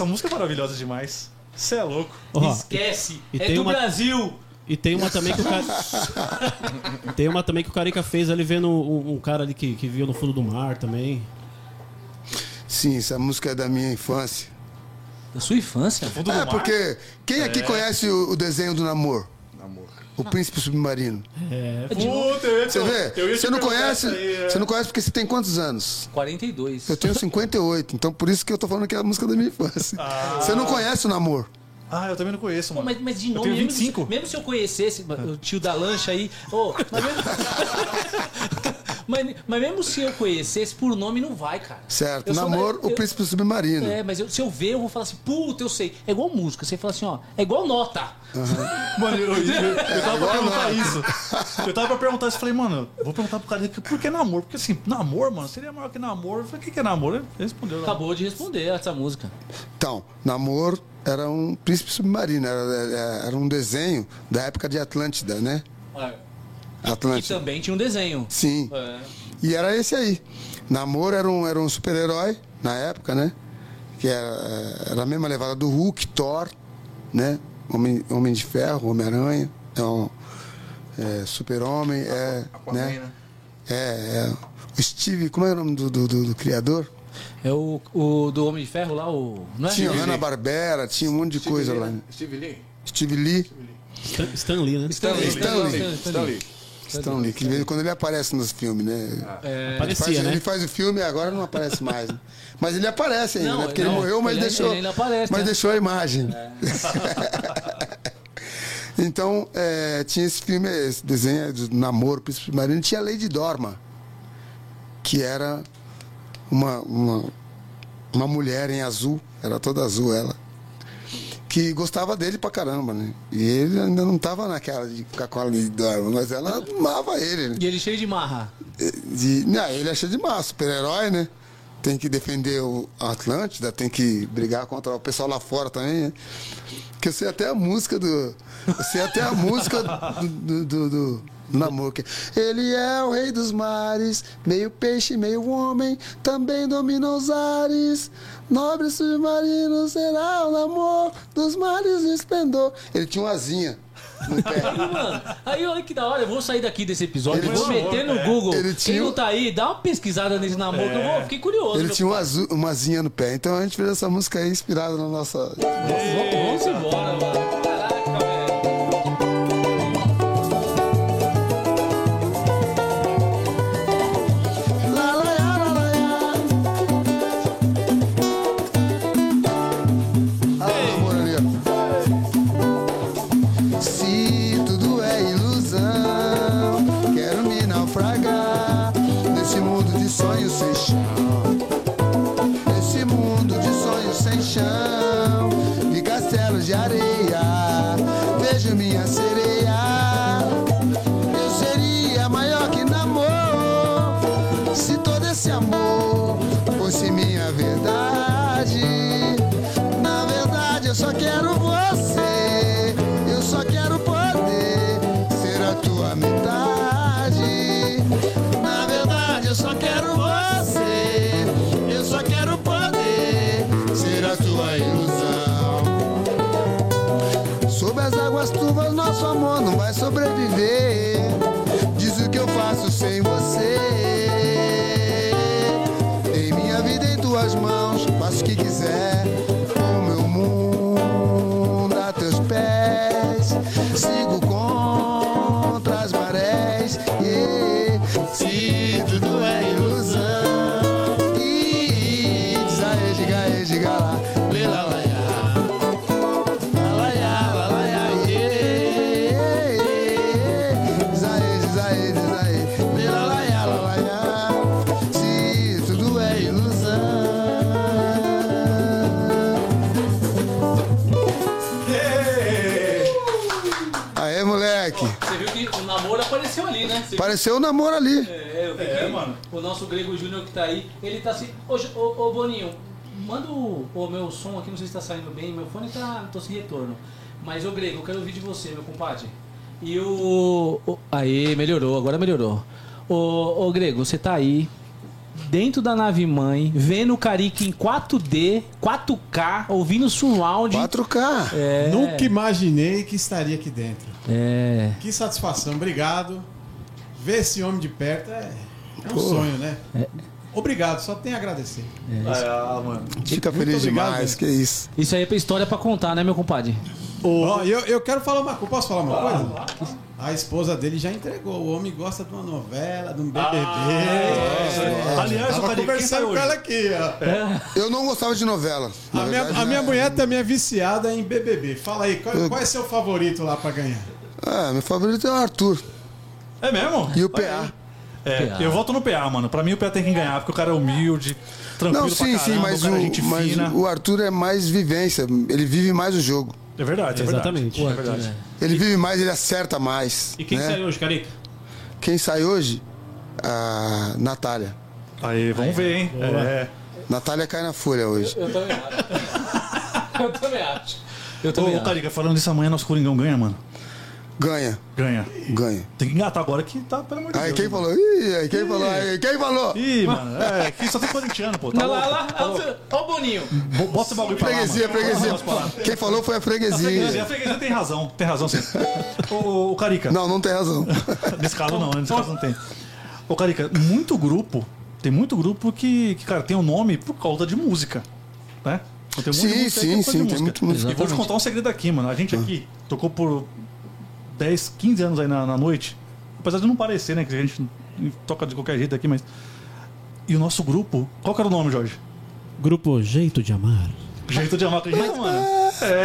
essa música é maravilhosa demais. Você é louco. Ó, Esquece. E é tem do uma- Brasil. E tem uma também que o cara. tem uma também que o Carica fez ali vendo um, um cara ali que, que viu no fundo do mar também. Sim, essa música é da minha infância. Da sua infância? Fundo do É, mar. porque quem aqui conhece o, o desenho do Namor? O Príncipe Submarino. É, Puta, eu Você eu vê? Você não conhece? aí, é. Você não conhece porque você tem quantos anos? 42. Eu tenho 58, então por isso que eu tô falando que é a música da minha infância. Você não conhece o Namor? Ah, eu também não conheço, Pô, mano. mas, mas de Eu nome, tenho mesmo, 25. Se, mesmo se eu conhecesse o tio da lancha aí. ô, mas, mesmo, mas, mas mesmo se eu conhecesse, por nome não vai, cara. Certo. Eu sou Namor, o eu- Príncipe Submarino. É, mas eu- se eu ver, eu vou falar assim, puta, eu sei. É igual música. Você fala assim, ó, é igual nota. Mano, eu, eu, eu, eu tava pra igual perguntar nós. isso. Eu tava pra perguntar isso. Falei, mano, vou perguntar pro cara por que namoro? Porque assim, namoro, mano, seria maior que namoro. Eu falei, o que, que é namoro? Ele respondeu. lá. Acabou de responder essa música. Então, Namor era um príncipe submarino, era, era- era um desenho da época de Atlântida, né? E Atlântida. também tinha um desenho. Sim. É. E era esse aí. Namor era um, era um super-herói na época, né? Que era, era a mesma levada do Hulk, Thor, né? Homem, Homem de Ferro, Homem-Aranha, é um é, super-homem, é, né? É, é. O Steve, como é o nome do, do, do- do criador? É o, o do Homem de Ferro lá, o. Não é? Tinha Hanna-Barbera, tinha um monte de coisa lá. Steve Lee. Steve Lee. Stan, Stan Lee, né? Stanley, Stanley. Stanley. Stanley. Stan Lee, que de vez em quando ele aparece nos filmes, né? Ele faz, né? ele faz o filme e agora não aparece mais. né? Mas ele aparece ainda, Não, né? Porque não, ele morreu, mas ele- deixou. ele aparece, mas né? deixou a imagem. então, é, tinha esse filme, esse desenho do namoro, Príncipe Submarino, tinha a Lady Dorma, que era uma, uma, uma mulher em azul, era toda azul ela, que gostava dele pra caramba, né? E ele ainda não tava naquela de ficar com a Dorma, mas ela amava ele, né? E ele cheio de marra. de, não, ele é cheio de massa, super-herói, né? Tem que defender o Atlântida, tem que brigar contra o pessoal lá fora também, né? Que eu sei até a música do. Eu sei até a música do, do, do, do- que Ele é o rei dos mares, meio peixe, meio homem, também domina os ares. Nobre submarino será o namoro dos mares e esplendor. Ele tinha uma asinha no pé. Aí, mano, aí olha que da hora, eu vou sair daqui desse episódio, Ele vou tinha- meter no Google. Ele Quem tinha- não tá aí, dá uma pesquisada nesse namoro, que eu vou, fiquei curioso. Ele tinha azu- uma asinha no pé. Então a gente fez essa música aí inspirada na nossa. Vamos embora, mano. Você Pareceu um namoro ali. É, eu vi que o nosso Grego Júnior que tá aí, ele tá assim. Ô, ô, ô, Boninho, manda o, o meu som aqui, não sei se tá saindo bem, meu fone tá. tô sem retorno. Mas, ô Grego, eu quero ouvir de você, meu compadre. E o. o aí, melhorou, agora melhorou. Ô, ô Grego, você tá aí. Dentro da nave mãe, vendo o Carica em 4D, 4K, ouvindo surround. 4K. É, Nunca imaginei que estaria aqui dentro. é. Que satisfação, obrigado. Ver esse homem de perto é, é um sonho, né? Obrigado, só tenho a agradecer. Ah, mano. Fica feliz obrigado, demais, que isso. Isso aí é pra história pra contar, né, meu compadre? Ó, eu, eu quero falar uma coisa. Posso falar uma coisa? A esposa dele já entregou. O homem gosta de uma novela, de um BBB. Aliás, o Tava Carica, quem sai conversando com hoje? ela aqui, ó. Eu não gostava de novela. A minha, verdade, a minha né? mulher também é viciada em BBB. Fala aí, qual, qual é seu favorito lá pra ganhar? Ah, meu favorito é o Arthur. É mesmo? E o PA. É, PA. eu voto no PA, mano. Pra mim o PA tem que ganhar, porque o cara é humilde, tranquilo Não, sim, pra caramba, sim, mas, o cara é o, gente mas fina. o Arthur é mais vivência. Ele vive mais o jogo. É verdade, é Exatamente. verdade. É verdade. Ele vive mais, ele acerta mais. E quem né? sai hoje, Carica? Quem sai hoje? A Natália. Aí, vamos ver, hein? É. Natália cai na folha hoje. Eu também acho. eu também acho. Eu também Ô, acho. Carica, falando disso amanhã, nosso Coringão ganha, mano. Ganha, Ganha. ganha. Tem que engatar agora que tá, pelo amor de Aí Deus. quem mano. falou? Ih, aí quem falou? Aí quem falou? Ih, mano, é, aqui só tem corintiano, pô. Tá Não, lá, lá, Tá louco. ó o Boninho. Bo- Bota o bagulho pra lá, Freguesia, mano. freguesia. Lá. Quem falou foi a A freguesia, freguesia. a freguesia tem razão, tem razão sim. Ô, ô, ô, Carica, Não, não tem razão. nesse caso não, né? nesse caso não tem. Ô, Carica, muito grupo, tem muito grupo que, que cara, tem o nome por causa de música, né? Tem Sim, aí que é sim, sim, de tem muito música. E vou te contar um segredo aqui, mano. A gente aqui tocou por 10, 15 anos aí na, na noite. apesar de não parecer, né? Que a gente toca de qualquer jeito aqui, mas. E o nosso grupo, qual que era o nome, Jorge? Grupo Jeito de Amar. Jeito de amar, acredita, mano? É.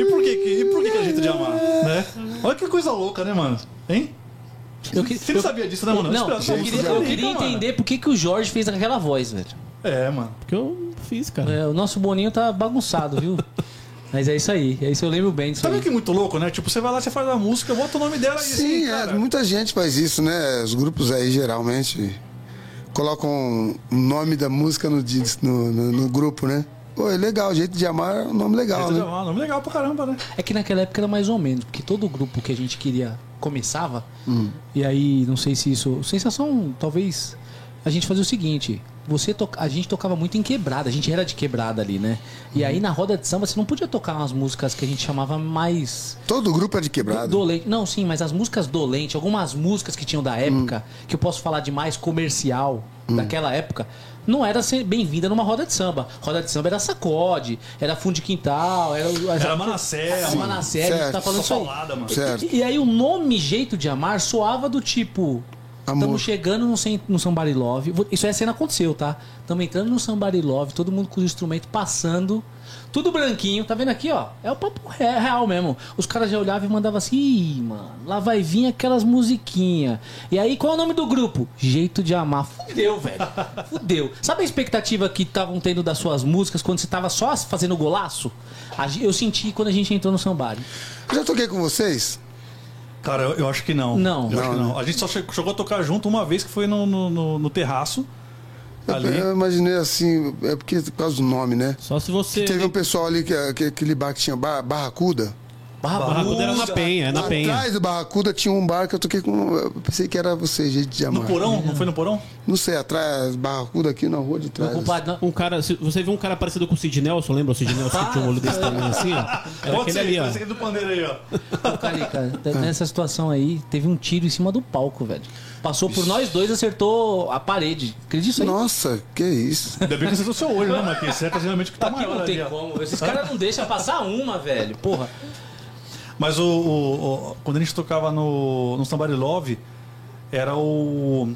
E por que, que- e por que, que é jeito de amar? Né? Olha que coisa louca, né, mano? Hein? Eu que- Você não eu- sabia disso, né, mano? Não, eu queria, eu queria mano. entender por que, que o Jorge fez aquela voz, velho. É, mano. Porque eu fiz, cara. É, o nosso Boninho tá bagunçado, viu? Mas é isso aí. É isso eu lembro bem disso Sabe aí. o que é muito louco, né? Tipo, você vai lá, você faz a música, bota o nome dela e Sim, assim, é, cara, muita gente faz isso, né? Os grupos aí geralmente colocam o nome da música no, no, no- no grupo, né? Pô, é legal, jeito de amar é um nome legal, Jeito de né? amar, nome legal pra caramba, né? É que naquela época era mais ou menos, porque todo grupo que a gente queria começava, Hum. e aí não sei se isso. Sensação, talvez. A gente fazia o seguinte: você to... a gente tocava muito em quebrada, a gente era de quebrada ali, né? E aí na roda de samba você não podia tocar umas músicas que a gente chamava mais. Todo grupo é de quebrada. Dolente. Não, sim, mas as músicas dolente, algumas músicas que tinham da época, que eu posso falar de mais comercial daquela época, não era ser bem-vinda numa roda de samba. Roda de samba era sacode, era fundo de quintal, era. Era Manassé, Era. Manassé, a gente tá falando isso aí. Falada, mano. Certo. E, e aí o nome Jeito de Amar soava do tipo. Estamos chegando no, no Somebody Love. Isso é cena aconteceu, tá? Estamos entrando no Somebody Love, todo mundo com os instrumentos passando. Tudo branquinho, tá vendo aqui, ó? É o papo re- real mesmo. Os caras já olhavam e mandavam assim, Ih, mano, lá vai vir aquelas musiquinhas. E aí, qual é o nome do grupo? Jeito de Amar. Fudeu, velho. Fudeu. Sabe a expectativa que estavam tendo das suas músicas quando você tava só fazendo golaço? Eu senti quando a gente entrou no Somebody. Eu já toquei com vocês? Cara, eu, eu acho que não. Não. Eu acho que Não, não. A gente só che- chegou a tocar junto uma vez que foi no, no, no- no terraço. Ali. eu imaginei assim, é porque por causa do nome, né? Só se você. Teve um pessoal ali, que, que, aquele bar que tinha bar, Barracuda. Barracuda era na Penha, é na Penha. Atrás do Barracuda tinha um bar que eu toquei com. Eu pensei que era você, jeito de amar. No porão? Não foi no porão? Não sei, atrás, Barracuda aqui na rua de trás. Não- Um cara, você viu um cara parecido com o Sid Nelson, lembra o Sid Nelson que tinha um olho desse tamanho assim, ó? Era Pode aquele ser, ali, ó. esse aqui do pandeiro aí, ó. Ô, Carica, nessa situação aí, teve um tiro em cima do palco, velho. Passou por nós dois e acertou a parede. Acredita isso aí? Nossa, que isso. Ainda bem que acertou seu olho, né, Marquinhos? Certo, geralmente que tá Aqui maior não ali, tem ó. como. Esses caras não deixam passar uma, velho. Porra. Mas o, o- o- quando a gente tocava no, no Somebody Love, era o.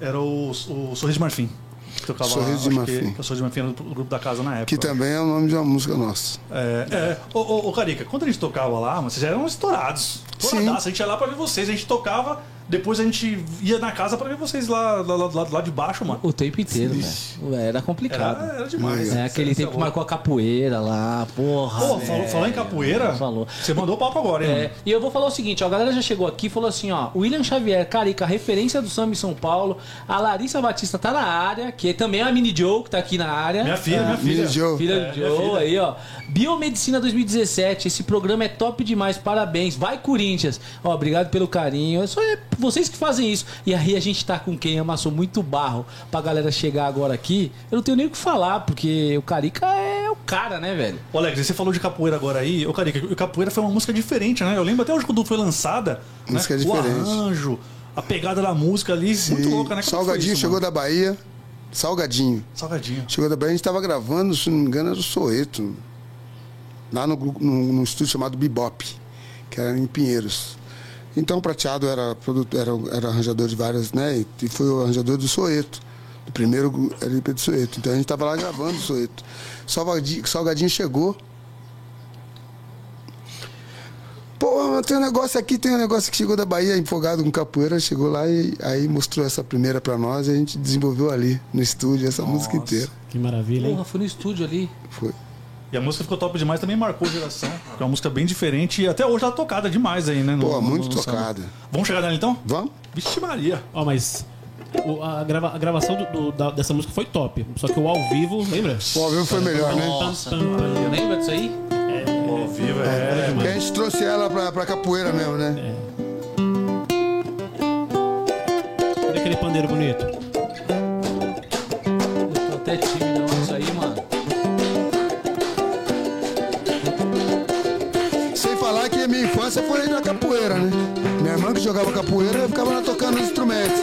Era o, o Sorriso de Marfim. Que tocava Sorriso de Marfim. Que, Sorriso de Marfim era do grupo da casa na época. Que também é o nome de uma música nossa. É, é. Ô, ô, ô, Carica, quando a gente tocava lá, vocês eram estourados. Estouradaço. A gente ia lá pra ver vocês. A gente tocava, depois a gente ia na casa pra ver vocês lá, lá, lá, lá de baixo, mano. O tempo inteiro, velho. Era complicado. Era, era demais. É aquele cê tempo que marcou a capoeira lá, porra. Pô, falou, falar em capoeira, Falou. você mandou o papo agora, hein, É, e eu vou falar o seguinte, ó, a galera já chegou aqui e falou assim, ó, William Xavier, Carica, referência do samba em São Paulo, a Larissa Batista tá na área, que também é a Mini Joe, que tá aqui na área. Minha filha, minha filha. Mini Joe. Filha É, do minha Joe filha. aí, ó. Biomedicina 2017, esse programa é top demais, parabéns. Vai, Corinthians. Ó, obrigado pelo carinho. É só é vocês que fazem isso. E aí a gente tá com quem amassou muito barro pra galera chegar agora aqui. Eu não tenho nem o que falar, porque o Carica é o cara, né, velho? Ô, Alex, você falou de capoeira agora aí. Ô, Carica, o capoeira foi uma música diferente, né? Eu lembro até hoje quando foi lançada. Música né? diferente. O arranjo, a pegada da música ali, muito E louca, né? Como Salgadinho isso, chegou mano? da Bahia. Salgadinho. Salgadinho. Chegou da Bahia, a gente tava gravando, se não me engano, era o Soeto. Lá no, no, num estúdio chamado Bebop, que era em Pinheiros. Então o Prateado era, produto, era, era arranjador de várias, né? E foi o arranjador do Soeto. Do primeiro LP do Soeto. Então a gente tava lá gravando o Soeto. Salgadinho, Salgadinho chegou. Pô, tem um negócio aqui, tem um negócio que chegou da Bahia, empolgado com capoeira, chegou lá e aí mostrou essa primeira pra nós e a gente desenvolveu ali no estúdio essa música inteira. Que maravilha, hein? Porra, foi no estúdio ali. Foi. E a música ficou top demais, também marcou a geração. É uma música bem diferente e até hoje ela é tocada demais aí, né? no- Pô, no- muito no samba. tocada. Vamos chegar nela então? Vamos? Vixe Maria. Ó, mas o- a, grava- a gravação do- do- da- dessa música foi top. Só que o ao vivo, lembra? O ao vivo foi melhor, né? Nossa, lembra disso aí? Ao vivo, é. Porque a gente trouxe ela pra, pra capoeira mesmo, né? Cadê aquele pandeiro bonito? Capoeira, eu ficava lá tocando os instrumentos.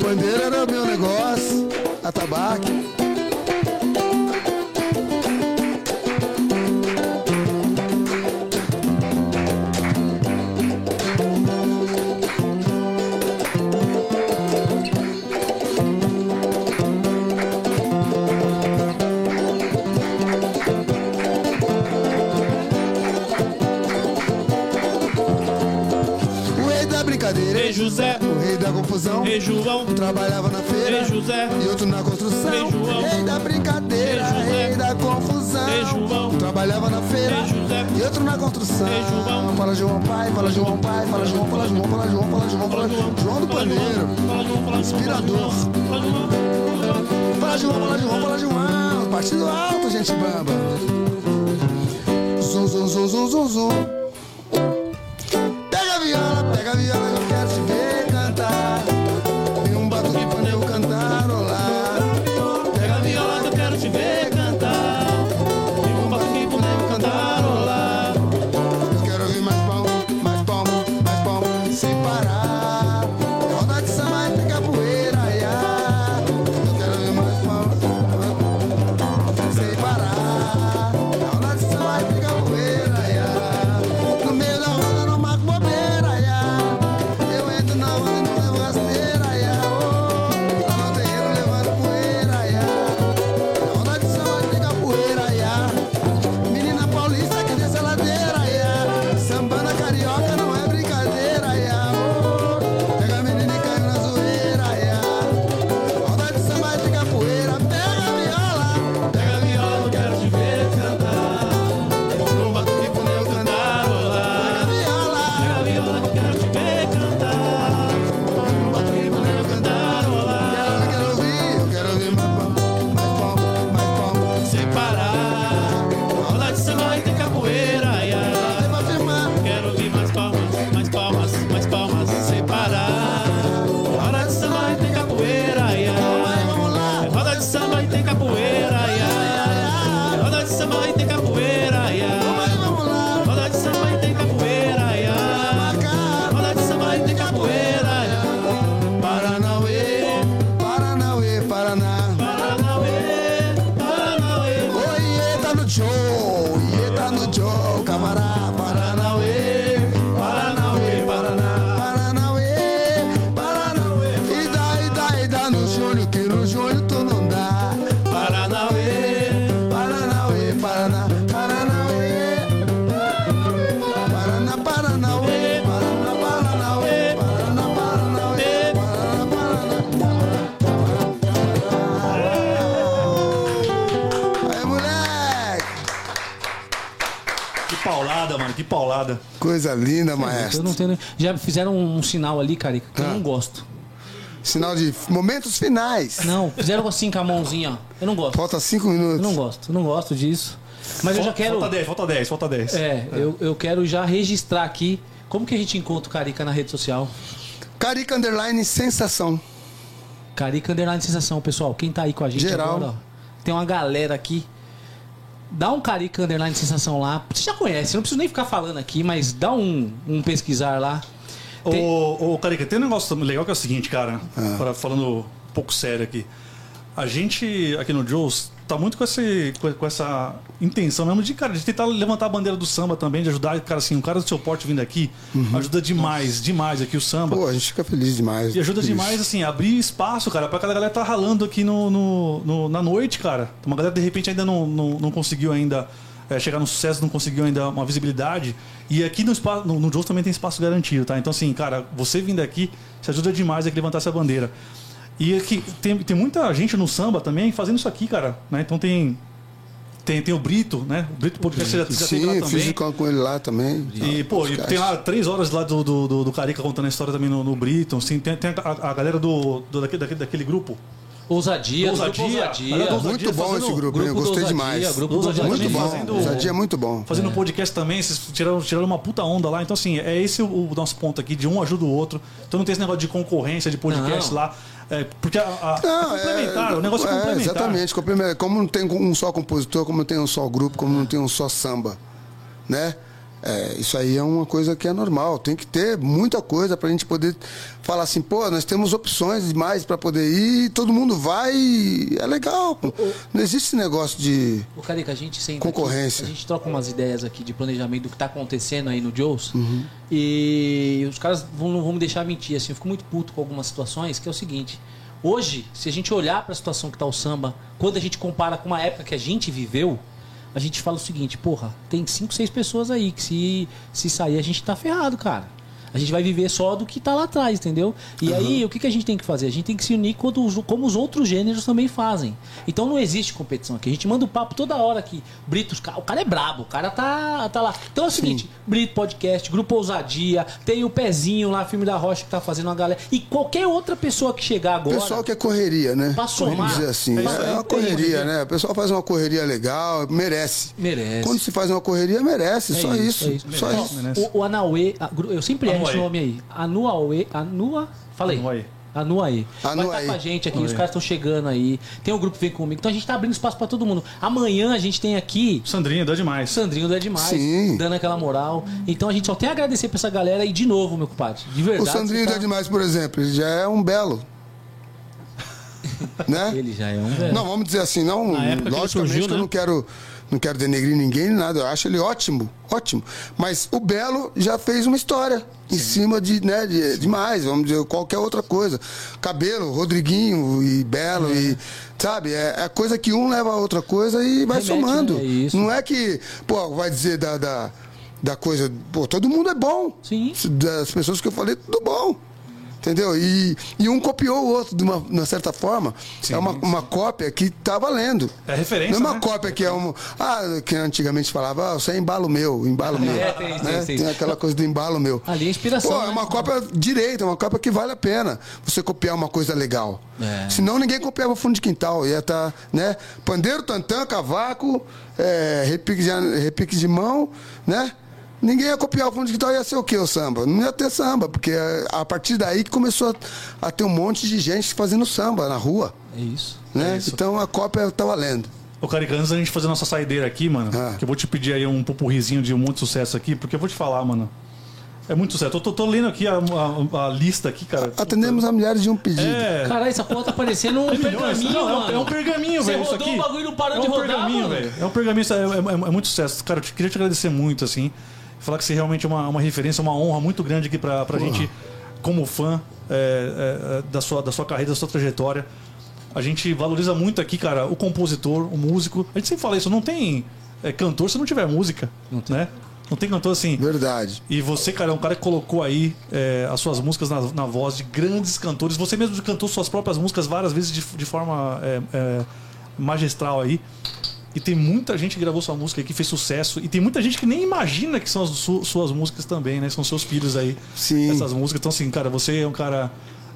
Pandeira era meu negócio, atabaque. Confusão. Ei, João. Um trabalhava na feira. Ei, José. E outro na construção. Ei, João. Rei da brincadeira. Ei. Rei da confusão. Ei, João. Um trabalhava na feira. Ei, José. E outro na construção. Ei, João. Fala João pai, fala João pai, fala João, fala João, fala João, fala João, fala João. João do paneiro. Inspirador. Fala, João. Fala João, fala João, fala João. Partido alto, gente bamba. Zum, zum, zum, zum, zum, zum. Paulada. Coisa linda, Eu maestro. não tenho. Já fizeram um, sinal ali, Carica, que eu Ah. não gosto. Sinal de momentos finais. Não, fizeram assim com a mãozinha, ó. Eu não gosto. Falta cinco Eu minutos. não gosto, eu não gosto disso. Mas eu já quero. Falta 10, falta 10, falta 10. É, eu, eu quero já registrar aqui. Como que a gente encontra o Carica na rede social? Carica Underline Sensação. Carica Underline Sensação, pessoal. Quem tá aí com a gente Geral. agora, ó. Tem uma galera aqui. Dá um Carica Underline Sensação lá. Você já conhece, não preciso nem ficar falando aqui, mas dá um, um pesquisar lá. Tem- Ô, ô, Carica, tem um negócio legal que é o seguinte, cara. Pra- falando um pouco sério aqui. A gente, aqui no Joe's, tá muito com, esse, com, essa intenção mesmo de, cara, de tentar levantar a bandeira do samba também, de ajudar, cara, assim, um cara do seu porte vindo aqui, ajuda demais, demais aqui o samba. Pô, a gente fica feliz demais. E ajuda isso. demais, assim, abrir espaço, cara, pra aquela galera tá ralando aqui no, no- no- na noite, cara. Uma galera, de repente, ainda não, não, não conseguiu ainda é, chegar no sucesso, não conseguiu ainda uma visibilidade. E aqui no espaço, no, no também tem espaço garantido, tá? Então, assim, cara, você vindo aqui, você ajuda demais a levantar essa bandeira. E aqui tem, tem muita gente no samba também fazendo isso aqui, cara, né? Então tem... Tem, tem o Brito, né? O Brito Podcast já, já teve lá Sim, também. fiz com ele lá também. E, pô, e tem lá três horas lá do, do, do, do Carica contando a história também no, no Briton. Assim, tem, tem a, a galera do, do, daquele, daquele, daquele grupo. Ousadia, Ousadia. ousadia. Muito bom fazendo- esse eu grupo gostei Ousadia, demais. grupo Ousadia Muito bom. fazendo- Ousadia é muito bom. Fazendo um podcast também, vocês tiraram, tiraram uma puta onda lá. Então, assim, é esse o, o nosso ponto aqui, de um ajuda o outro. Então não tem esse negócio de concorrência, de podcast Não. lá. É, porque a, a- Não, é complementar, o negócio é, é, complementar. Exatamente, complementar. Como não tem um só compositor, como não tem um só grupo, como não tem um só samba, né? É, isso aí é uma coisa que é normal. Tem que ter muita coisa pra gente poder falar assim, pô, nós temos opções demais pra poder ir, todo mundo vai, e é legal. pô. Não existe esse negócio de. Ô, Carica, a gente Concorrência. aqui, a gente troca umas ideias aqui de planejamento do que tá acontecendo aí no Joe's. Uhum. E os caras vão, não vão me deixar mentir, assim. Eu fico muito puto com algumas situações, que é o seguinte. Hoje, se a gente olhar pra situação que tá o samba, quando a gente compara com uma época que a gente viveu, a gente fala o seguinte, porra, tem cinco, seis pessoas aí que se, se sair a gente tá ferrado, cara. A A gente vai viver só do que tá lá atrás, entendeu? E aí, o que, que a gente tem que fazer? A gente tem que se unir quando como os outros gêneros também fazem. Então não existe competição aqui. A gente manda o papo toda hora aqui. Brito, o cara é brabo, o cara tá, tá lá. Então é o seguinte: Brito Podcast, Grupo Ousadia, tem o Pezinho lá, filme da Rocha que tá fazendo uma galera. E qualquer outra pessoa que chegar O agora. pessoal quer correria, né? Pra somar. Vamos dizer assim. É É, isso uma correria, né? O pessoal faz uma correria legal, merece. Merece. Quando se faz uma correria, merece. É só isso. é isso. Só Ó, isso. O, o Anauê, a- eu sempre erro esse nome aí. Anuauê, Anua, falei. Anuaê. Anuaê. Vai estar Anuaê. com a gente aqui, os caras estão chegando aí. Tem o grupo Vem Comigo. Então a gente tá abrindo espaço pra todo mundo. Amanhã a gente tem aqui Sandrinho, dá demais. Sandrinho do É Demais, Sim. dando aquela moral. Então a gente só tem a agradecer pra essa galera e de novo, meu compadre. De verdade. O Sandrinho tá... demais, por exemplo, ele já é um belo. né? Ele já é um velho. Não, vamos dizer assim, não. Que Logicamente surgiu, que eu né? não quero, não quero denegrir ninguém, nada. Eu acho ele ótimo, ótimo. Mas o Belo já fez uma história em cima de, né, de, demais, vamos dizer, qualquer outra coisa. Cabelo, Rodriguinho e Belo e. Sabe, é, é coisa que um leva a outra coisa e vai Remete, somando. né? É isso. Não é que, pô, vai dizer da, da, da coisa. Pô, todo mundo é bom. Sim. Das pessoas que eu falei, tudo bom. Entendeu? E, e um copiou o outro de uma, de uma certa forma. é uma, uma cópia que tá valendo. É referência, Não é uma né? cópia que é um. Ah, que antigamente falava, ah, isso é embalo meu, embalo meu. É, tem, né? tem, tem. aquela coisa do embalo meu. Ali é inspiração, Pô, né? é uma cópia direita, é uma cópia que vale a pena você copiar uma coisa legal. É. Senão ninguém copiava fundo de quintal. Ia estar, né? Pandeiro, tantã, cavaco, é, repique, de, repique de mão, né? Ninguém ia copiar o fundo de quintal, ia ser o quê, o samba? Não ia ter samba, porque é a partir daí que começou a, a ter um monte de gente fazendo samba na rua. É isso. Né? então a cópia tá valendo. Ô, Carica, antes da gente fazer nossa saideira aqui, mano, Ah. que eu vou te pedir aí um pupurrizinho de muito sucesso aqui, porque eu vou te falar, mano. É muito sucesso. Eu tô, tô lendo aqui a, a- a lista aqui, cara. Atendemos a milhares de um pedido. É. Caralho, essa porra tá parecendo um Milhões. pergaminho, Não, é um- mano. é um pergaminho, Você velho. Isso rodou o bagulho e não parou é de um rodar, pergaminho, mano. velho. É um pergaminho, isso é, é- é muito sucesso. Cara, eu te- queria te agradecer muito, assim. Falar que você realmente é uma, uma referência, uma honra muito grande aqui pra, pra gente, como fã é, é, é, da, sua, da sua carreira, da sua trajetória. A gente valoriza muito aqui, cara, o compositor, o músico. A gente sempre fala isso, não tem é, cantor se não tiver música, né? Não tem cantor assim. Verdade. E você, cara, é um cara que colocou aí é, as suas músicas na, na voz de grandes cantores. Você mesmo cantou suas próprias músicas várias vezes de, de forma é, é, magistral aí. E tem muita gente que gravou sua música que fez sucesso. E tem muita gente que nem imagina que são as su- suas músicas também, né? São seus filhos aí. Sim. Essas músicas. Então, assim, cara, você é um cara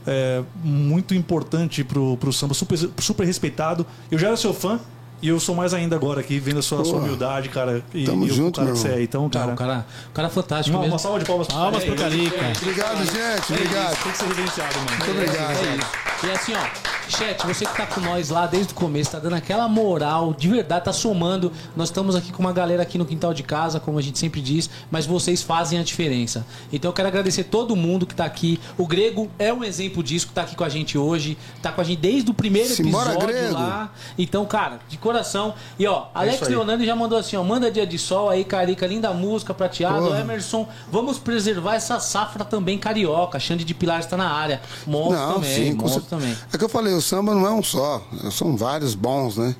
é, muito importante pro, pro samba, super, super respeitado. Eu já era seu fã. E eu sou mais ainda agora aqui, vendo a sua, sua humildade, cara. E, Tamo e o junto, cara meu que você irmão. é. Então, Não, cara. o cara, cara é fantástico Uma, mesmo. uma salva de palmas. Palmas pro Carica. Obrigado, gente. Obrigado. Tem que ser reverenciado, mano. Muito obrigado. É isso. E assim, ó, chat, você que tá com nós lá desde o começo, tá dando aquela moral, de verdade, tá somando. Nós estamos aqui com uma galera aqui no quintal de casa, como a gente sempre diz, mas vocês fazem a diferença. Então eu quero agradecer todo mundo que tá aqui. O Grego é um exemplo disso, que tá aqui com a gente hoje, tá com a gente desde o primeiro Simbora, episódio Grego. lá. Então, cara, de coração. E ó, Alex isso aí. Leonardo já mandou assim, ó, manda dia de sol aí, Carica, linda música, prateado. Porra. Emerson, vamos preservar essa safra também carioca. Xande de Pilar está na área. Monstro Não, também, sim, monstro também. É que eu falei, o samba não é um só, são vários bons, né?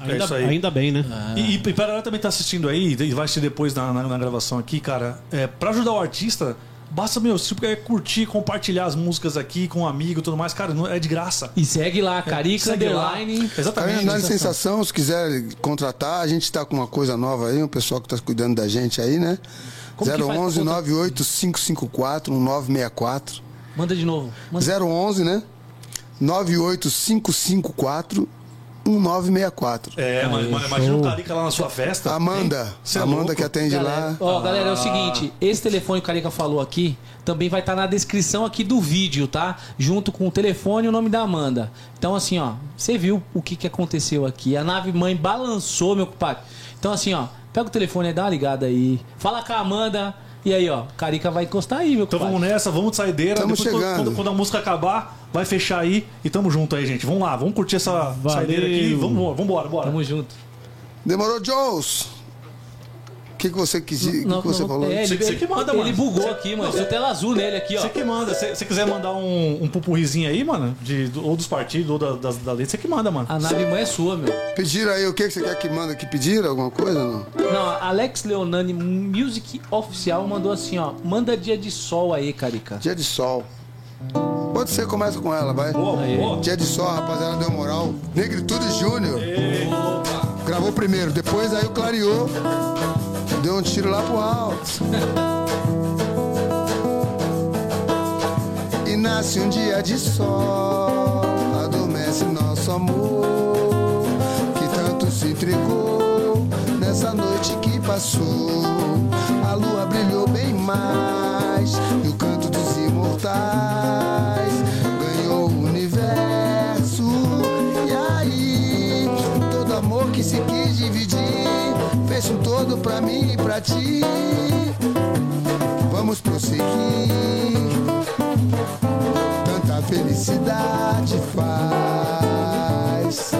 Ainda, isso aí. ainda bem, né? E, e, e para ela também tá assistindo aí, e vai assistir depois na, na, na gravação aqui, cara. É, pra ajudar o artista, basta, meu, se você curtir, compartilhar as músicas aqui com um amigo e tudo mais, cara, não, é de graça. E segue lá, Carica Segue lá. Underline. Exatamente. Dá sensação, se quiser contratar, a gente tá com uma coisa nova aí, um pessoal que tá cuidando da gente aí, né? Como que faz pra 011 contra- 98554 1964. Manda de novo. Manda. 011, né? 98554 1964. É, mano, imagina o Carica lá na sua festa. Amanda, é Amanda que atende Galera, lá. ó, galera, é o seguinte, esse telefone que o Carica falou aqui também vai estar na descrição aqui do vídeo, tá? Junto com o telefone e o nome da Amanda. Então, assim, ó, você viu o que, que aconteceu aqui. A nave mãe balançou, meu compadre. Então, assim, ó, pega o telefone aí, dá uma ligada aí. Fala com a Amanda. E aí, ó, Carica vai encostar aí, meu Então compadre. vamos nessa, vamos de saideira. Tamo Depois, quando- chegando. Quando, quando a música acabar, vai fechar aí e tamo junto aí, gente. Vamos lá, vamos curtir essa Valeu. saideira aqui. Vamos, vamos embora, bora. Tamo junto. Demorou, Joes? O que, que você quis dizer? O que, Não, que você não, falou? É, ele, Você- ele- que manda, ele mano. bugou Você- aqui, mano. Deu tela azul nele aqui, ó. Você que manda. Se você quiser mandar um, um pupurrizinho aí, mano, de, do- ou dos partidos, ou da, das, da letra, você que manda, mano. A nave mãe é sua, meu. Pediram aí o que, que você quer que manda? Que pediram alguma coisa não? Não, Alex Leonani, Music Oficial, mandou assim, ó. Manda dia de sol aí, Carica. Dia de sol. Pode ser, começa com ela, vai. Boa, boa. Dia de sol, rapaziada, deu moral. Negritude Júnior. Gravou primeiro, depois aí o clareou. Deu um tiro lá pro alto. E nasce um dia de sol. Adormece nosso amor. Que tanto se entregou nessa noite que passou. A lua brilhou bem mais. E o canto dos imortais ganhou o universo. E aí, todo amor que se quis dividir, um todo pra mim e pra ti. Vamos prosseguir. Tanta felicidade faz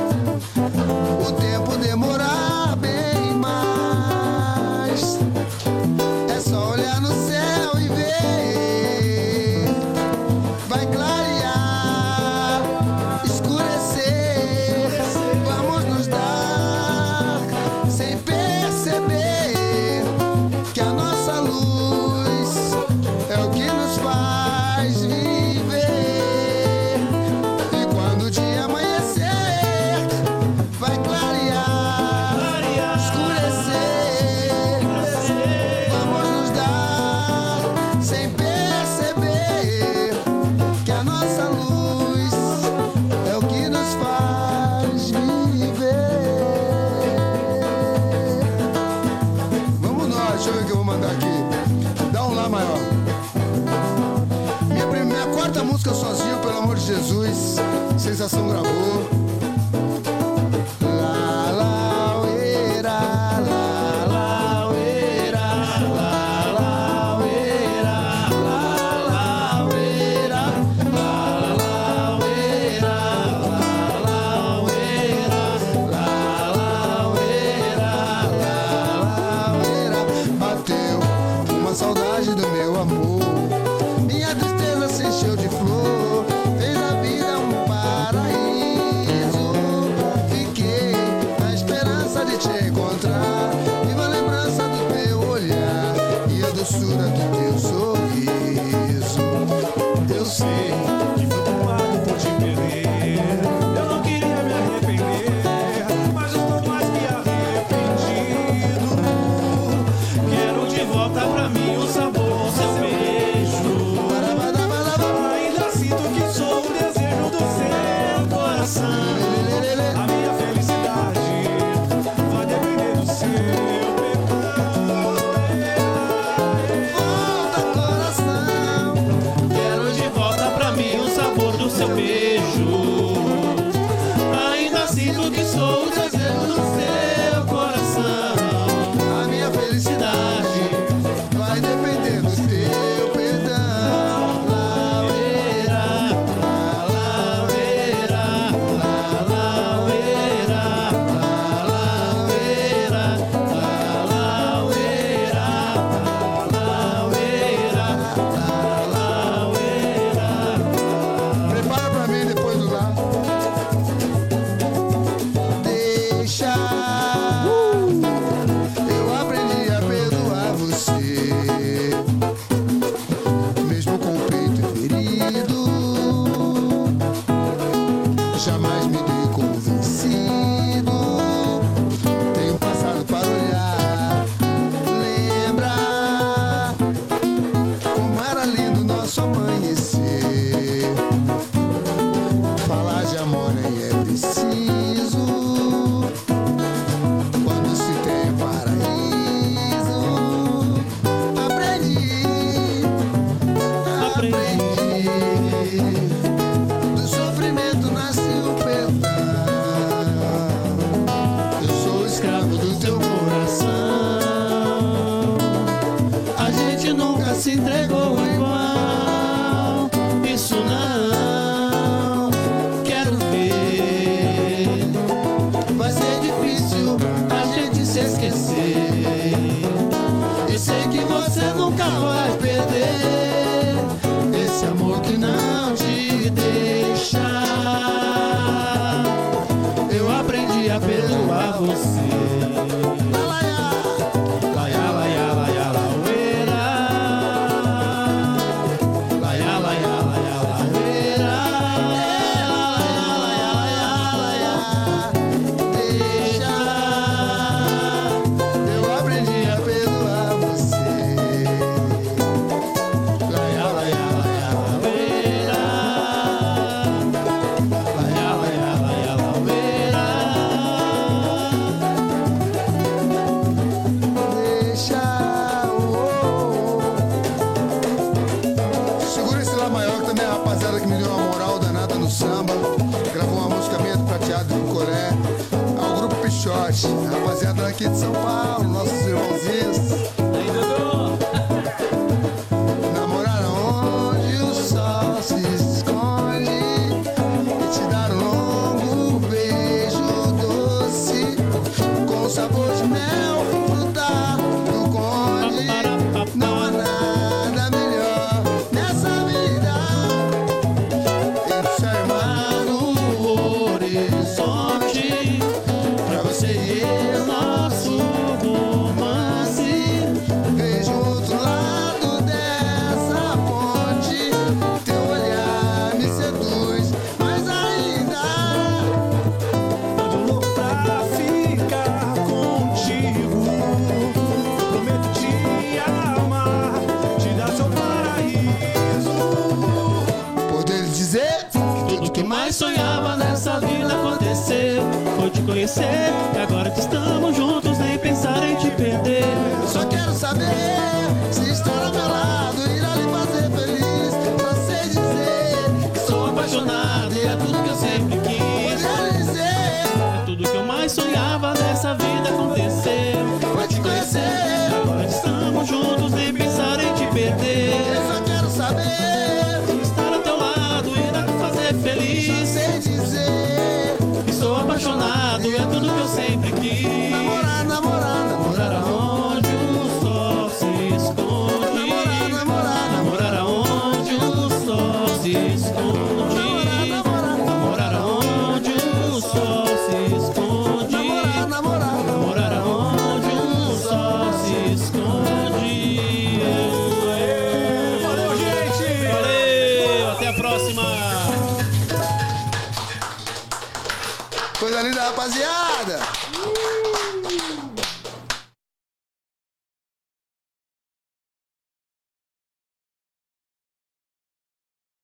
o tempo demorar bem mais. É só olhar no céu e ver. Sensação gravou.